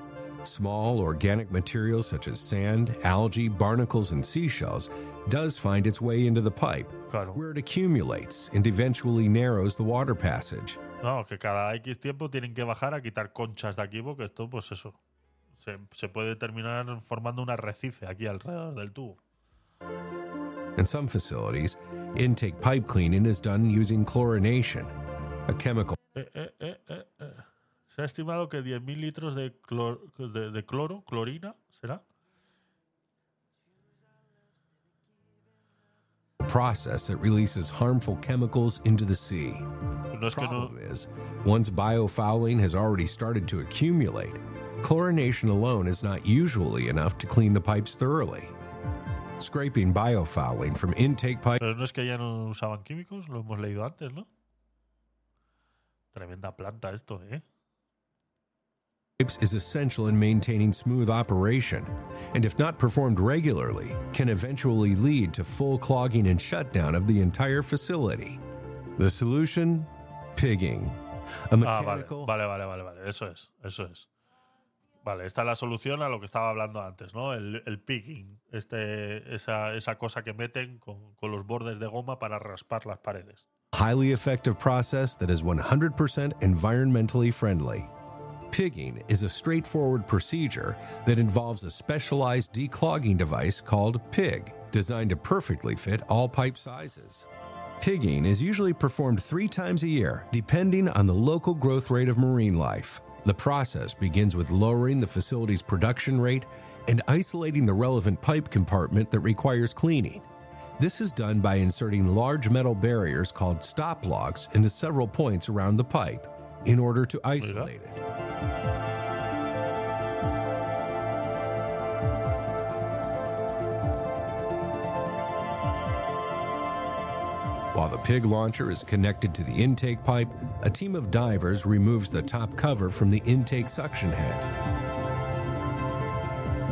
Speaker 13: small organic materials such as sand, algae, barnacles, and seashells does find its way into the pipe, where it accumulates and eventually narrows the water passage.
Speaker 2: No, que cada X tiempo tienen que bajar a quitar conchas de aquí porque esto, pues eso, se, se puede terminar formando un arrecife aquí alrededor del tubo.
Speaker 13: In some facilities, intake pipe cleaning is done using chlorination, a chemical
Speaker 2: eh, eh, eh. Se ha estimado que 10.000 litros de, clor- de, de cloro, clorina, ¿será?
Speaker 13: process that releases harmful chemicals into the sea.
Speaker 2: No es que no-
Speaker 13: Problem is, once biofouling has already started to accumulate, chlorination alone is not usually enough to clean the pipes thoroughly. Scraping biofouling from intake pipe
Speaker 2: Pero no es que ya no usaban químicos, lo hemos leído antes, ¿no? Tremenda planta esto, ¿eh?
Speaker 13: Pipes is essential in maintaining smooth operation, and if not performed regularly, can eventually lead to full clogging and shutdown of the entire facility. The solution? Pigging. A mechanical...
Speaker 2: Ah, vale, vale, vale, vale, vale. Eso es, eso es. Vale, esta es la solución a lo que estaba hablando antes, ¿no? El, el pigging, este, esa, esa cosa que meten con, con los bordes de goma para raspar las paredes.
Speaker 13: highly effective process that is 100% environmentally friendly. Pigging is a straightforward procedure that involves a specialized declogging device called PIG, designed to perfectly fit all pipe sizes. Pigging is usually performed three times a year, depending on the local growth rate of marine life. The process begins with lowering the facility's production rate and isolating the relevant pipe compartment that requires cleaning. This is done by inserting large metal barriers called stop logs into several points around the pipe in order to isolate it. While the pig launcher is connected to the intake pipe, a team of divers removes the top cover from the intake suction head.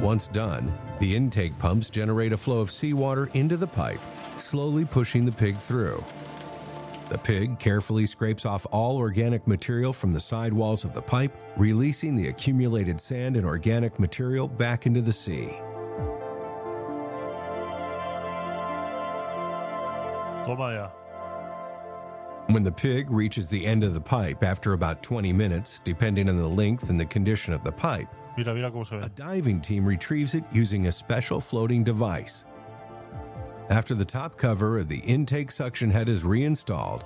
Speaker 13: Once done, the intake pumps generate a flow of seawater into the pipe, slowly pushing the pig through. The pig carefully scrapes off all organic material from the side walls of the pipe, releasing the accumulated sand and organic material back into the sea. When the pig reaches the end of the pipe after about 20 minutes, depending on the length and the condition of the pipe,
Speaker 2: Mira, mira cómo se ve.
Speaker 13: a diving team retrieves it using a special floating device. After the top cover of the intake suction head is reinstalled,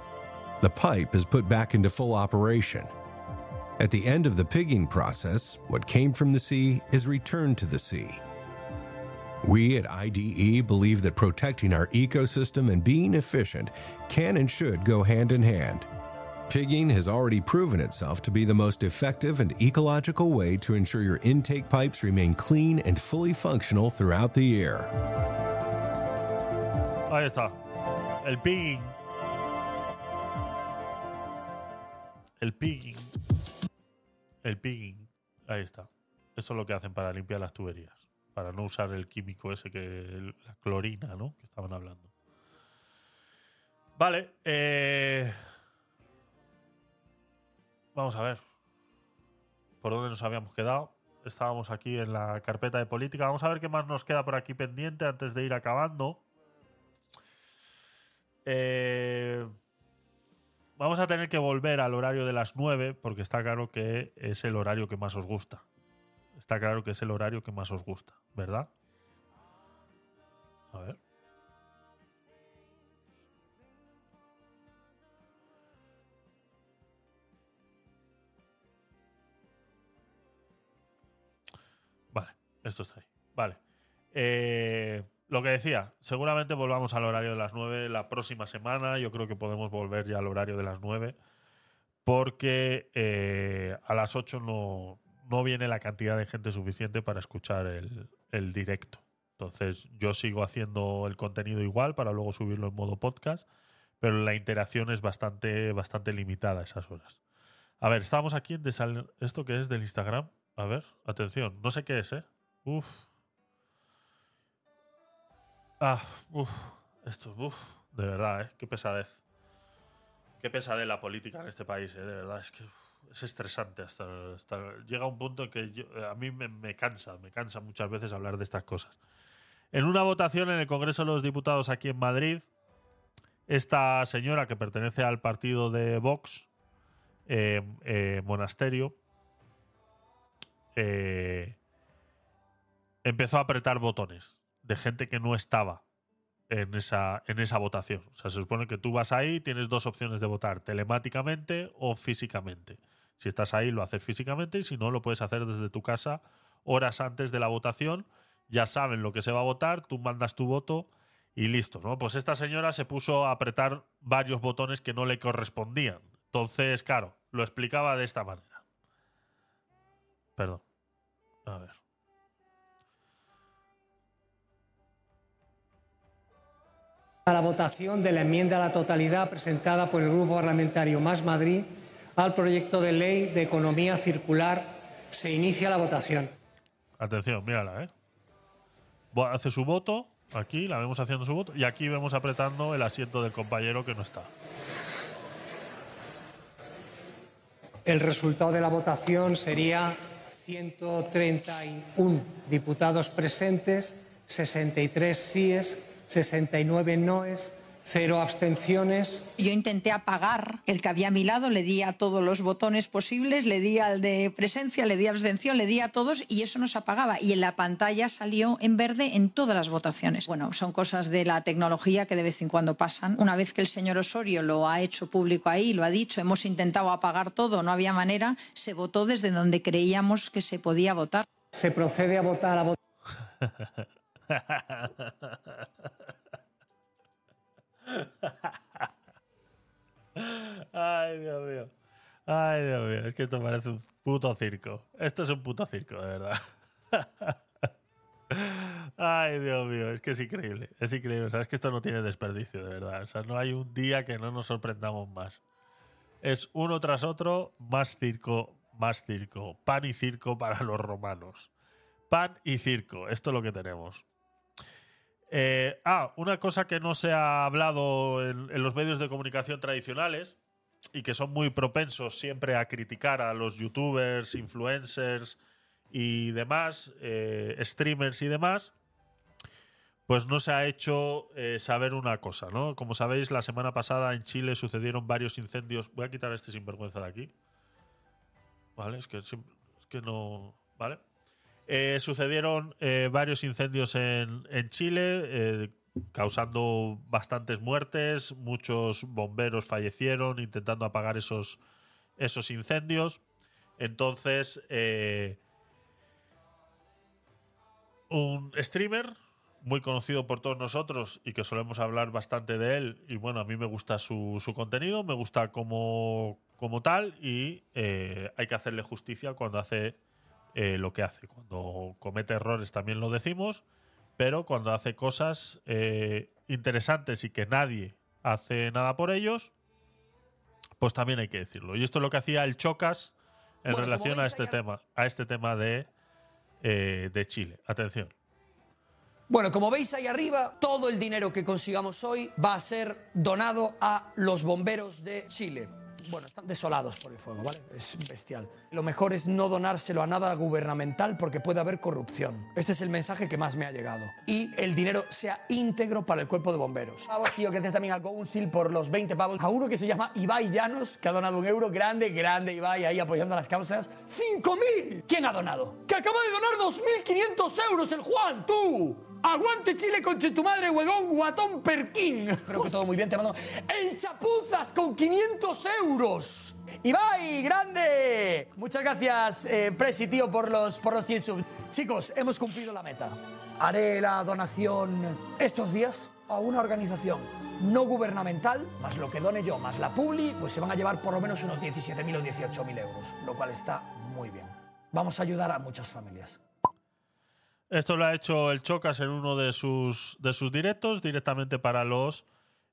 Speaker 13: the pipe is put back into full operation. At the end of the pigging process, what came from the sea is returned to the sea. We at IDE believe that protecting our ecosystem and being efficient can and should go hand in hand. Pigging has already proven itself to be the most effective and ecological way to ensure your intake pipes remain clean and fully functional throughout the year.
Speaker 2: Ahí está. El pigging. El pigging. El pigging. Ahí está. Eso es lo que hacen para limpiar las tuberías. Para no usar el químico ese que. la clorina, ¿no? Que estaban hablando. Vale. eh, Vamos a ver. ¿Por dónde nos habíamos quedado? Estábamos aquí en la carpeta de política. Vamos a ver qué más nos queda por aquí pendiente antes de ir acabando. Eh, vamos a tener que volver al horario de las 9 porque está claro que es el horario que más os gusta. Está claro que es el horario que más os gusta, ¿verdad? A ver. Vale, esto está ahí. Vale. Eh, lo que decía, seguramente volvamos al horario de las 9 la próxima semana. Yo creo que podemos volver ya al horario de las 9. Porque eh, a las 8 no, no viene la cantidad de gente suficiente para escuchar el, el directo. Entonces, yo sigo haciendo el contenido igual para luego subirlo en modo podcast. Pero la interacción es bastante, bastante limitada esas horas. A ver, estamos aquí en desal- ¿Esto qué es del Instagram? A ver, atención. No sé qué es, ¿eh? Uf. Ah, uf. Esto, uf. De verdad, ¿eh? Qué pesadez. Qué pesadez la política en este país, ¿eh? De verdad, es que es estresante. Hasta, hasta- llega un punto en que yo- a mí me, cansa, me cansa muchas veces hablar de estas cosas. En una votación en el Congreso de los Diputados aquí en Madrid, esta señora que pertenece al partido de Vox, eh, eh, Monasterio, eh, empezó a apretar botones de gente que no estaba en esa, en esa votación. O sea, se supone que tú vas ahí tienes dos opciones de votar, telemáticamente o físicamente. Si estás ahí, lo haces físicamente y si no, lo puedes hacer desde tu casa horas antes de la votación. Ya saben lo que se va a votar, tú mandas tu voto y listo, ¿no? Pues esta señora se puso a apretar varios botones que no le correspondían. Entonces, claro, lo explicaba de esta manera. Perdón. A ver.
Speaker 15: A la votación de la enmienda a la totalidad presentada por el Grupo Parlamentario Más Madrid al proyecto de ley de economía circular. Se inicia la votación.
Speaker 2: Atención, mírala, ¿eh? Hace su voto, aquí la vemos haciendo su voto, y aquí vemos apretando el asiento del compañero que no está.
Speaker 15: El resultado de la votación sería 131 diputados presentes, 63 síes, 69 noes, cero abstenciones.
Speaker 16: Yo intenté apagar el que había a mi lado, le di a todos los botones posibles, le di al de presencia, le di a abstención, le di a todos y eso no se apagaba. Y en la pantalla salió en verde en todas las votaciones. Bueno, son cosas de la tecnología que de vez en cuando pasan. Una vez que el señor Osorio lo ha hecho público ahí, lo ha dicho, hemos intentado apagar todo, no había manera, se votó desde donde creíamos que se podía votar.
Speaker 15: Se procede a votar a votación.
Speaker 2: Ay, Dios mío. Ay, Dios mío. Es que esto parece un puto circo. Esto es un puto circo, de verdad. Ay, Dios mío. es que es increíble. Es increíble. O que esto no tiene desperdicio, de verdad. O sea, no hay un día que no nos sorprendamos más. Es uno tras otro, más circo, más circo. Pan y circo para los romanos. Pan y circo. Esto es lo que tenemos. Eh, ah, una cosa que no se ha hablado en, los medios de comunicación tradicionales y que son muy propensos siempre a criticar a los youtubers, influencers y demás, eh, streamers y demás, pues no se ha hecho eh, saber una cosa, ¿no? Como sabéis, la semana pasada en Chile sucedieron varios incendios. Voy a quitar este sinvergüenza de aquí. ¿Vale? Es que, es que no. ¿Vale? Eh, sucedieron eh, varios incendios en, en Chile, eh, causando bastantes muertes. Muchos bomberos fallecieron intentando apagar esos, esos incendios. Entonces, un streamer muy conocido por todos nosotros y que solemos hablar bastante de él. Y bueno, a mí me gusta su, su contenido, me gusta como, como tal y hay que hacerle justicia cuando hace eh, lo que hace. Cuando comete errores también lo decimos, pero cuando hace cosas eh, interesantes y que nadie hace nada por ellos, pues también hay que decirlo. Y esto es lo que hacía el Chocas en
Speaker 17: Bueno,
Speaker 2: relación a este tema, a este tema de, eh, de Chile. Atención.
Speaker 17: Bueno, como veis ahí arriba, todo el dinero que consigamos hoy va a ser donado a los bomberos de Chile. Bueno, están desolados por el fuego, ¿vale? Es bestial. Lo mejor es no donárselo a nada gubernamental porque puede haber corrupción. Este es el mensaje que más me ha llegado. Y el dinero sea íntegro para el cuerpo de bomberos. Pavos, tío, des también al Council por los 20 pavos. A uno que se llama Ibai Llanos, que ha donado un euro. Grande, grande, Ibai, ahí apoyando las causas. ¡5.000! ¿Quién ha donado? ¡Que acaba de donar 2.500 euros el Juan, tú! ¡Aguante Chile con tu madre, huevón, guatón, perquín! Espero que todo muy bien, te mando. ¡El Chapuzas con 500 euros! ¡Ibai, grande! Muchas gracias, eh, Presi, tío, por los, por los 100 subs. Chicos, hemos cumplido la meta. Haré la donación estos días a una organización no gubernamental, más lo que done yo, más la Publi, pues se van a llevar por lo menos unos 17.000 o 18.000 euros, lo cual está muy bien. Vamos a ayudar a muchas familias.
Speaker 2: Esto lo ha hecho el Chocas en uno de sus, de sus directos directamente para los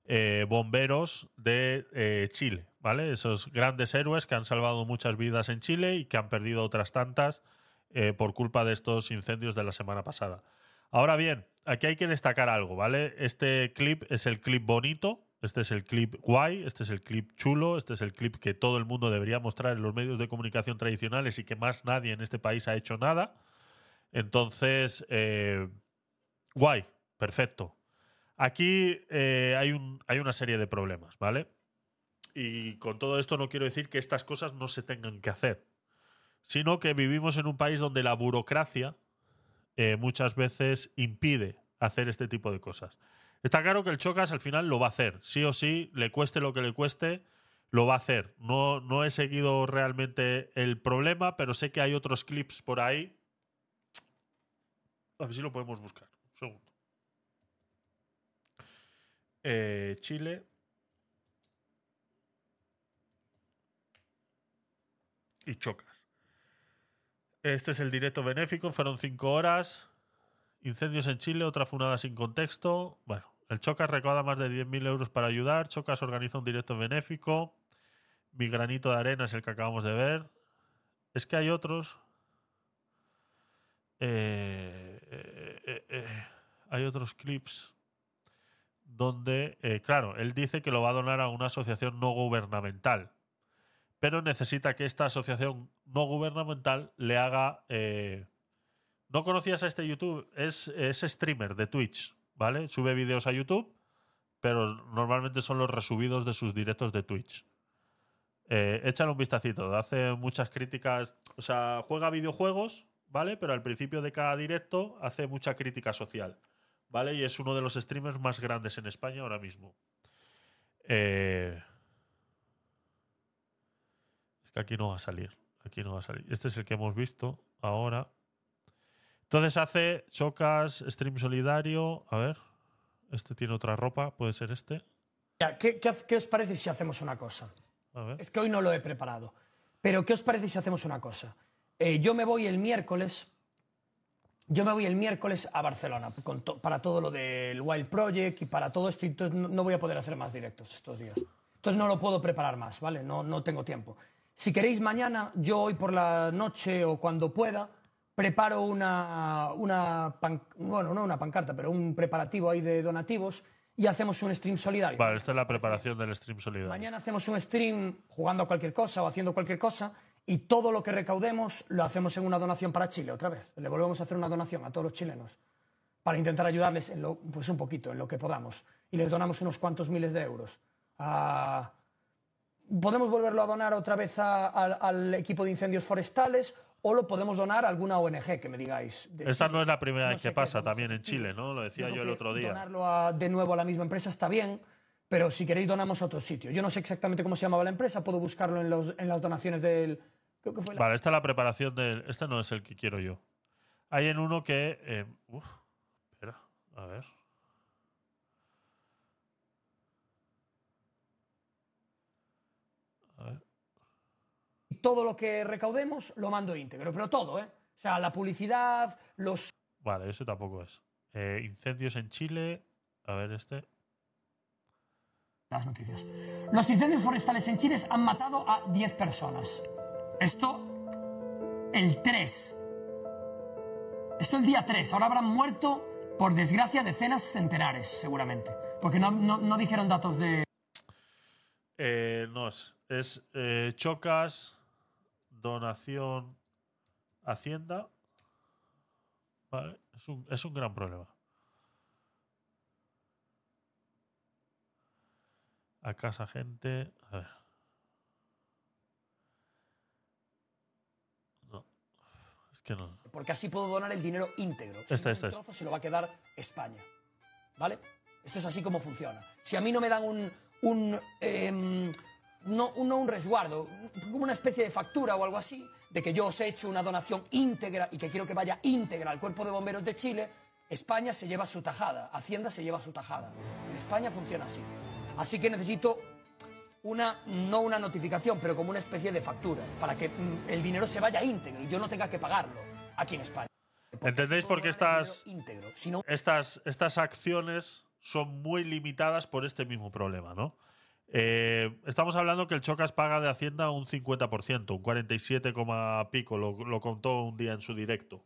Speaker 2: eh, bomberos de eh, Chile, ¿vale? Esos grandes héroes que han salvado muchas vidas en Chile y que han perdido otras tantas eh, por culpa de estos incendios de la semana pasada. Ahora bien, aquí hay que destacar algo, ¿vale? Este clip es el clip bonito, este es el clip guay, este es el clip chulo, este es el clip que todo el mundo debería mostrar en los medios de comunicación tradicionales y que más nadie en este país ha hecho nada. Entonces, eh, guay, perfecto. Aquí eh, hay, un, hay una serie de problemas, ¿vale? Y con todo esto no quiero decir que estas cosas no se tengan que hacer, sino que vivimos en un país donde la burocracia eh, muchas veces impide hacer este tipo de cosas. Está claro que el Chocas al final lo va a hacer, sí o sí, le cueste lo que le cueste, lo va a hacer. No, no he seguido realmente el problema, pero sé que hay otros clips por ahí a ver si lo podemos buscar. Un segundo. Eh, Chile. Y chocas. Este es el directo benéfico. Fueron cinco horas. Incendios en Chile, otra funada sin contexto. Bueno, el Chocas recauda más de 10.000 euros para ayudar. Chocas organiza un directo benéfico. Mi granito de arena es el que acabamos de ver. Es que hay otros. Eh, eh, hay otros clips donde, eh, claro, él dice que lo va a donar a una asociación no gubernamental, pero necesita que esta asociación no gubernamental le haga... eh, ¿No conocías a este YouTube? Es, es streamer de Twitch, ¿vale? Sube vídeos a YouTube, pero normalmente son los resubidos de sus directos de Twitch. Eh, échale un vistacito, hace muchas críticas, o sea, juega videojuegos, ¿vale? Pero al principio de cada directo hace mucha crítica social, ¿vale? Y es uno de los streamers más grandes en España ahora mismo. Eh, es que aquí no va a salir, aquí no va a salir. Este es el que hemos visto ahora. Entonces hace chocas, stream solidario, a ver, este tiene otra ropa, puede ser este.
Speaker 17: ¿Qué, qué, qué os parece si hacemos una cosa?
Speaker 2: A ver.
Speaker 17: Es que hoy no lo he preparado. Pero ¿qué os parece si hacemos una cosa? Eh, yo me voy el miércoles Yo me voy el miércoles a Barcelona con to- para todo lo del Wild Project y para todo esto. y no, no voy a poder hacer más directos estos días. Entonces no lo puedo preparar más, ¿vale? No, no tengo tiempo. Si queréis mañana, yo hoy por la noche o cuando pueda, preparo una, una pan- bueno, no una pancarta, pero un preparativo ahí de donativos y hacemos un stream solidario.
Speaker 2: Vale, esta es la preparación del stream solidario.
Speaker 17: Mañana hacemos un stream jugando a cualquier cosa o haciendo cualquier cosa y todo lo que recaudemos lo hacemos en una donación para Chile otra vez. Le volvemos a hacer una donación a todos los chilenos para intentar ayudarles en lo, pues un poquito, en lo que podamos. Y les donamos unos cuantos miles de euros. Ah, podemos volverlo a donar otra vez a- al- al equipo de incendios forestales o lo podemos donar a alguna ONG que me digáis. de
Speaker 2: Esta
Speaker 17: Chile.
Speaker 2: no es la primera
Speaker 17: No
Speaker 2: vez que
Speaker 17: qué
Speaker 2: pasa
Speaker 17: podemos
Speaker 2: también en. Chile, ¿no? Lo decía
Speaker 17: Yo
Speaker 2: el otro día.
Speaker 17: Donarlo a- de nuevo a la misma empresa está bien, pero si queréis donamos a otro sitio. Yo no sé exactamente cómo se llamaba la empresa, puedo buscarlo en, los- en las donaciones del... Creo que fue la-
Speaker 2: Vale, esta es la preparación del. Este no es el que quiero yo. Hay en uno que. eh, uf, espera, a ver. A ver.
Speaker 17: Todo lo que recaudemos lo mando íntegro, pero todo, ¿eh? O sea, la publicidad, los...
Speaker 2: Vale, ese tampoco es. Eh, incendios en Chile. A ver, este.
Speaker 17: Las noticias. Los incendios forestales en Chile han matado a 10 personas. Esto el 3. Esto el día 3. Ahora habrán muerto, por desgracia, decenas, centenares, seguramente. Porque no, no- no dijeron datos de...
Speaker 2: Eh, no es. Es eh, Chocas, donación, Hacienda. Vale, es un, es un gran problema. A casa gente. A ver. No. Es que no.
Speaker 17: Porque así puedo donar el dinero íntegro. Si
Speaker 2: Esta,
Speaker 17: no,
Speaker 2: esta
Speaker 17: un
Speaker 2: es.
Speaker 17: trozo se lo va a quedar España. ¿Vale? Esto es así como funciona. Si a mí no me dan un... un em, no, un- no un resguardo, como una especie de factura o algo así, de que yo os he hecho una donación íntegra y que quiero que vaya íntegra al Cuerpo de Bomberos de Chile, España se lleva su tajada, Hacienda se lleva su tajada. En España funciona así. Así que necesito una, no una notificación, pero como una especie de factura, para que mm, el dinero se vaya íntegro y yo no tenga que pagarlo aquí en España.
Speaker 2: ¿Entendéis por qué estas,
Speaker 17: íntegro.
Speaker 2: Estas, estas acciones son muy limitadas por este mismo problema, ¿no? Eh, estamos hablando que el Chocas paga de Hacienda un 50%, un 47, coma pico, lo, lo contó un día en su directo.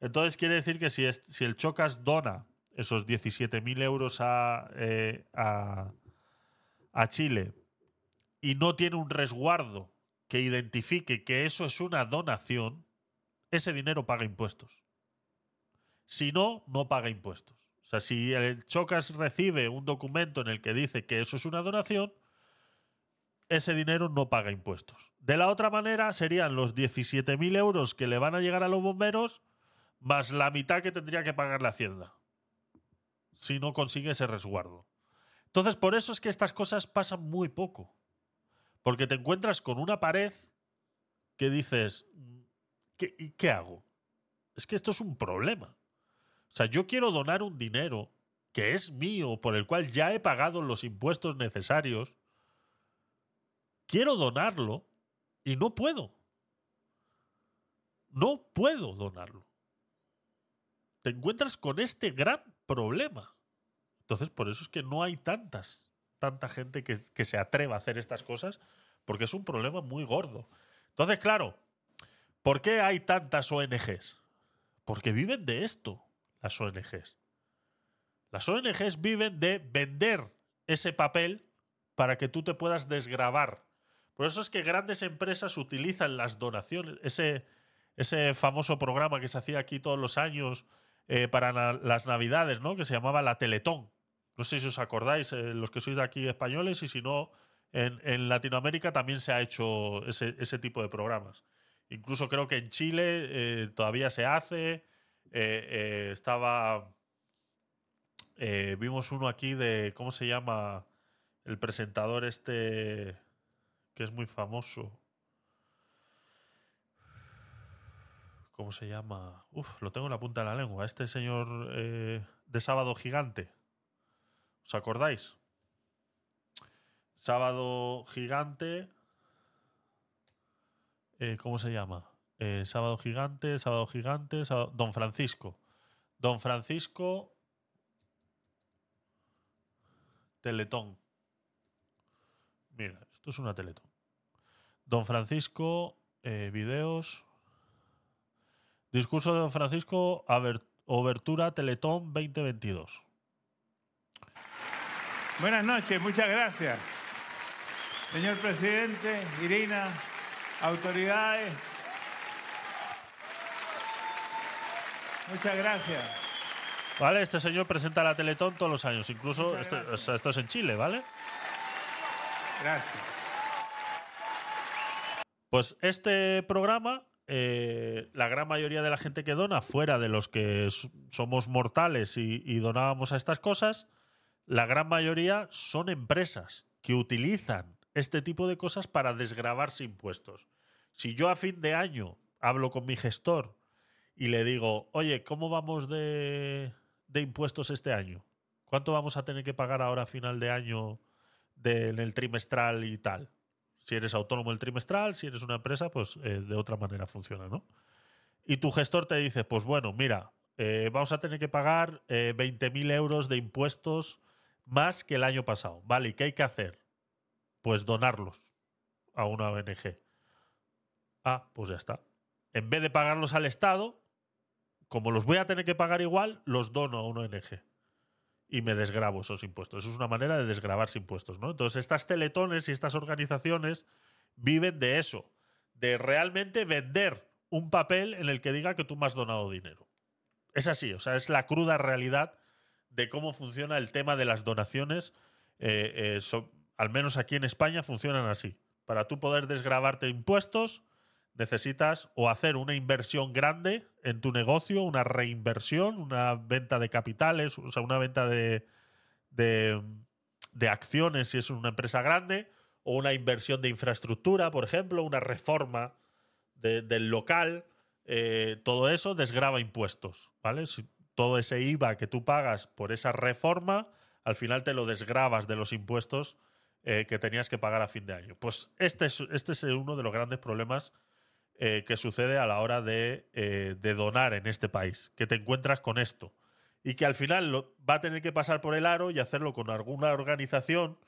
Speaker 2: Entonces quiere decir que si, es- si el Chocas dona esos 17.000 euros a, eh, a, a Chile y no tiene un resguardo que identifique que eso es una donación, ese dinero paga impuestos. Si no, no paga impuestos. O sea, si el Chocas recibe un documento en el que dice que eso es una donación, ese dinero no paga impuestos. De la otra manera, serían los 17.000 euros que le van a llegar a los bomberos más la mitad que tendría que pagar la Hacienda si no consigue ese resguardo. Entonces, por eso es que estas cosas pasan muy poco. Porque te encuentras con una pared que dices, ¿qué, y ¿qué hago? Es que esto es un problema. O sea, yo quiero donar un dinero que es mío, por el cual ya he pagado los impuestos necesarios. Quiero donarlo y no puedo. No puedo donarlo. Te encuentras con este gran problema. Entonces, por eso es que no hay tantas, tanta gente que, se atreva a hacer estas cosas, porque es un problema muy gordo. Entonces, claro, ¿por qué hay tantas ONGs? Porque viven de esto, las ONGs. Las ONGs viven de vender ese papel para que tú te puedas desgravar. Por eso es que grandes empresas utilizan las donaciones, ese, ese famoso programa que se hacía aquí todos los años eh, para las Navidades, ¿no? Que se llamaba la Teletón. No sé si os acordáis, eh, los que sois de aquí españoles, y si no, en, Latinoamérica también se ha hecho ese, ese tipo de programas. Incluso creo que en Chile eh, todavía se hace. eh, estaba. vimos uno aquí de. ¿Cómo se llama? El presentador este. que es muy famoso. ¿Cómo se llama? Uf, lo tengo en la punta de la lengua. Este señor de Sábado Gigante. ¿Os acordáis? Sábado Gigante. eh, ¿Cómo se llama? Eh, sábado gigante, sábado gigante, Don Francisco. Don Francisco. Teletón. Mira, esto es una Teletón. Don Francisco, eh, videos. Discurso de Don Francisco, Obertura Teletón 2022.
Speaker 18: Buenas noches, muchas gracias. Señor presidente, Irina, autoridades. Muchas gracias.
Speaker 2: ¿Vale? Este señor presenta la Teletón todos los años. Incluso
Speaker 18: Muchas
Speaker 2: esto,
Speaker 18: gracias.
Speaker 2: o sea, esto es en Chile, ¿vale?
Speaker 18: Gracias.
Speaker 2: Pues este programa, eh, la gran mayoría de la gente que dona, fuera de los que somos mortales y, y donábamos a estas cosas, la gran mayoría son empresas que utilizan este tipo de cosas para desgravarse impuestos. Si yo a fin de año hablo con mi gestor y le digo, oye, ¿cómo vamos de, impuestos este año? ¿Cuánto vamos a tener que pagar ahora a final de año de- en el trimestral y tal? Si eres autónomo el trimestral, si eres una empresa, pues eh, de otra manera funciona, ¿no? Y tu gestor te dice, pues bueno, mira, eh, vamos a tener que pagar eh, 20.000 euros de impuestos más que el año pasado. Vale, ¿y qué hay que hacer? Pues donarlos a una ONG. Ah, pues ya está. En vez de pagarlos al Estado, como los voy a tener que pagar igual, los dono a una ONG y me desgrabo esos impuestos. Eso es una manera de desgravarse impuestos, ¿no? Entonces, estas teletones y estas organizaciones viven de eso, de realmente vender un papel en el que diga que tú me has donado dinero. Es así, o sea, es la cruda realidad de cómo funciona el tema de las donaciones. eh, eh, al menos aquí en España funcionan así. Para tú poder desgrabarte impuestos, necesitas o hacer una inversión grande en tu negocio, una reinversión, una venta de capitales, o sea, una venta de, de, acciones si es una empresa grande, o una inversión de infraestructura, por ejemplo, una reforma de- del local, eh, todo eso desgrava impuestos, ¿vale? Todo ese IVA que tú pagas por esa reforma, al final te lo desgravas de los impuestos eh, que tenías que pagar a fin de año. Pues este es, este es uno de los grandes problemas eh, que sucede a la hora de, eh, de donar en este país, que te encuentras con esto. Y que al final va a tener que pasar por el aro y hacerlo con alguna organización.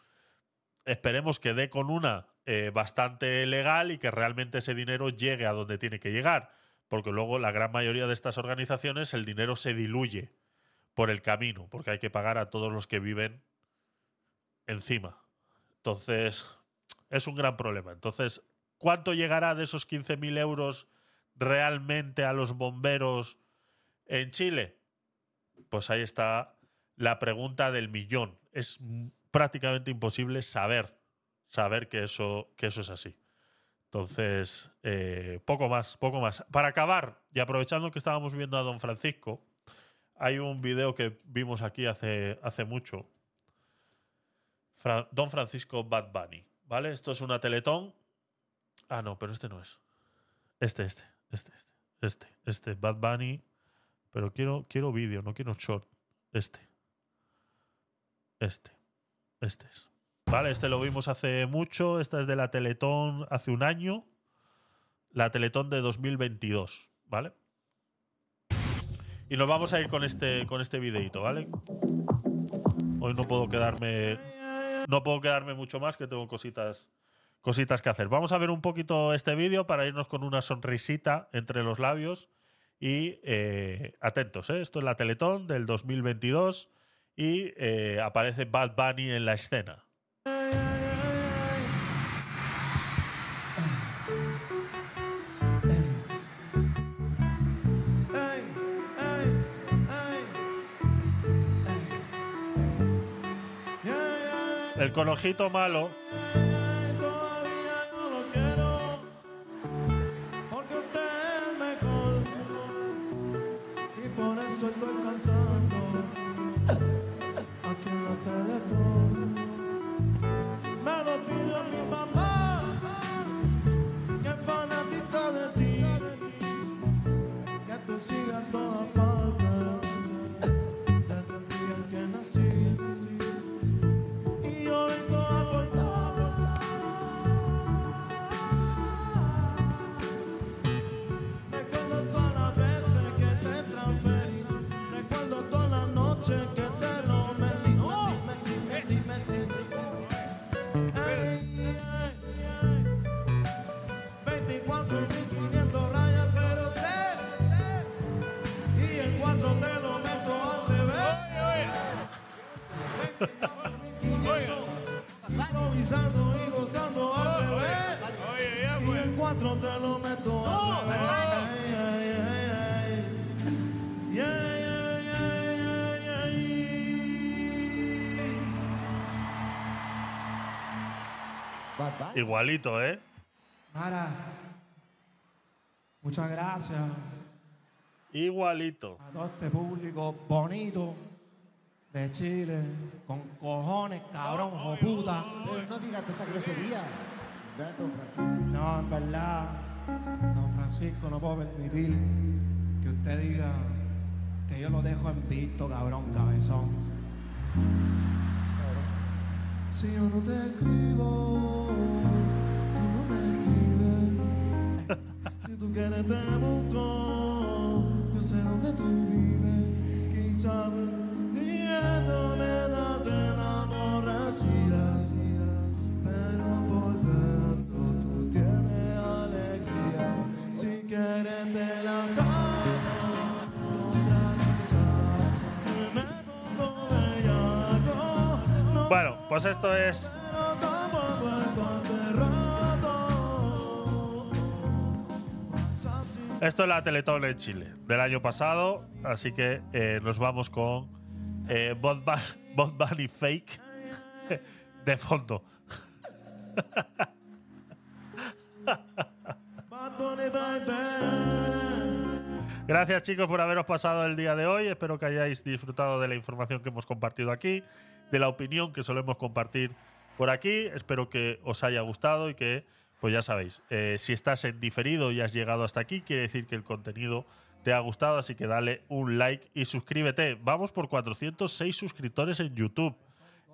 Speaker 2: Esperemos que dé con una bastante legal y que realmente ese dinero llegue a donde tiene que llegar. Porque luego la gran mayoría de estas organizaciones el dinero se diluye por el camino, porque hay que pagar a todos los que viven encima. Entonces, es un gran problema. Entonces, ¿cuánto llegará de esos 15.000 euros realmente a los bomberos en Chile? Pues ahí está la pregunta del millón. Es prácticamente imposible saber, saber que eso, que eso es así. Entonces, eh, poco más, poco más. Para acabar, y aprovechando que estábamos viendo a Don Francisco, hay un video que vimos aquí hace, hace mucho. Don Francisco Bad Bunny, ¿vale? Esto es una teletón. Ah, no, pero este no es. Este, este, este, este, este, este, Bad Bunny. Pero quiero, quiero vídeo, no quiero short. Este. Este. Este es. Vale, este lo vimos hace mucho. Esta es de la Teletón hace un año. La Teletón de 2022, ¿vale? Y nos vamos a ir con este, con este videito, ¿vale? Hoy no puedo quedarme. No puedo quedarme mucho más, que tengo cositas, cositas que hacer. Vamos a ver un poquito este vídeo para irnos con una sonrisita entre los labios. Y eh, atentos, ¿eh? esto es la Teletón del 2022 y eh, aparece Bad Bunny en la escena. El conojito malo. Igualito, ¿eh?
Speaker 1: Mara, muchas gracias
Speaker 2: Igualito.
Speaker 1: a todo este público bonito de Chile, con cojones, cabrón, hijo puta.
Speaker 19: Pero no digas esa grosería. Francisco.
Speaker 1: No, en verdad, don Francisco, no puedo permitir que usted diga que yo lo dejo en visto, cabrón, cabezón. Si yo no te escribo, tú no me escribes. si tú quieres te busco, yo sé dónde tú vives. Quizás diciéndome darte la aborrecida. Pero por
Speaker 2: pues esto es
Speaker 1: esto
Speaker 2: es la Teletón en Chile del año pasado, así que eh, nos vamos con eh, Bot, Ba- Bot Bunny Fake de fondo. Gracias chicos por haberos pasado el día de hoy. Espero que hayáis disfrutado de la información que hemos compartido aquí, de la opinión que solemos compartir por aquí. Espero que os haya gustado y que, pues ya sabéis, eh, si estás en diferido y has llegado hasta aquí, quiere decir que el contenido te ha gustado, así que dale un like y suscríbete. Vamos por 406 suscriptores en YouTube.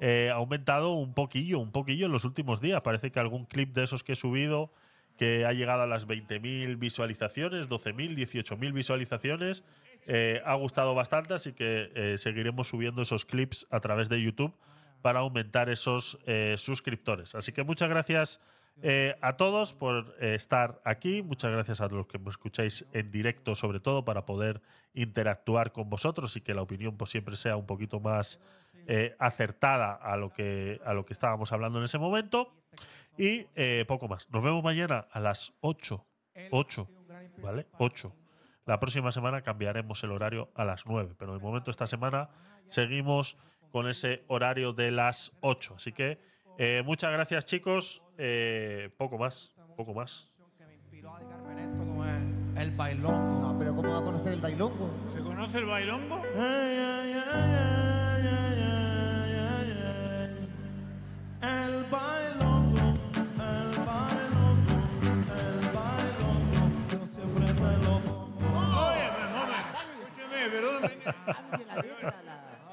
Speaker 2: Eh, ha aumentado un poquillo, un poquillo en los últimos días. Parece que algún clip de esos que he subido que ha llegado a las 20.000 visualizaciones, 12.000, 18.000 visualizaciones. Eh, ha gustado bastante, así que eh, seguiremos subiendo esos clips a través de YouTube para aumentar esos eh, suscriptores. Así que muchas gracias a todos por estar aquí. Muchas gracias a los que me escucháis en directo, sobre todo, para poder interactuar con vosotros y que la opinión pues, siempre sea un poquito más acertada a lo, que, a lo que estábamos hablando en ese momento. Y eh, poco más. Nos vemos mañana a las 8. 8. ¿Vale? 8. La próxima semana cambiaremos el horario a las 9. Pero de momento esta semana seguimos con ese horario de las 8. Así que eh, muchas gracias chicos. Eh, poco más. Poco más.
Speaker 1: El bailongo.
Speaker 19: No, pero ¿cómo va a conocer el bailongo?
Speaker 18: ¿Se conoce el bailongo?
Speaker 1: Ay, ay, ay,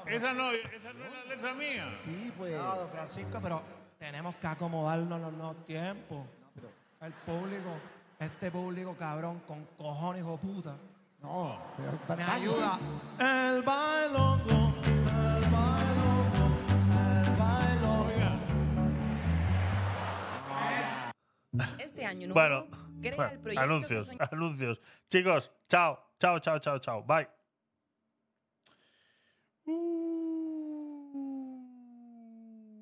Speaker 18: Esa no, esa no es la letra mía.
Speaker 19: Sí, pues.
Speaker 1: No, don Francisco, pero tenemos que acomodarnos los nuevos tiempos. El público, este público cabrón, con cojones hijo puta.
Speaker 19: No, pero
Speaker 1: Me ayuda. El bailongo, el bailongo, el bailongo.
Speaker 20: Este año nuevo,
Speaker 2: Bueno,
Speaker 20: crea
Speaker 2: bueno,
Speaker 20: el proyecto
Speaker 2: anuncios, anuncios. Chicos, chao, chao, chao, chao, chao. Bye. Mm.